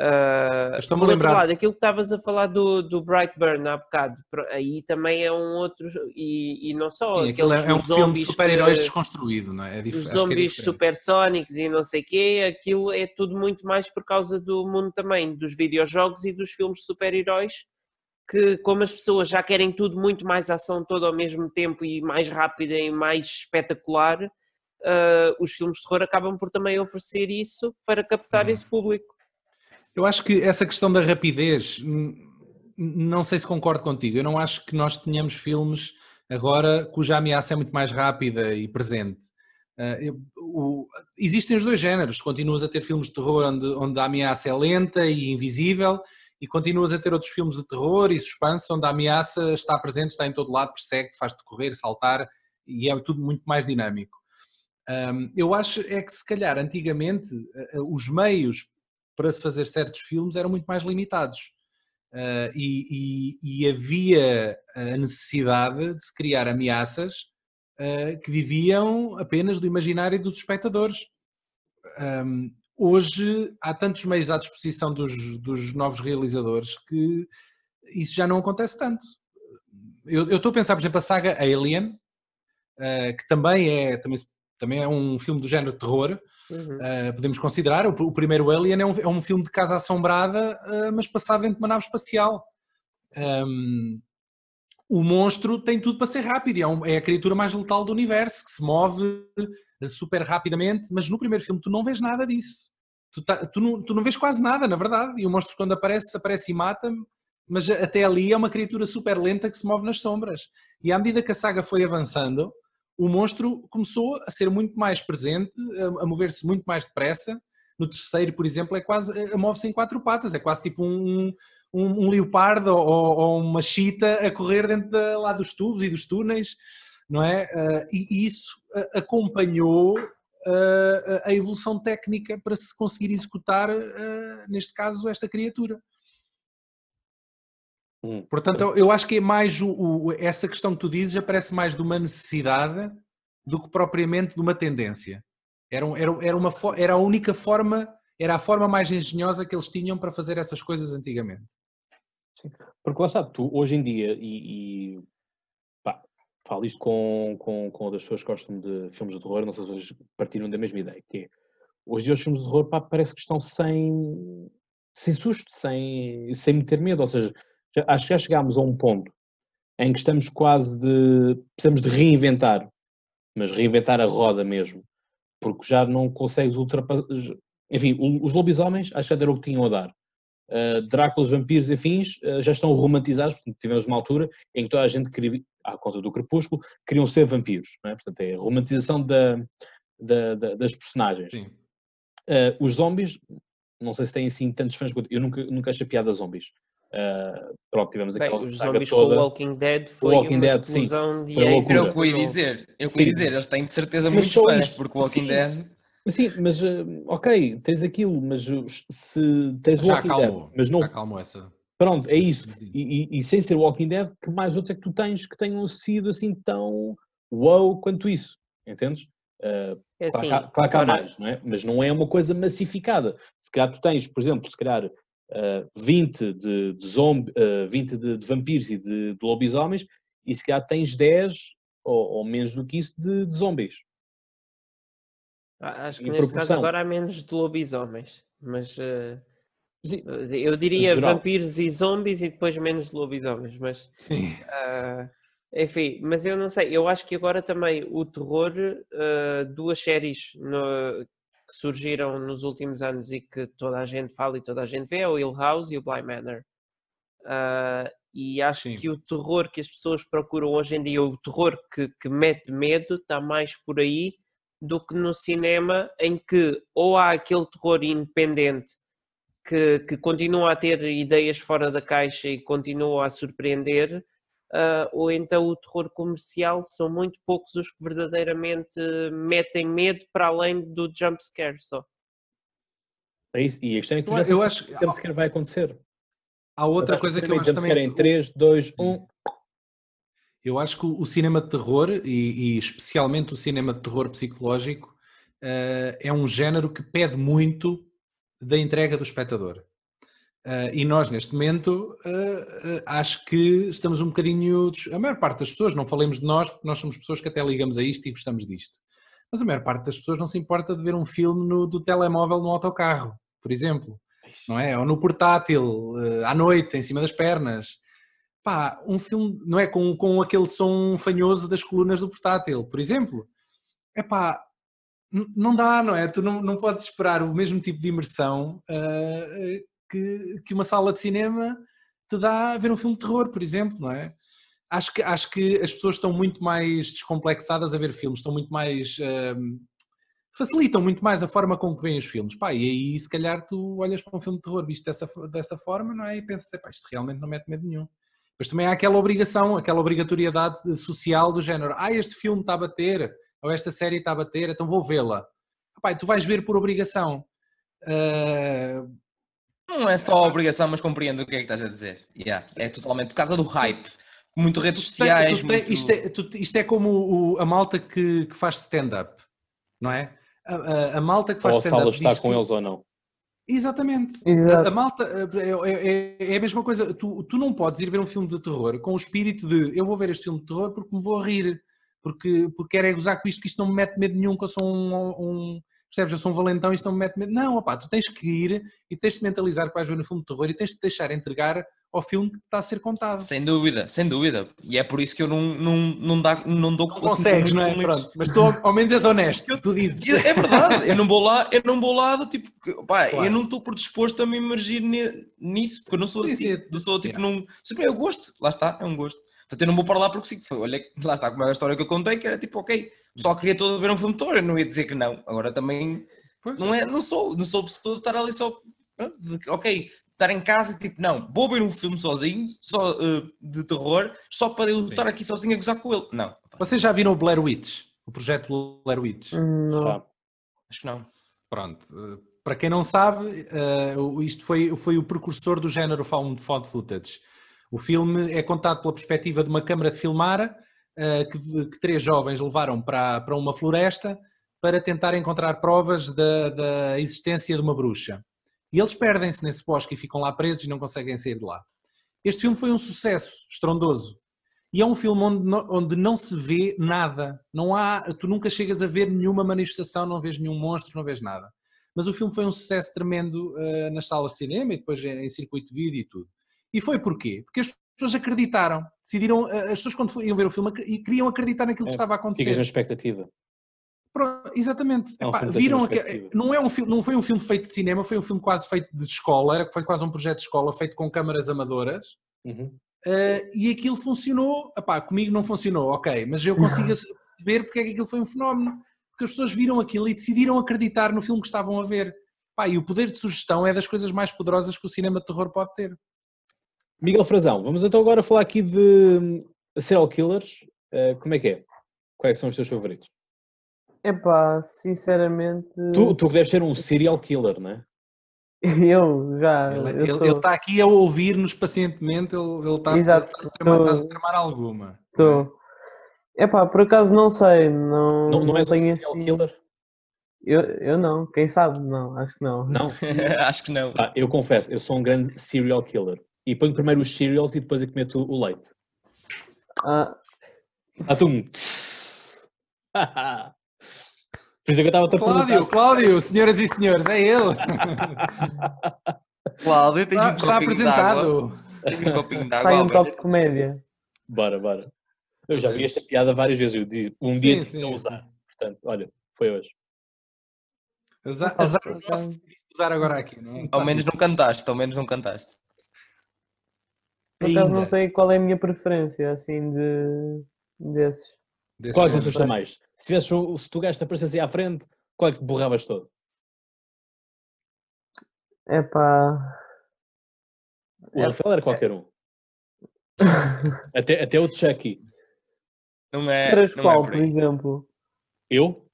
S6: Uh, Estou-me a lembrar. Lado, aquilo que estavas a falar do, do Brightburn há bocado, aí também é um outro, e, e não só.
S2: Sim, aquilo é, é um filme de super-heróis desconstruído, não é? é
S6: os é zombies é supersónicos e não sei o quê, aquilo é tudo muito mais por causa do mundo também, dos videojogos e dos filmes de super-heróis, que como as pessoas já querem tudo muito mais ação toda ao mesmo tempo e mais rápida e mais espetacular, uh, os filmes de terror acabam por também oferecer isso para captar hum. esse público.
S2: Eu acho que essa questão da rapidez, não sei se concordo contigo. Eu não acho que nós tenhamos filmes agora cuja ameaça é muito mais rápida e presente. Uh, o, existem os dois géneros. Continuas a ter filmes de terror onde, onde a ameaça é lenta e invisível, e continuas a ter outros filmes de terror e suspense onde a ameaça está presente, está em todo lado, persegue, faz-te correr, saltar e é tudo muito mais dinâmico. Um, eu acho é que se calhar antigamente os meios para se fazer certos filmes eram muito mais limitados. Uh, e, e, e, havia a necessidade de se criar ameaças uh, que viviam apenas do imaginário dos espectadores. Um, hoje há tantos meios à disposição dos, dos, novos realizadores que isso já não acontece tanto. Eu, estou a pensar, por exemplo, a saga Alien, uh, que também é, também se também é um filme do género terror, uhum. uh, podemos considerar. O, o, primeiro Alien é um, é um filme de casa assombrada, uh, mas passado dentro de uma nave espacial. Um, o monstro tem tudo para ser rápido, é, um, é, a criatura mais letal do universo, que se move eh, super rapidamente, mas no primeiro filme tu não vês nada disso. Tu, tá, tu, não, tu não vês quase nada, na verdade, e o monstro quando aparece, aparece e mata mas até ali é uma criatura super lenta que se move nas sombras. E à medida que a saga foi avançando, o monstro começou a ser muito mais presente, a, mover-se muito mais depressa, no terceiro, por exemplo, é quase, move-se em quatro patas, é quase tipo um, um, um leopardo ou, ou, uma chita a correr dentro de, lá dos tubos e dos túneis, não é? Uh, e, isso acompanhou uh, a evolução técnica para se conseguir executar, uh, neste caso, esta criatura. Hum. Portanto, eu acho que é mais o, o, essa questão que tu dizes aparece mais de uma necessidade do que propriamente de uma tendência. Era, era, era, uma, era a única forma, era a forma mais engenhosa que eles tinham para fazer essas coisas antigamente.
S1: Sim. Porque lá está, tu hoje em dia, e, e pá, falo isto com, com, com outras pessoas que gostam de filmes de terror, não sei se vocês partilham da mesma ideia, que é, hoje os filmes de terror pá, parece que estão sem, sem susto, sem, sem meter medo, ou seja, acho que já chegámos a um ponto em que estamos quase de, precisamos de reinventar, mas reinventar a roda mesmo, porque já não consegues ultrapassar, enfim, os lobisomens acho que já deram o que tinham a dar, uh, Dráculas, vampiros e afins uh, já estão romantizados, porque tivemos uma altura em que toda a gente queria, à conta do crepúsculo, queriam ser vampiros, é? Portanto, é a romantização da, da, da, das personagens. Uh, os zombies, não sei se têm assim tantos fãs quanto eu nunca, nunca achei piada a zombies. Uh, pronto, tivemos
S6: Bem, aquela os zombies toda. com o Walking Dead foi
S1: Walking
S6: uma
S1: Dead, explosão
S6: sim,
S3: de o que eu ia dizer, eu ia dizer, eles têm de certeza muitos fãs, porque o Walking sim. Dead
S1: Sim, mas uh, ok, tens aquilo, mas se tens
S2: já Walking acalmou, Dead, mas não. acalmou essa.
S1: Pronto, é isso. E, e, e, sem ser Walking Dead, que mais outros é que tu tens que tenham sido assim tão wow quanto isso? Entendes? Uh, é assim, claro, claro que há mais, não é? Mas não é uma coisa massificada. Se calhar tu tens, por exemplo, se calhar uh, 20 de, de, zombi, uh, 20 de, de, vampiros e de, de lobisomens, e se calhar tens 10 ou, ou menos do que isso de, de zombies.
S6: Acho que neste proporção. caso agora há menos de lobisomens, mas uh, eu diria vampiros e zombies e depois menos de lobisomens, mas
S2: sim.
S6: Uh, enfim, mas eu não sei, eu acho que agora também o terror, uh, duas séries no, que surgiram nos últimos anos e que toda a gente fala e toda a gente vê é o Hill House e o Bly Manor. Uh, e acho Sim. que o terror que as pessoas procuram hoje em dia, o terror que, que mete medo, está mais por aí do que no cinema, em que ou há aquele terror independente que, que continua a ter ideias fora da caixa e continua a surpreender, uh, ou então o terror comercial são muito poucos os que verdadeiramente metem medo para além do jump scare só.
S1: É isso, e a questão é que tu já eu acho que o jump scare vai acontecer.
S2: Há outra coisa que eu acho também...
S1: em 3, 2, 1...
S2: Eu acho que o cinema de terror, e, e especialmente o cinema de terror psicológico, uh, é um género que pede muito da entrega do espectador. Uh, e nós, neste momento, uh, acho que estamos um bocadinho. A maior parte das pessoas, não falemos de nós, porque nós somos pessoas que até ligamos a isto e gostamos disto. Mas a maior parte das pessoas não se importa de ver um filme no, do telemóvel no autocarro, por exemplo. Não é? Ou no portátil, à noite, em cima das pernas pá, um filme, não é? Com, com aquele som fanhoso das colunas do portátil, por exemplo. É pá, não dá, não é? Tu não, não podes esperar o mesmo tipo de imersão uh, que, que uma sala de cinema te dá a ver um filme de terror, por exemplo, não é? Acho que, acho que as pessoas estão muito mais descomplexadas a ver filmes, estão muito mais. Uh, facilitam muito mais a forma com que veem os filmes. Pá, e aí, se calhar, tu olhas para um filme de terror visto dessa, dessa forma, não é? E pensas, isto realmente não mete medo nenhum. Mas também há aquela obrigação, aquela obrigatoriedade social do género. Ah, este filme está a bater, ou esta série está a bater, então vou vê-la. Pai, tu vais ver por obrigação. Uh...
S3: Não é só obrigação, mas compreendo o que é que estás a dizer. Yeah, é totalmente por causa do hype. Muito redes sociais.
S2: muito... Isto, é, isto, é, como o, a malta que, que faz stand-up, não é? A, a, a, malta que faz stand-up.
S1: Ou a sala está com eles ou não.
S2: Exatamente. A, a, malta é, é, é, a mesma coisa. Tu, tu não podes ir ver um filme de terror com o espírito de eu vou ver este filme de terror porque me vou rir, porque, porque quero é gozar com isto, que isto não me mete medo nenhum, que eu sou um, um percebes? Eu sou um valentão e isto não me mete medo. Não, opá, tu tens que ir e tens de mentalizar que vais ver um filme de terror e tens de deixar entregar ao filme que está a ser contado.
S3: Sem dúvida, sem dúvida. E é por isso que eu não, não, não, dá, não dou
S2: não consegues, não é? Pronto, mas tu ao menos és honesto, eu, tu dizes.
S3: É verdade, eu não vou lá, eu não vou lá do tipo, pá, claro. eu não estou predisposto a me emergir nisso, porque eu não sou sim, assim, sim. eu sou tipo, yeah. não, sempre é o gosto, lá está, é um gosto. Portanto, eu não vou para lá porque sim, foi, olha, lá está, como é a história que eu contei, que era tipo, ok, só queria todo ver um filme de terror, eu não ia dizer que não, agora também Não, é, não, sou, não sou pessoa de estar ali só. De, ok, estar em casa tipo, não, vou ver um filme sozinho, só uh, de terror, só para eu Sim. estar aqui sozinho a gozar com ele. Não.
S2: Vocês já viram o Blair Witch? O projeto Blair Witch?
S5: Não.
S3: Acho que não.
S2: Pronto. Uh, para quem não sabe, uh, isto foi, foi o precursor do género found footage. O filme é contado pela perspectiva de uma câmara de filmar que, que, três jovens levaram para, para uma floresta para tentar encontrar provas da, da existência de uma bruxa. E eles perdem-se nesse bosque e ficam lá presos e não conseguem sair de lá. Este filme foi um sucesso estrondoso. E é um filme onde não, onde não se vê nada. Não há, tu nunca chegas a ver nenhuma manifestação, não vês nenhum monstro, não vês nada. Mas o filme foi um sucesso tremendo uh, nas salas de cinema e depois em circuito de vídeo e tudo. E foi porquê? Porque as pessoas acreditaram. Decidiram, uh, as pessoas quando iam ver o filme e queriam acreditar naquilo que é, estava a acontecer. Ficas
S1: na expectativa.
S2: Pronto, exatamente. É um Epá, viram que, não, é um filme, não foi um filme feito de cinema, foi um filme quase feito de escola, era, foi quase um projeto de escola feito com câmaras amadoras. Uhum. Uh, e aquilo funcionou. Epá, comigo não funcionou, ok, mas eu consigo ver porque é que aquilo foi um fenómeno. Porque as pessoas viram aquilo e decidiram acreditar no filme que estavam a ver. Epá, e o poder de sugestão é das coisas mais poderosas que o cinema de terror pode ter.
S1: Miguel Frazão, vamos então agora falar aqui de serial killers. Uh, como é que é? Quais são os teus favoritos?
S5: Epá, sinceramente.
S1: Tu, tu deves ser um serial killer, não é?
S5: Eu já.
S2: Ele, está sou... aqui a ouvir-nos pacientemente, ele, está, Exato, ele está, a, tramar, a tramar alguma.
S5: Estou. É pá, por acaso não sei. Não,
S1: não, não, é tenho um serial assim... killer?
S5: Eu, eu não, quem sabe? Não, acho que não.
S1: Não?
S3: acho que não.
S1: Ah, eu confesso, eu sou um grande serial killer. E ponho primeiro os cereals e depois eu cometo o leite.
S5: Ah.
S1: Atum. Por isso é que eu estava a
S2: Cláudio, Cláudio, senhoras e senhores, é ele.
S3: Cláudio, tem
S2: ah, um está apresentado.
S3: Tem um copinho de água.
S5: Sai um top de comédia.
S1: Bora, bora. Eu já vi esta piada várias vezes. Eu disse, um dia sim, sim, usar. Portanto, olha, foi hoje.
S2: Azar, azar posso usar agora aqui, não é?
S3: Ao menos não cantaste, ao menos não cantaste.
S5: Por acaso não sei qual é a minha preferência, assim, de desses.
S1: Qual é que você mais? Se, tivesse, se tu gajo aparecesse aí à frente, qual é que te borravas todo?
S5: É pá.
S1: O é, Rafael era qualquer um. até, até o Chucky.
S3: Não é.
S5: Para qual, é por, por exemplo?
S1: Eu?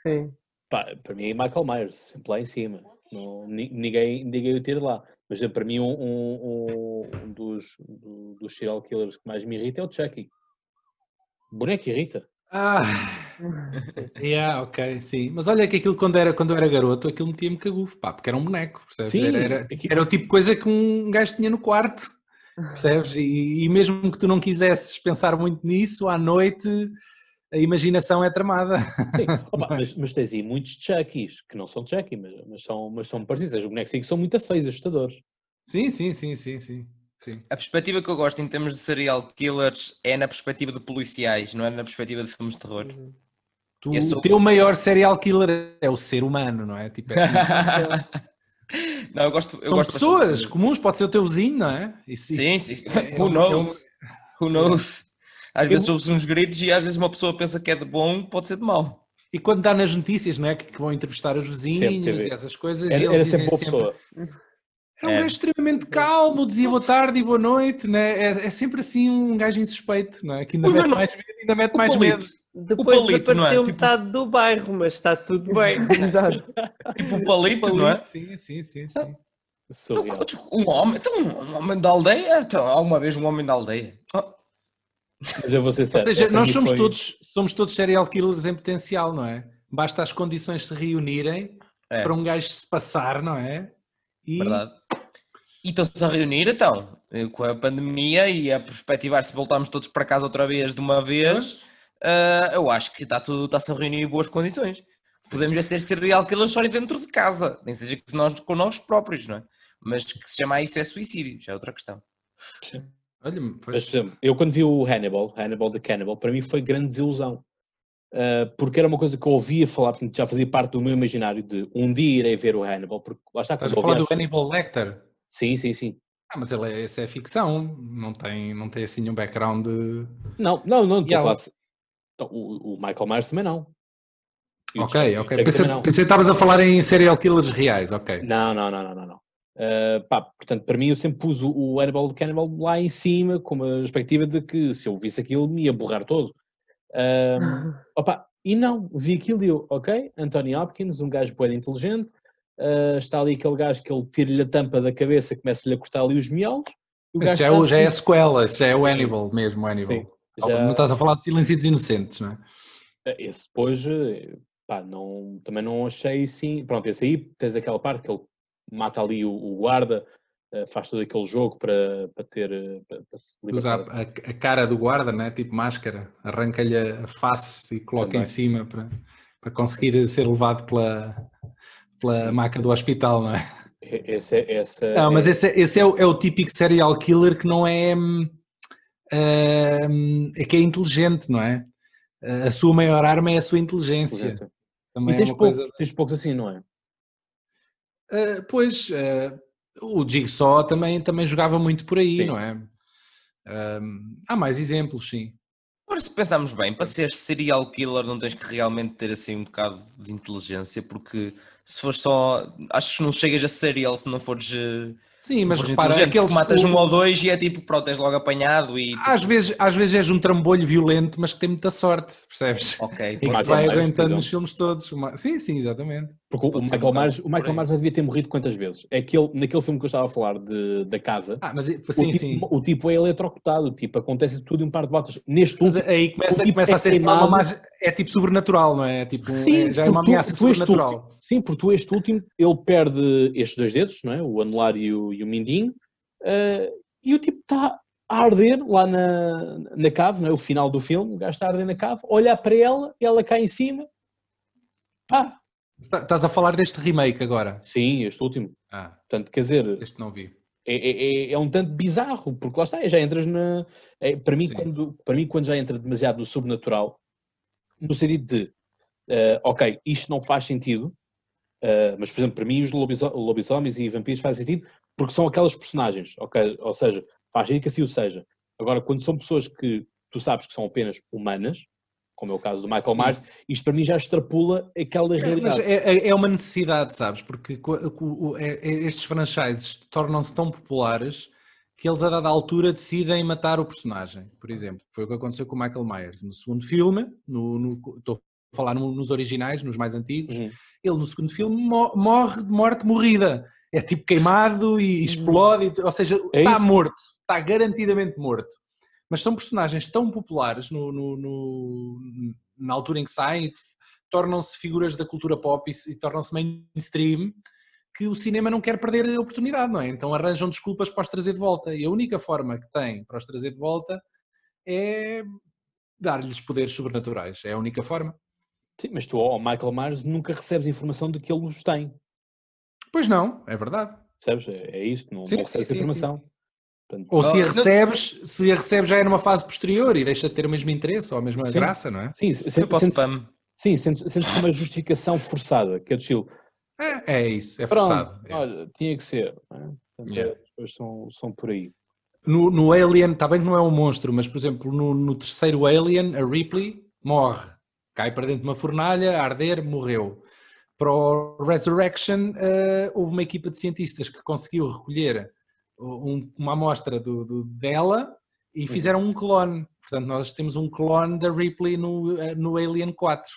S5: Sim.
S1: Pá, para mim, Michael Myers, sempre lá em cima. Não, ninguém, ninguém o tira lá. Mas para mim, um, um, um dos, dos serial killers que mais me irrita é o Chucky. Boneco irrita.
S2: Ah, yeah, ok, sim. Mas olha que aquilo quando, era, quando eu era garoto, aquilo metia-me cagufo, pá, porque era um boneco, percebes? Sim, era, era, era, o tipo de coisa que um gajo tinha no quarto, percebes? E, e, mesmo que tu não quisesses pensar muito nisso, à noite a imaginação é tramada.
S1: Sim, Opa, mas, mas, tens aí muitos Chuckies, que não são Chucky, mas, mas, são, mas são parecidos. Os bonecos que são muito feios, assustadores.
S2: Sim, sim, sim, sim, sim. Sim.
S3: A perspectiva que eu gosto em termos de serial killers é na perspectiva de policiais, não é na perspectiva de filmes de terror. Uhum.
S2: Tu, sou... O teu maior serial killer é o ser humano, não é? Tipo, é assim.
S3: não, eu gosto, eu
S2: São
S3: gosto
S2: pessoas comuns, pode ser o teu vizinho, não é?
S3: Isso, sim, isso, sim. É, Who knows? É um... Who knows? Às vezes ouves uns gritos e às vezes uma pessoa pensa que é de bom, pode ser de mau.
S2: E quando dá nas notícias, não é? Que, vão entrevistar os vizinhos e essas coisas.
S1: Era,
S2: e eles
S1: era sempre boa pessoa.
S2: É um é. gajo extremamente calmo, dizia boa tarde e boa noite, né? é, é sempre assim um gajo insuspeito, não é? Que ainda Ui, mete não... mais medo, ainda mete mais medo.
S5: Depois palito, desapareceu é? metade tipo... do bairro, mas está tudo bem.
S3: Exato. tipo o palito, palito, não é?
S2: Sim, sim, sim. sim.
S3: Então, um homem, então, um homem da aldeia? Então, alguma vez um homem da aldeia? Oh.
S1: Mas eu vou ser
S2: sério, Ou seja, nós somos, foi... todos, somos todos serial killers em potencial, não é? Basta as condições se reunirem é. para um gajo se passar, não é?
S3: E... Verdade. E estão-se a reunir, então, com a pandemia e a perspectivar se voltarmos todos para casa outra vez de uma vez, uh, eu acho que está tudo, está-se a reunir em boas condições. Podemos é ser serial killers só dentro de casa, nem seja que nós com nós próprios, não é? Mas que se chamar isso é suicídio, já é outra questão.
S1: Olha, Mas, eu quando vi o Hannibal, Hannibal the Cannibal, para mim foi grande desilusão. Uh, porque era uma coisa que eu ouvia falar, portanto, já fazia parte do meu imaginário de um dia irei ver o Hannibal, porque lá está.
S2: Estás a falar do Hannibal Lecter?
S1: Sim, sim, sim.
S2: Ah, mas ele é, essa é ficção, não tem, não tem assim um background de...
S1: Não, não, não, estou a falar... O, o Michael Myers também não.
S2: Ok, ok. Pensei, pensei que estavas a falar em serial killers reais, ok.
S1: Não, não, não, não, não. Uh, pá, portanto, para mim eu sempre pus o, o Hannibal Cannibal lá em cima, com a perspectiva de que se eu visse aquilo me ia borrar todo. Uh, opa, e não, vi aquilo e eu, ok, Anthony Hopkins, um gajo bem inteligente, uh, está ali aquele gajo que ele tira-lhe a tampa da cabeça, começa-lhe a cortar ali os miolos.
S2: Esse já, é, já é a sequela, esse já é o Hannibal mesmo, o Hannibal. Sim, já... Não estás a falar de Silêncio dos Inocentes, não é?
S1: Esse depois, pá, não, também não achei assim. Pronto, esse aí tens aquela parte que ele mata ali o, o guarda, uh, faz todo aquele jogo para, para ter. Eh, para, para
S2: Usa a, a, cara do guarda, né? tipo máscara, arranca-lhe a face e coloca também. em cima para, para conseguir ser levado pela, pela maca do hospital, não é?
S1: Esse é, essa
S2: não, mas é... esse, é, esse é, o, é o típico serial killer que não é. Uh, é que é inteligente, não é? A sua maior arma é a sua inteligência. inteligência.
S1: Também e tens, é pouco, coisa... tens poucos assim, não é?
S2: Uh, pois, uh, o Jigsaw também, também jogava muito por aí, sim. não é? Há mais exemplos, sim.
S3: Agora, se pensarmos bem, para ser serial killer não tens que realmente ter assim um bocado de inteligência, porque se for só. Acho que não chegas a serial se não fores
S2: Sim, mas repara,
S3: aquele que matas um ou dois e é tipo, pronto, és logo apanhado e... Tipo...
S2: Às, vezes, às vezes és um trambolho violento, mas que tem muita sorte, percebes?
S3: Ok.
S2: E que se vai aguentando nos filmes todos. Sim, sim, exatamente.
S1: Porque o Michael, Myers, o Michael Myers já devia ter morrido quantas vezes? É aquele, naquele filme que eu estava a falar de, da casa,
S2: ah, mas, sim, o,
S1: tipo,
S2: sim.
S1: o tipo é eletrocutado, tipo, acontece tudo em um par de botas. Neste
S2: mas último, aí começa, tipo começa é a ser uma, uma, é tipo sobrenatural, não é? Tipo, sim, é, já é uma ameaça tu, sobrenatural.
S1: Último, sim, porque tu este último, ele perde estes dois dedos, não é? O anular e o, e o mindinho, Uh, e o tipo está a arder lá na, na cave, não é? o final do filme, o gajo está a arder na cave, olhar para ela, ela cai em cima. Pá.
S2: Estás a falar deste remake agora?
S1: Sim, este último. Ah, Portanto, quer dizer.
S2: Este não vi.
S1: É, é, é, é um tanto bizarro, porque lá está, já entras na. É, para, mim, quando, para mim, quando já entra demasiado no sobrenatural, no sentido de, uh, ok, isto não faz sentido, uh, mas por exemplo, para mim, os lobisomens e vampiros fazem sentido, porque são aquelas personagens, ok? Ou seja, faz que assim o seja. Agora, quando são pessoas que tu sabes que são apenas humanas, como é o caso do Michael Sim. Myers, isto para mim já extrapula aquela realidade.
S2: Mas é, é, é uma necessidade, sabes? Porque é, estes franchises tornam-se tão populares que eles a dada altura decidem matar o personagem, por exemplo. Foi o que aconteceu com o Michael Myers. No segundo filme, no, no, estou a falar nos originais, nos mais antigos, uhum. ele no segundo filme morre de morte morrida é tipo queimado e explode, ou seja, é está morto, está garantidamente morto. Mas são personagens tão populares no, no, no na altura em que saem, tornam-se figuras da cultura pop e, e tornam-se mainstream, que o cinema não quer perder a oportunidade, não é? Então arranjam desculpas para os trazer de volta. E a única forma que tem para os trazer de volta é dar-lhes poderes sobrenaturais. É a única forma.
S1: Sim, mas tu, ao Michael Myers, nunca recebes informação de que ele os tem.
S2: Pois não, é verdade.
S1: Percebes? É, é isto, não, sim, não recebes sim, informação. Sim,
S2: Portanto, ou se a recebes, não... se a recebes já é numa fase posterior e deixa de ter o mesmo interesse ou a mesma graça, não é?
S1: Sim, sente, posso spam. Sim, sentes, uma justificação forçada, que é do estilo.
S2: É, é isso, é forçado.
S1: é. Olha, tinha que ser. É? Portanto, yeah. As são, são por aí.
S2: No, no Alien, está bem que não é um monstro, mas por exemplo, no, no terceiro Alien, a Ripley morre. Cai para dentro de uma fornalha, a arder, morreu para o Resurrection uh, houve uma equipa de cientistas que conseguiu recolher um, uma amostra do, do, dela e uhum. fizeram um clone. Portanto, nós temos um clone da Ripley no, uh, no Alien 4.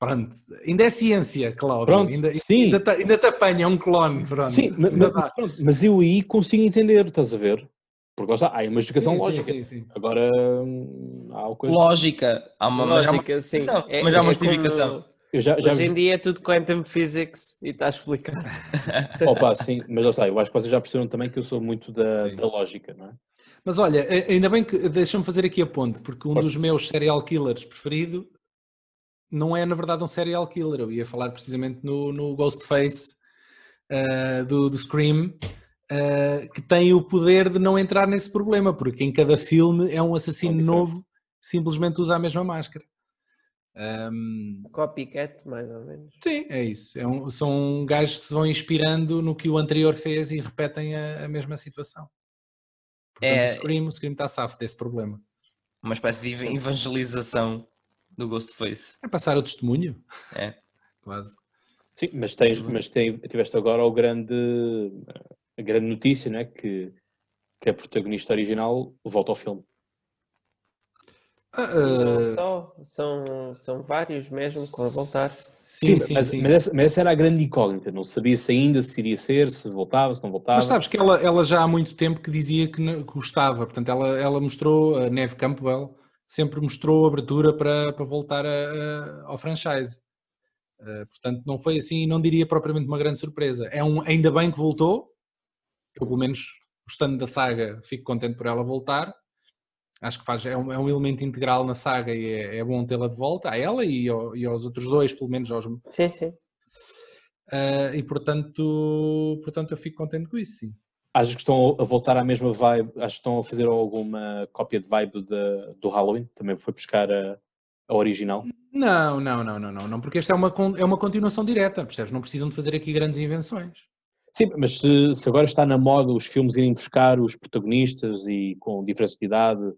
S2: Pronto, ainda é ciência, Cláudio. Pronto, ainda, sim. Ainda, te, ainda te apanha um clone. Pronto.
S1: Sim, mas, mas, pronto, mas, eu aí consigo entender, estás a ver? Porque lá está, há uma justificação sim, lógica. Sim, sim, Agora hum, há
S3: coisa... Lógica, há uma, lógica, mas há uma, sim. mas há uma é justificação. Como
S6: já, já Hoje em dia é tudo quantum physics e está explicado.
S1: Opa, sim, mas já sei, eu acho que vocês já perceberam também que eu sou muito da, da lógica, não é?
S2: Mas olha, ainda bem que deixa-me fazer aqui a ponte, porque um Pode. dos meus serial killers preferido não é na verdade um serial killer, eu ia falar precisamente no, no Ghostface uh, do, do Scream, uh, que tem o poder de não entrar nesse problema, porque em cada filme é um assassino novo, simplesmente usa a mesma máscara.
S6: Um, Copycat, mais ou menos.
S2: Sim, é isso. É um, são gajos que se vão inspirando no que o anterior fez e repetem a, a mesma situação. Portanto, é... o Scream, o Scream está safo desse problema.
S3: Uma espécie de evangelização do Ghostface.
S2: É passar o testemunho.
S3: É.
S2: Quase.
S1: Sim, mas, tens, mas tem, tiveste agora o grande, a grande notícia, né? que, que a protagonista original volta ao filme.
S6: Uh, só, são, são vários mesmo com a voltar.
S1: Sim, sim, mas, sim. Mas, essa, mas, essa, era a grande incógnita, não sabia se ainda se iria ser, se voltava, se não voltava.
S2: Mas sabes que ela, ela já há muito tempo que dizia que gostava, portanto ela, ela mostrou, a Neve Campbell, sempre mostrou abertura para, para voltar a, a, ao franchise. Uh, portanto, não foi assim, não diria propriamente uma grande surpresa. É um, ainda bem que voltou, eu pelo menos gostando da saga fico contente por ela voltar, acho que faz, é, um, é um elemento integral na saga e é, é bom tê-la de volta, a ela e, ao, e, aos outros dois, pelo menos aos.
S6: Sim, sim.
S2: Uh, e portanto, portanto eu fico contente com isso, sim.
S1: Achas que estão a voltar à mesma vibe? Acho que estão a fazer alguma cópia de vibe de, do Halloween? Também foi buscar a, a, original?
S2: Não, não, não, não, não, não, porque esta é uma, é uma continuação direta, percebes? Não precisam de fazer aqui grandes invenções.
S1: Sim, mas se, se agora está na moda os filmes irem buscar os protagonistas e com diferença de idade,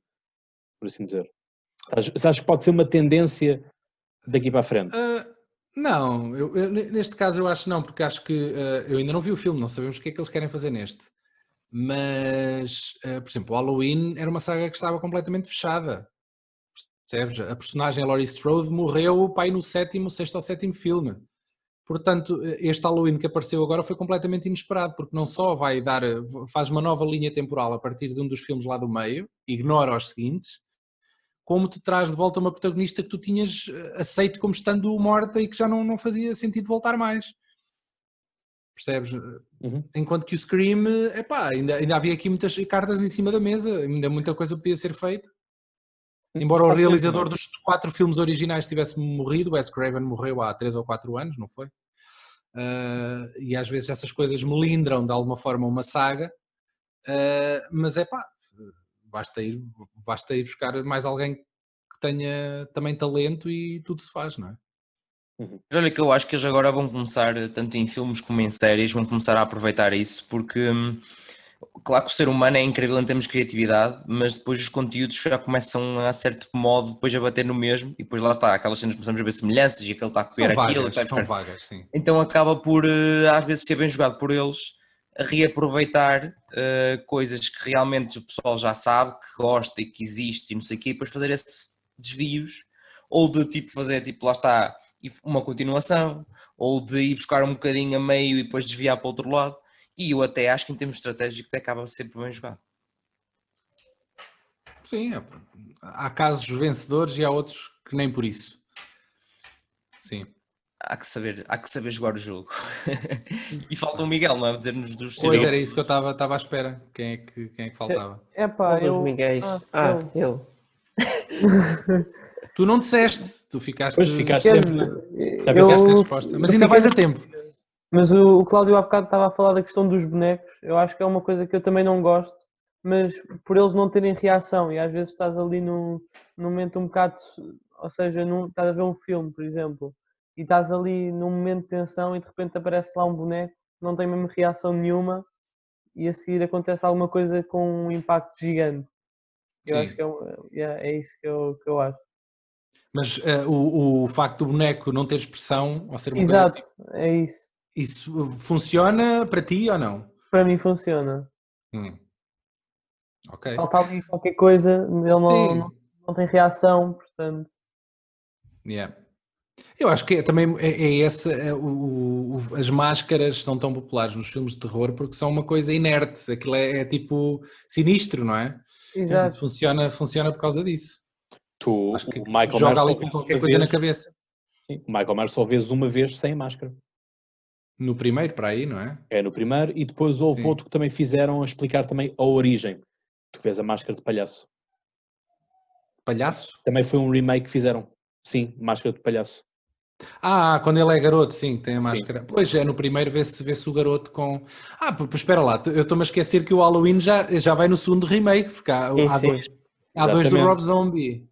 S1: por assim dizer? Você acha que pode ser uma tendência daqui para a frente? Uh,
S2: não, eu, eu, neste caso eu acho não, porque acho que uh, eu ainda não vi o filme, não sabemos o que é que eles querem fazer neste. Mas, uh, por exemplo, o Halloween era uma saga que estava completamente fechada. Percebes? A personagem Laurie Strode morreu pai no sétimo, sexto ou sétimo filme. Portanto, este Halloween que apareceu agora foi completamente inesperado, porque não só vai dar, faz uma nova linha temporal a partir de um dos filmes lá do meio, ignora os seguintes, como te traz de volta uma protagonista que tu tinhas eh, aceito como estando morta e que já não, não fazia sentido voltar mais. Percebes? Uhum. Enquanto que o Scream, epá, ainda, ainda havia aqui muitas cartas em cima da mesa, ainda muita coisa podia ser feita. Hum, Embora o realizador dos quatro filmes originais tivesse morrido, Wes Craven morreu há três ou quatro anos, não foi? Uh, e às vezes essas coisas melindram de alguma forma uma saga, uh, mas é pá, basta ir, basta ir buscar mais alguém que tenha também talento e tudo se faz, não é?
S3: Uhum. Mas olha que eu acho que eles agora vão começar, tanto em filmes como em séries, vão começar a aproveitar isso, porque hum, claro que o ser humano é incrível em termos de criatividade, mas depois os conteúdos já começam a certo modo depois a bater no mesmo e depois lá está, aquelas cenas começamos a ver semelhanças e aquele está a copiar
S2: são
S3: aquilo.
S2: Vagas, são vagas, sim.
S3: Então acaba por eh, às vezes ser bem jogado por eles a reaproveitar uh, coisas que realmente o pessoal já sabe, que gosta e que existe e não sei o quê, e depois fazer esses desvios, ou de tipo fazer, tipo, lá está, uma continuação, ou de ir buscar um bocadinho a meio e depois desviar para o outro lado, e eu até acho que em termos estratégicos acaba sempre bem jogado.
S2: Sim, é, há casos vencedores e há outros que nem por isso.
S3: Há que saber, há que saber jogar o jogo. e falta o Miguel, não é? Dizer-nos dos
S2: Pois era isso que eu estava à espera. Quem é que, quem é que faltava?
S6: É pá, um eu... Miguéis. Ah, ah eu.
S2: tu não disseste, tu ficaste.
S1: Pois ficaste sempre.
S2: Eu... eu... resposta. Mas ainda vais a tempo.
S5: Mas o, o Cláudio há bocado estava a falar da questão dos bonecos. Eu acho que é uma coisa que eu também não gosto, mas por eles não terem reação, e às vezes estás ali num, num momento um bocado. Ou seja, num, estás a ver um filme, por exemplo e estás ali num momento de tensão e de repente aparece lá um boneco, não tem mesmo reação nenhuma e a seguir acontece alguma coisa com um impacto gigante. Eu Sim. acho que é, é, é, isso que eu, que eu acho.
S2: Mas uh, o, o facto do boneco não ter expressão, ou ser uma
S5: Exato, coisa... é isso.
S2: Isso funciona para ti ou não?
S5: Para mim funciona.
S2: Hum. Ok.
S5: Falta ali qualquer coisa, ele não, não, não, tem reação, portanto.
S2: Yeah. Eu acho que é, também é, é essa, é, o, o, as máscaras são tão populares nos filmes de terror porque são uma coisa inerte, aquilo é, é tipo sinistro, não é?
S5: Exato.
S2: Funciona, funciona por causa disso.
S1: Tu,
S2: acho que
S1: o Michael
S2: joga ali com qualquer coisa vez, na cabeça.
S1: Sim, o Michael Myers só vês uma vez sem máscara.
S2: No primeiro, para aí, não é?
S1: É, no primeiro, e depois houve Sim. outro que também fizeram a explicar também a origem. Tu vês a máscara de palhaço.
S2: Palhaço?
S1: Também foi um remake que fizeram. Sim, máscara de palhaço.
S2: Ah, quando ele é garoto, sim, tem a máscara. Sim. Pois é, no primeiro vê-se vê o garoto com. Ah, pois espera lá, eu estou-me a esquecer que o Halloween já, já vai no segundo remake, porque há, há dois, há dois do Rob Zombie.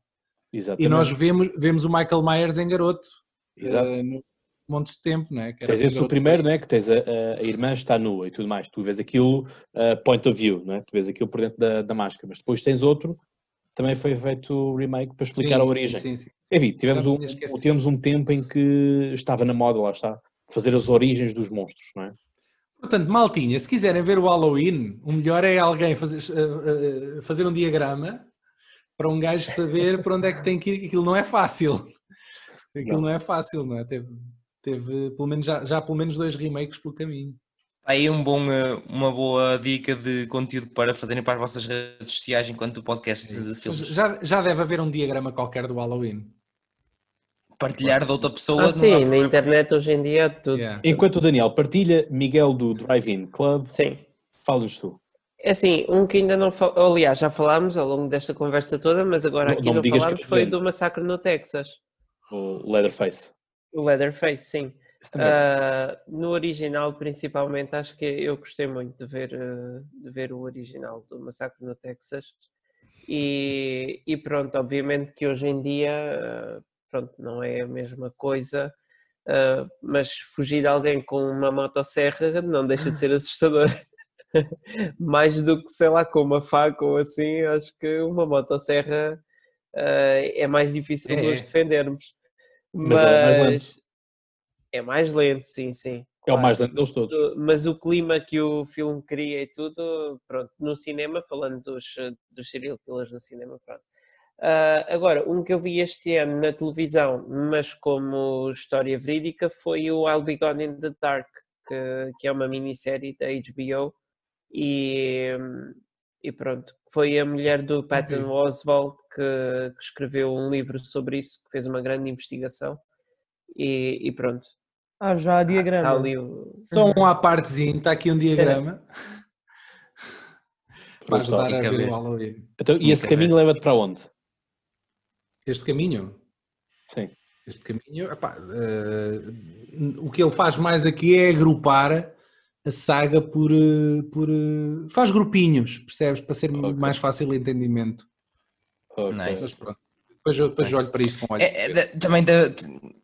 S1: Exatamente.
S2: E nós vemos, vemos o Michael Myers em garoto.
S1: Exato. Uh,
S2: no monte de tempo, não é?
S1: Que tens esse o primeiro, não é? Que tens a, a, irmã está nua e tudo mais. Tu vês aquilo uh, point of view, não é? Tu vês aquilo por dentro da, da máscara. Mas depois tens outro, também foi feito o remake para explicar sim, a origem. Sim, sim. Enfim, tivemos um, tivemos um tempo em que estava na moda, lá está, fazer as origens dos monstros, não é?
S2: Portanto, maltinha, se quiserem ver o Halloween, o melhor é alguém fazer, uh, uh, fazer um diagrama para um gajo saber para onde é que tem que ir, aquilo não é fácil. Aquilo não, não é fácil, não é? Teve, teve pelo menos, já, já pelo menos dois remakes pelo caminho.
S3: Aí um bom, eh, uma boa dica de conteúdo para fazerem para as vossas redes sociais enquanto o podcast de filmes.
S2: Já, já deve haver um diagrama qualquer do Halloween.
S3: Partilhar de outra pessoa.
S6: Ah, sim, na internet hoje em dia tudo.
S1: Yeah. Enquanto o Daniel partilha, Miguel do Drive-In Club.
S6: Sim.
S1: Fala-nos tu.
S6: É assim, um que ainda não falamos, aliás, já falámos ao longo desta conversa toda, mas agora aqui não, não, não falámos foi do massacre no Texas.
S1: O Leatherface.
S6: O Leatherface, sim. Uh, no original, principalmente, acho que eu gostei muito de ver, uh, de ver o original do Massacre no Texas. E, e pronto, obviamente que hoje em dia, uh, pronto, não é a mesma coisa, mas fugir de alguém com uma motosserra não deixa de ser assustador. Mais do que, sei lá, com uma faca ou assim, acho que uma motosserra é mais difícil de nos é. defendermos. Mas, mas é mais lento, sim, sim.
S1: É o mais lento deles todos.
S6: Mas o clima que o filme cria e tudo, pronto, no cinema, falando dos, dos serial killers no cinema, pronto. Uh, agora, um que eu vi este ano na televisão, mas como história verídica, foi o I'll Be Gone in the Dark, que, que é uma minissérie da HBO e, e pronto, foi a mulher do Patton okay. Oswalt que, que, escreveu um livro sobre isso, que fez uma grande investigação e, e pronto,
S5: ah, já há diagrama. ali
S2: o... Só um à partezinho, está aqui um diagrama. para ajudar a ver o Halloween.
S1: Então, e esse caminho leva-te para onde?
S2: Este caminho?
S1: Sim.
S2: Este caminho, epá, uh, o que ele faz mais aqui é agrupar a saga por, uh, por uh, faz grupinhos, percebes? Para ser okay. mais fácil o entendimento.
S3: Okay. Nice.
S2: Depois, depois olho para isso com olhos. É,
S3: é, também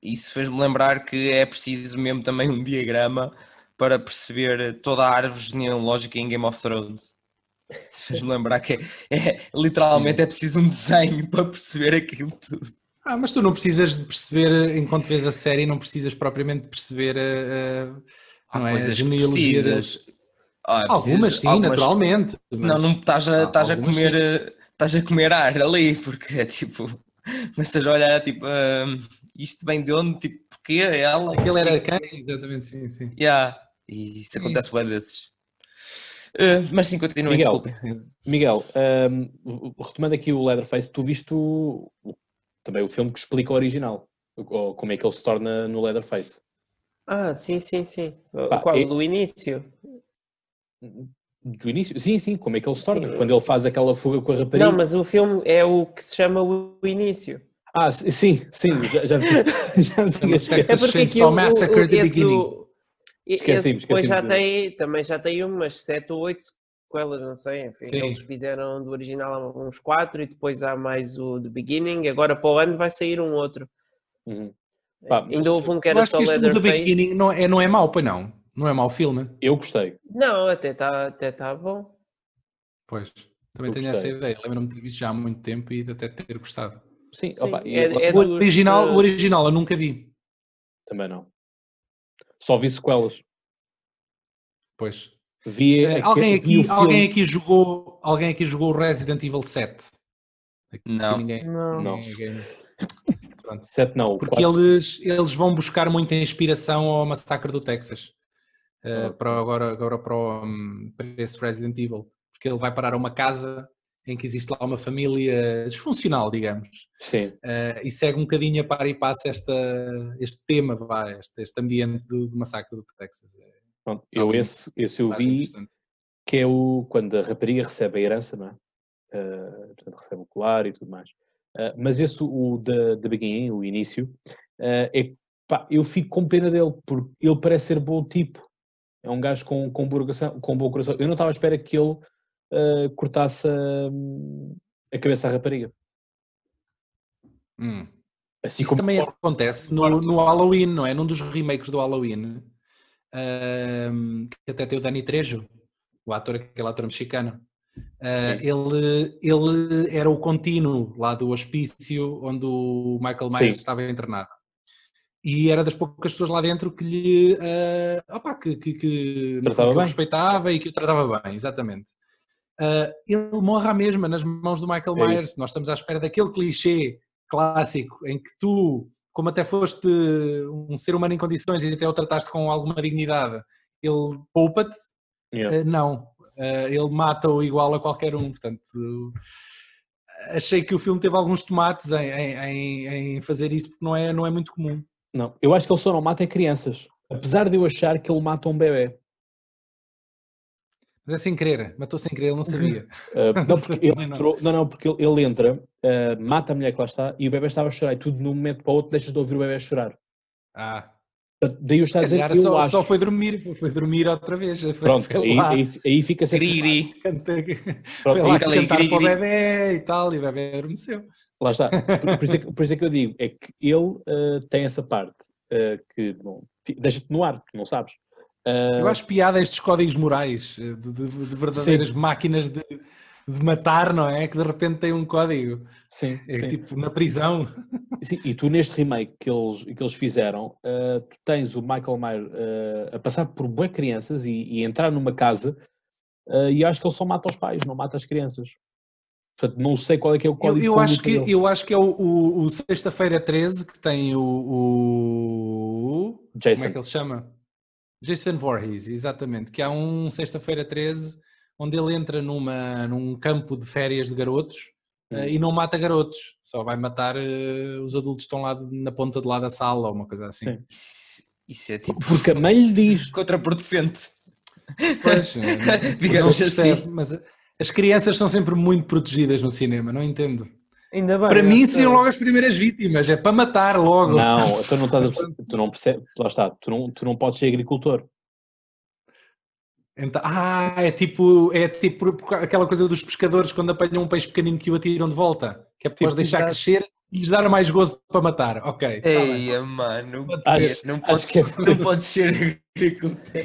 S3: isso fez-me lembrar que é preciso mesmo também um diagrama para perceber toda a árvore genealógica em Game of Thrones. Fez-me lembrar que é, é literalmente Sim. é preciso um desenho para perceber aquilo tudo.
S2: Ah, mas tu não precisas de perceber, enquanto vês a série, não precisas propriamente perceber uh,
S3: Há não é, coisas genealogia das...
S2: ah, algumas sim, algumas... naturalmente.
S3: Não, não estás a, estás a comer estás a comer ar ali, porque é tipo começas a olhar, tipo, uh, isto vem de onde? Tipo, porquê? Ela?
S2: Aquilo era quem? Exatamente, sim, sim.
S3: Yeah. E isso acontece várias vezes. Uh, mas sim, continuem,
S1: Miguel, Miguel um, retomando aqui o Leatherface, tu viste o, também o filme que explica o original, ou como é que ele se torna no Leatherface.
S6: Ah, sim, sim, sim. Pá, Qual? É... Do início?
S1: Do início? Sim, sim, como é que ele se torna? Sim. Quando ele faz aquela fuga com a rapariga.
S6: Não, mas o filme é o que se chama o início.
S1: Ah, sim, sim, já, já vi. já vi
S2: é porque aqui o, Massacre o, the Beginning. O,
S6: esqueci, depois já tem, também já tem umas 7 ou 8 sequelas, não sei, enfim, sim. eles fizeram do original uns 4 e depois há mais o The Beginning, agora para o ano vai sair um outro.
S1: Uhum.
S6: Pá, Ainda houve um que era só Leatherface. O The Beginning
S2: não é, não é mau, pois não? Não é mau filme?
S1: Eu gostei.
S6: Não, até está até tá bom.
S2: Pois, também eu tenho gostei. essa ideia. Lembro-me de ter visto já há muito tempo e de até ter gostado.
S1: Sim, Sim opa,
S2: é, é o, original, o original eu nunca vi.
S1: Também não. Só vi sequelas.
S2: Pois.
S1: Vi,
S2: uh, alguém, aqui, vi alguém aqui jogou alguém aqui jogou Resident Evil 7?
S3: Aqui, não.
S6: Ninguém, não.
S1: não. 7 não.
S2: Porque eles, eles vão buscar muita inspiração ao massacre do Texas. Uh, para agora, agora para, o, hum, para esse Resident Evil. Porque ele vai parar a uma casa em que existe lá uma família disfuncional, digamos.
S1: Sim.
S2: Uh, e segue um bocadinho a par e passo esta, este tema, vá, este, este ambiente do, do, massacre do Texas. É,
S1: Pronto, eu esse, esse eu vi, que é o, quando a rapariga recebe a herança, não é? Uh, portanto, recebe o colar e tudo mais. Uh, mas esse, o da, da Beguin, o início, é pá, eu fico com pena dele, porque ele parece ser bom tipo. É um gajo com, com, coração, com bom coração. Eu não estava à espera que ele uh, cortasse a, a, cabeça à rapariga.
S2: Hum. Assim Isso também acontece no, no, Halloween, não é? Num dos remakes do Halloween, uh, que até tem o Dani Trejo, o ator, aquele ator mexicano. Uh, ele, ele era o contínuo lá do hospício onde o Michael Myers Sim. estava internado. E era das poucas pessoas lá dentro que lhe uh, opa, que, que, que, que o respeitava e que o tratava bem, exatamente. Uh, ele morre à mesma nas mãos do Michael é Myers. Nós estamos à espera daquele clichê clássico em que tu, como até foste um ser humano em condições e até o trataste com alguma dignidade, ele poupa-te. Yeah. Uh, não, ele mata-o igual a qualquer um. Portanto, achei que o filme teve alguns tomates em, em, em, fazer isso porque não é, não é muito comum.
S1: Não, eu acho que ele só não mata é crianças. Apesar de eu achar que ele mata um bebê.
S2: Mas é sem querer, matou sem querer, ele não sabia.
S1: Uh, não, porque ele entrou, não, não, porque ele, entra, uh, mata a mulher que lá está e o bebê estava a chorar e tudo de um momento para o outro deixas de ouvir o bebê chorar.
S2: Ah.
S1: Daí eu está a dizer que eu
S2: só,
S1: acho...
S2: só foi dormir, foi dormir outra vez. Foi,
S1: Pronto, foi aí, aí, aí, fica sempre...
S3: Griri.
S2: Foi lá cantar para o bebê e tal, e o bebê adormeceu.
S1: Lá está. Por, por, isso é que, por, isso é que, eu digo, é que ele uh, tem essa parte que bom, deixa-te no ar, não sabes.
S2: Uh... Eu acho piada estes códigos morais de, de, de verdadeiras sim. máquinas de, de, matar, não é? Que de repente tem um código.
S1: Sim.
S2: É
S1: sim.
S2: tipo na prisão.
S1: Sim, e tu neste remake que eles, que eles fizeram, uh, tu tens o Michael Myers uh, a passar por boas crianças e, e, entrar numa casa e acho que ele só mata os pais, não mata as crianças. Portanto, não sei qual é que é o código.
S2: Eu, eu acho, que, eu acho que é o, o, o Sexta-feira 13 que tem o, o.
S1: Jason.
S2: Como é que ele se chama? Jason Voorhees, exatamente, que há um sexta-feira 13 onde ele entra numa, num campo de férias de garotos uh, e não mata garotos, só vai matar uh, os adultos que estão lá na ponta de lá da sala ou uma coisa assim.
S3: Isso, isso, é tipo.
S1: Porque a mãe lhe diz.
S3: Contraproducente.
S2: Pois, digamos assim. Mas as crianças são sempre muito protegidas no cinema, não entendo.
S5: Ainda bem,
S2: para mim seriam logo as primeiras vítimas, é para matar logo.
S1: Não, tu não estás a tu não percebes, lá está, tu não, tu não podes ser agricultor.
S2: Então, ah, é tipo, é tipo aquela coisa dos pescadores quando apanham um peixe pequenino que o atiram de volta, que é para tipo, deixar crescer lhes dar mais gozo para matar. Ok.
S3: Tá Eia, mano, não, acho, não, pode, que... É não pode ser agricultor.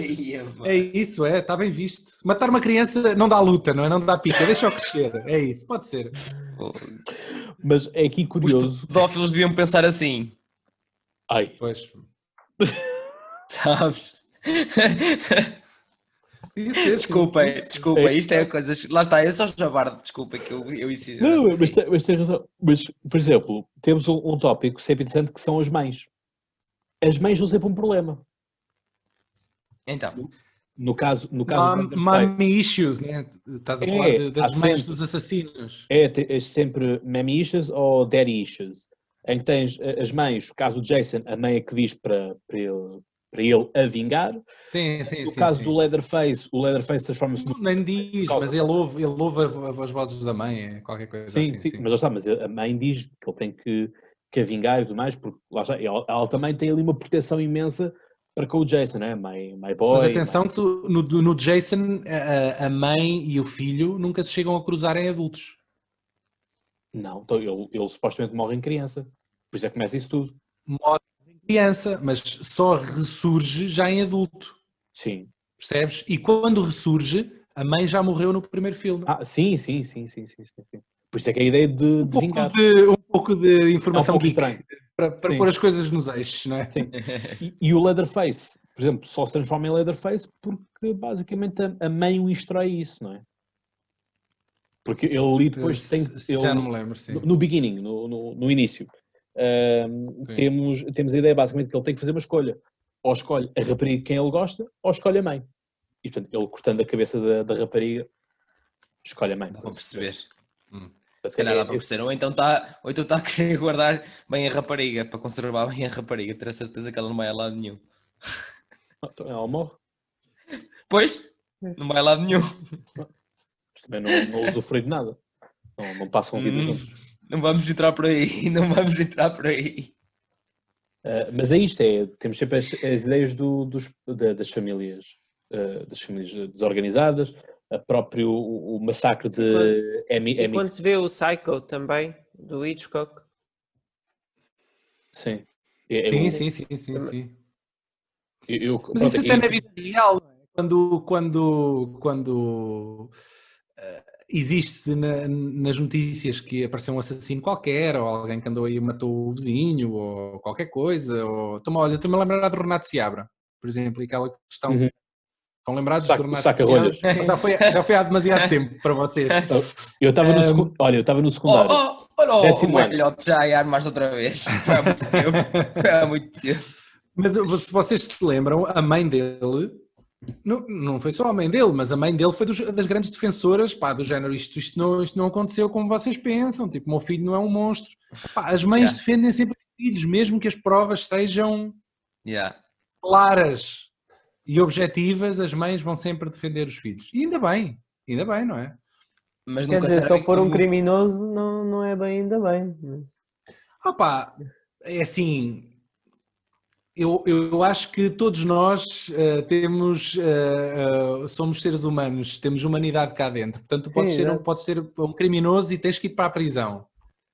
S2: É isso, é, está bem visto. Matar uma criança não dá luta, não é? Não dá pica, deixa-o crescer. É isso, pode ser.
S1: Mas é aqui curioso.
S3: Os pedófilos deviam pensar assim.
S1: Ai.
S2: Pois.
S3: Sabes? desculpa, desculpa, é, isto é coisas. Lá está, eu sou jabardo, desculpa que eu, eu ensino.
S1: Não, mas, tem, mas tem razão. Mas, por exemplo, temos um, um tópico sempre interessante que são as mães. As mães são sempre um problema.
S3: Então.
S1: No caso, no caso
S2: Mommy issues, né? Estás a é, falar das mães dos assassinos.
S1: É, é sempre mommy issues ou daddy issues. Em que tens as mães, o caso do Jason, a mãe é que diz para, para, ele, para ele a vingar.
S2: Sim, sim,
S1: no
S2: sim,
S1: caso do Leatherface, o Leatherface transforma-se no.
S2: Nem diz, mas ele ouve, ele ouve as vozes da mãe, é qualquer coisa
S1: sim,
S2: assim.
S1: Sim, sim, mas, está, mas a mãe diz que ele tem que, que a vingar e tudo mais, porque lá está, ela, ela também tem ali uma proteção imensa para com o Jason, né? My, my boy.
S2: Mas atenção my... que tu, no, no Jason a, a, mãe e o filho nunca se chegam a cruzar em adultos.
S1: Não, então ele, ele supostamente morre em criança. Por isso é que começa isso tudo.
S2: Criança, mas só ressurge já em adulto.
S1: Sim.
S2: Percebes? E quando ressurge, a mãe já morreu no primeiro filme.
S1: Ah, sim, sim, sim, sim, sim, sim. Por isso é que a ideia de, um de vingar.
S2: De, um pouco de informação
S1: é um pouco estranho
S2: para, para pôr as coisas nos eixos, não é?
S1: Sim. E, e, o Leatherface, por exemplo, só se transforma em Leatherface porque basicamente a, a mãe o instrói isso, não é? Porque ele ali depois tem. Ele,
S2: já não me lembro, sim.
S1: No, no beginning, no, no, no início, temos, temos a ideia basicamente que ele tem que fazer uma escolha. Ou escolhe a rapariga quem ele gosta, ou escolhe a mãe. E portanto, ele cortando a cabeça da, da rapariga, escolhe a mãe.
S3: Dá para perceber. Hum. Se calhar dá para perceber. Ou então está então tá a querer guardar bem a rapariga, para conservar bem a rapariga. Ter a certeza que ela não vai a lado nenhum.
S1: Então ela morre.
S3: Pois, não vai a lado nenhum.
S1: Mas também não, não usufrui de nada. Não, não passam vida hum, juntos.
S3: Não vamos entrar por aí, não vamos entrar por aí.
S1: Uh, mas é isto, é, temos sempre as, as ideias do, dos, das famílias, uh, das famílias desorganizadas, a próprio o, massacre de
S6: quando, Amy, E quando se vê o Psycho também, do Hitchcock.
S1: Sim.
S2: É, sim, sim, sim, sim, sim. Eu, Mas isso até na vida real, é? quando, quando, quando uh, existe na, nas notícias que apareceu um assassino qualquer, ou alguém que andou aí e matou o vizinho, ou qualquer coisa, ou... Toma, olha, estou-me a lembrar do Renato Seabra, por exemplo, aquela questão... Uhum. Estão lembrados
S1: Saca,
S2: do Renato
S1: saca rolhas.
S2: Já foi, já foi há demasiado tempo para vocês.
S1: Eu estava no, um... olha, eu estava no secundário.
S3: Oh, oh, olha oh, o velhote já a armas outra vez. Foi há muito tempo. Foi há muito tempo.
S2: Mas se vocês se lembram, a mãe dele não, não foi só a mãe dele, mas a mãe dele foi dos, das grandes defensoras, pá, do género, isto, isto, não, isto não aconteceu como vocês pensam, tipo, o meu filho não é um monstro. Pá, as mães yeah. defendem sempre os filhos, mesmo que as provas sejam
S3: yeah.
S2: claras e objetivas, as mães vão sempre defender os filhos. E ainda bem, ainda bem, não é?
S5: Mas Quer dizer, se ele for como... um criminoso, não, não é bem ainda bem.
S2: Ah pá, é assim, eu, eu acho que todos nós uh, temos, uh, uh, somos seres humanos, temos humanidade cá dentro. Portanto, tu podes, Sim, ser, um, podes ser um criminoso e tens que ir para a prisão.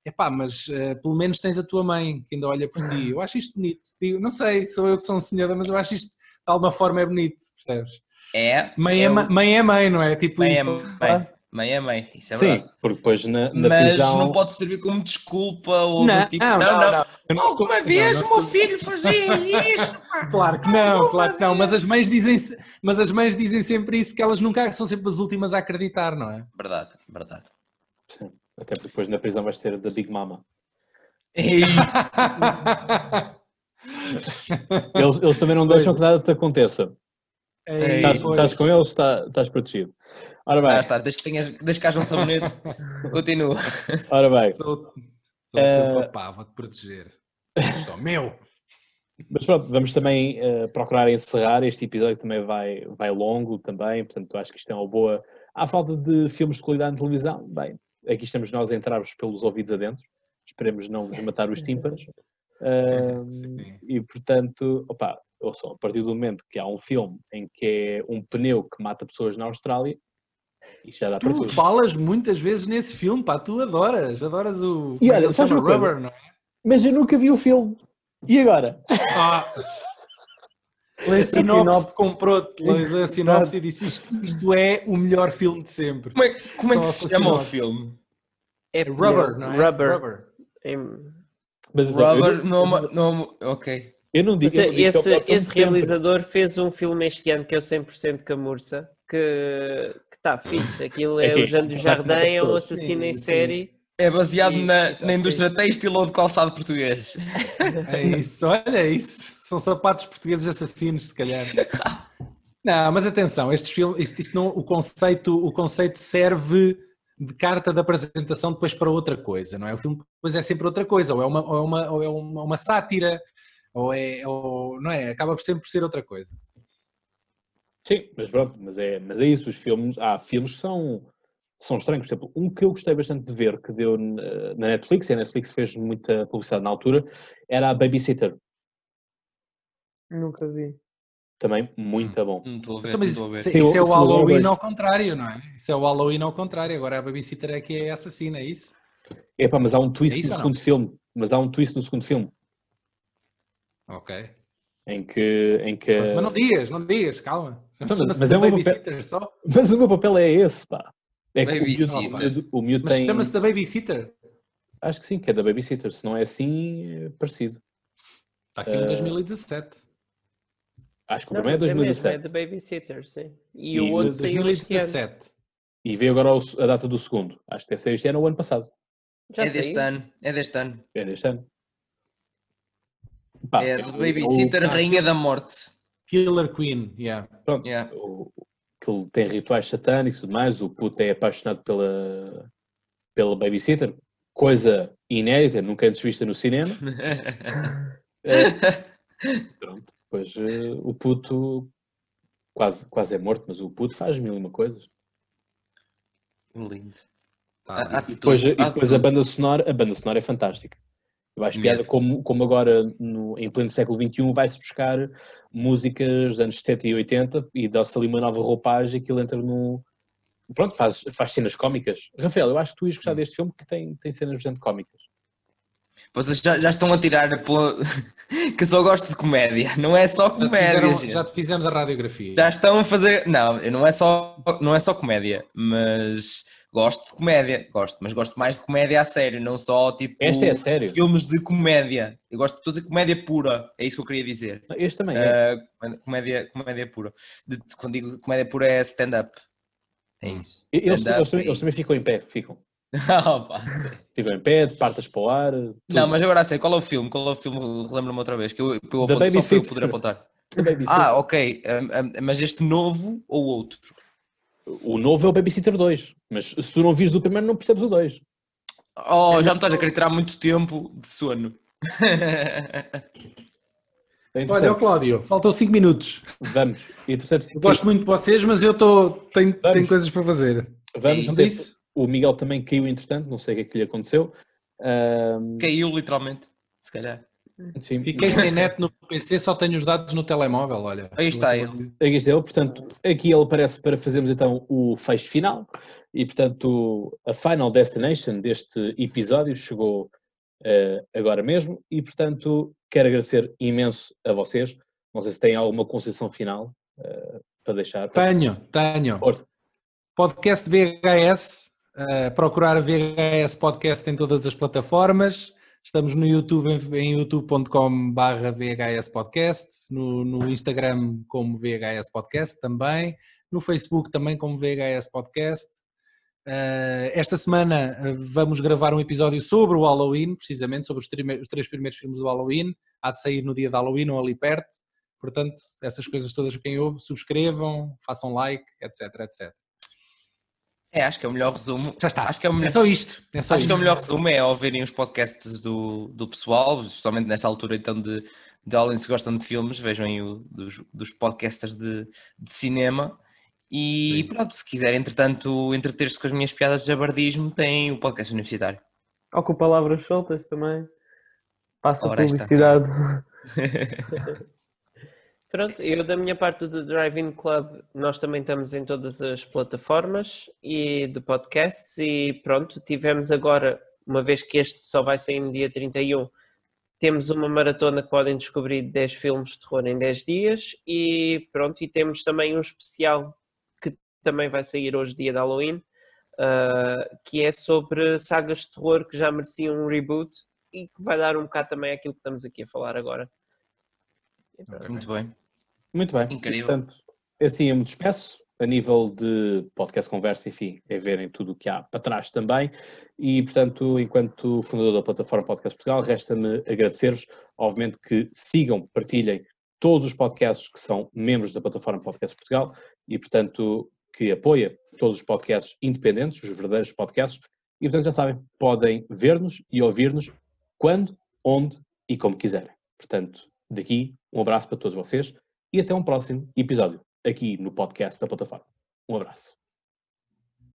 S2: Epá, mas pelo menos tens a tua mãe que ainda olha por ti. Eu acho isto bonito. Digo, não sei, sou eu que sou um senhor, mas eu acho isto de alguma forma é bonito, percebes?
S3: É.
S2: Mãe é, é, mãe, é mãe, não é? Tipo
S3: mãe
S2: é
S3: isso. É mãe. Mãe é mãe, isso é
S1: Sim,
S3: verdade.
S1: porque depois na, na
S3: Mas
S1: prisão...
S3: não pode servir como desculpa ou
S2: não,
S3: tipo,
S2: não, não, não. não.
S3: Alguma vez o meu filho fazia isso.
S2: Claro que não, claro que não, mas as mães dizem, mas as mães dizem sempre isso porque elas nunca são sempre as últimas a acreditar, não é?
S3: Verdade, verdade.
S1: Sim. Até porque depois na prisão vais ter da Big Mama.
S3: eles,
S1: eles também não deixam que nada te aconteça.
S2: Ei,
S1: estás, estás, com eles, estás, estás protegido. Ora bem.
S3: Ah, estás, deixa, tenhas, deixa que haja um sabonete. Continua.
S1: Ora bem.
S2: Sou, sou uh... teu papá, vou-te proteger. Só meu.
S1: Mas pronto, vamos também uh, procurar encerrar. Este episódio também vai, vai longo também, portanto acho que isto é uma boa. Há falta de filmes de qualidade na televisão? Bem, aqui estamos nós a entrar-vos pelos ouvidos adentro. Esperemos não vos matar os tímpanos. Uh, e portanto, opa, ouçam, a partir do momento que há um filme em que é um pneu que mata pessoas na Austrália, isto já dá
S2: tu
S1: para tudo.
S2: falas muitas vezes nesse filme, pá, tu adoras, adoras o.
S1: E olha, sabes Rubber, coisa? não é? Mas eu nunca vi o filme. E agora?
S2: Ah. Lê a sinopse, comprou lê a sinopse e disse isto, isto é o melhor filme de sempre.
S3: Como é, como é que se chama o filme?
S2: É Rubber, não
S6: é? Rubber.
S3: Rubber. É... Mas, Rubber, não, não, não, ok.
S1: Eu não digo,
S6: eu não digo esse, esse realizador fez um filme este ano que é o 100% Camurça, que está fixe. Aquilo é, é o Jean Jardim, é um assassino sim, em série.
S3: É baseado e, na, na indústria têxtil ou de calçado português.
S2: É isso, olha é isso. São sapatos portugueses assassinos, se calhar. Não, mas atenção, estes filmes, isto, isto não, o, conceito, o conceito serve de carta de apresentação depois para outra coisa, não é? O filme depois é sempre outra coisa, ou é uma, ou é uma, ou é uma, uma sátira, ou é, ou, não é? Acaba sempre por ser outra coisa.
S1: Sim, mas pronto, mas é, mas é isso, os filmes, há filmes que são, são estranhos, por exemplo, um que eu gostei bastante de ver, que deu na Netflix, e a Netflix fez muita publicidade na altura, era a Babysitter.
S5: Nunca vi.
S1: Também muito bom.
S3: Não estou a ver,
S2: então, mas
S3: não
S2: isso, isso é o Halloween ao contrário, não é? Isso é o Halloween ao contrário, agora a Babysitter é que é assassina, é isso?
S1: É pá, mas há um twist é no segundo filme, mas há um twist no segundo filme.
S2: Ok.
S1: Em que. Em que...
S2: Mas não digas, não digas, calma.
S1: Então, mas, mas, é papel... só. mas o meu papel é esse, pá. É que
S3: babysitter.
S1: o miúdo, o miúdo
S2: mas
S1: tem.
S2: chama-se da Babysitter?
S1: Acho que sim, que é da Babysitter. Se não é assim, é parecido.
S2: Está aqui uh... em 2017.
S1: Acho que o primeiro é 2017.
S6: É, é da Babysitter, sim. E, e o outro 2017.
S1: E vê agora a data do segundo. Acho que deve ser este ano ou ano passado.
S3: Já é deste ano. É deste ano.
S1: É deste ano.
S3: Pá, é do Babysitter o... Rainha da Morte.
S2: Killer Queen, yeah.
S1: Pronto,
S3: yeah.
S1: O, que ele tem rituais satânicos e tudo mais, o puto é apaixonado pela, pela Babysitter, coisa inédita, nunca antes vista no cinema. é, pronto, depois uh, o puto quase, quase é morto, mas o puto faz mil e uma coisas.
S3: Lindo.
S1: Ah, e depois, e depois a banda sonora, a banda sonora é fantástica. Eu acho piada como, como agora, no, em pleno século XXI, vai-se buscar músicas dos anos 70 e 80 e dá-se ali uma nova roupagem que ele entra no. Pronto, faz, faz cenas cómicas. Rafael, eu acho que tu ias gostar hum. deste filme que tem, tem cenas bastante cómicas.
S3: Vocês já, já estão a tirar que eu só gosto de comédia, não é só comédia.
S2: Já, fizeram, já te fizemos a radiografia.
S3: Já estão a fazer. Não, não é só, não é só comédia, mas Gosto de comédia, gosto, mas gosto mais de comédia a sério, não só tipo
S1: este é sério.
S3: filmes de comédia. Eu gosto de toda comédia pura, é isso que eu queria dizer.
S1: Este também é.
S3: Uh, comédia, comédia pura. De, quando digo comédia pura é stand-up. É hum. isso.
S1: Eles, eles, também, eles também ficam em pé, ficam.
S3: oh,
S1: ficam em pé, partas para o ar. Tudo.
S3: Não, mas agora sei, qual é o filme? Qual é o filme? Relembra-me outra vez, que eu, eu aponto, só para eu poder apontar. Ah, ok. Um, um, mas este novo ou outro?
S1: O novo é o Babysitter 2, mas se tu não vires o primeiro, não percebes o 2.
S3: Oh, já me estás a querer tirar muito tempo de sono.
S2: Olha, Cláudio, faltam 5 minutos.
S1: Vamos.
S2: E tu sabes que... Gosto muito de vocês, mas eu tô, tenho, tenho coisas para fazer.
S1: Vamos, Vamos isso? O Miguel também caiu entretanto, não sei o que é que lhe aconteceu. Um...
S3: Caiu literalmente, se calhar.
S2: Sim. Fiquei sem net no PC, só tenho os dados no telemóvel, olha.
S3: Aí está ele.
S1: Aí está ele, portanto, aqui ele aparece para fazermos então o fecho final e, portanto, a final destination deste episódio chegou uh, agora mesmo e, portanto, quero agradecer imenso a vocês. Não sei se têm alguma concessão final uh, para deixar.
S2: Tenho, tenho. Força. Podcast VHS, uh, procurar VHS Podcast em todas as plataformas Estamos no YouTube em, youtube.com.br VHS Podcast, no, no, Instagram como VHS Podcast também, no Facebook também como VHS Podcast. Uh, esta semana uh, vamos gravar um episódio sobre o Halloween, precisamente sobre os, os, três primeiros filmes do Halloween. Há de sair no dia de Halloween ou ali perto. Portanto, essas coisas todas quem ouve, subscrevam, façam like, etc, etc.
S3: É, acho que é o melhor resumo.
S2: Já está.
S3: Acho que é,
S2: melhor... é só isto. É
S3: só
S2: acho
S3: isto. que é o melhor resumo é ouvirem os podcasts do, do pessoal, especialmente nesta altura então de, de Allen se gostam de filmes, vejam aí o, dos, dos podcasters de, de cinema. E Sim. pronto, se quiserem, entretanto, entreter-se com as minhas piadas de jabardismo, tem o podcast universitário.
S5: Ou com palavras soltas também. Passa a publicidade.
S6: Pronto, eu da minha parte do Drive-In Club, nós também estamos em todas as plataformas e de podcasts e pronto, tivemos agora, uma vez que este só vai sair no dia 31, temos uma maratona que podem descobrir 10 filmes de terror em 10 dias e pronto, e temos também um especial que também vai sair hoje, dia de Halloween, uh, que é sobre sagas de terror que já mereciam um reboot e que vai dar um bocado também aquilo que estamos aqui a falar agora.
S3: Muito bem.
S1: Muito bem.
S3: Incrível.
S1: Portanto, assim eu me despeço. A nível de podcast conversa, enfim, é verem tudo o que há para trás também. E, portanto, enquanto fundador da plataforma Podcast Portugal, resta-me agradecer-vos, obviamente, que sigam, partilhem todos os podcasts que são membros da plataforma Podcast Portugal e, portanto, que apoia todos os podcasts independentes, os verdadeiros podcasts. E, portanto, já sabem, podem ver-nos e ouvir-nos quando, onde e como quiserem. Portanto, daqui, um abraço para todos vocês e até um próximo episódio aqui no podcast da plataforma. Um abraço.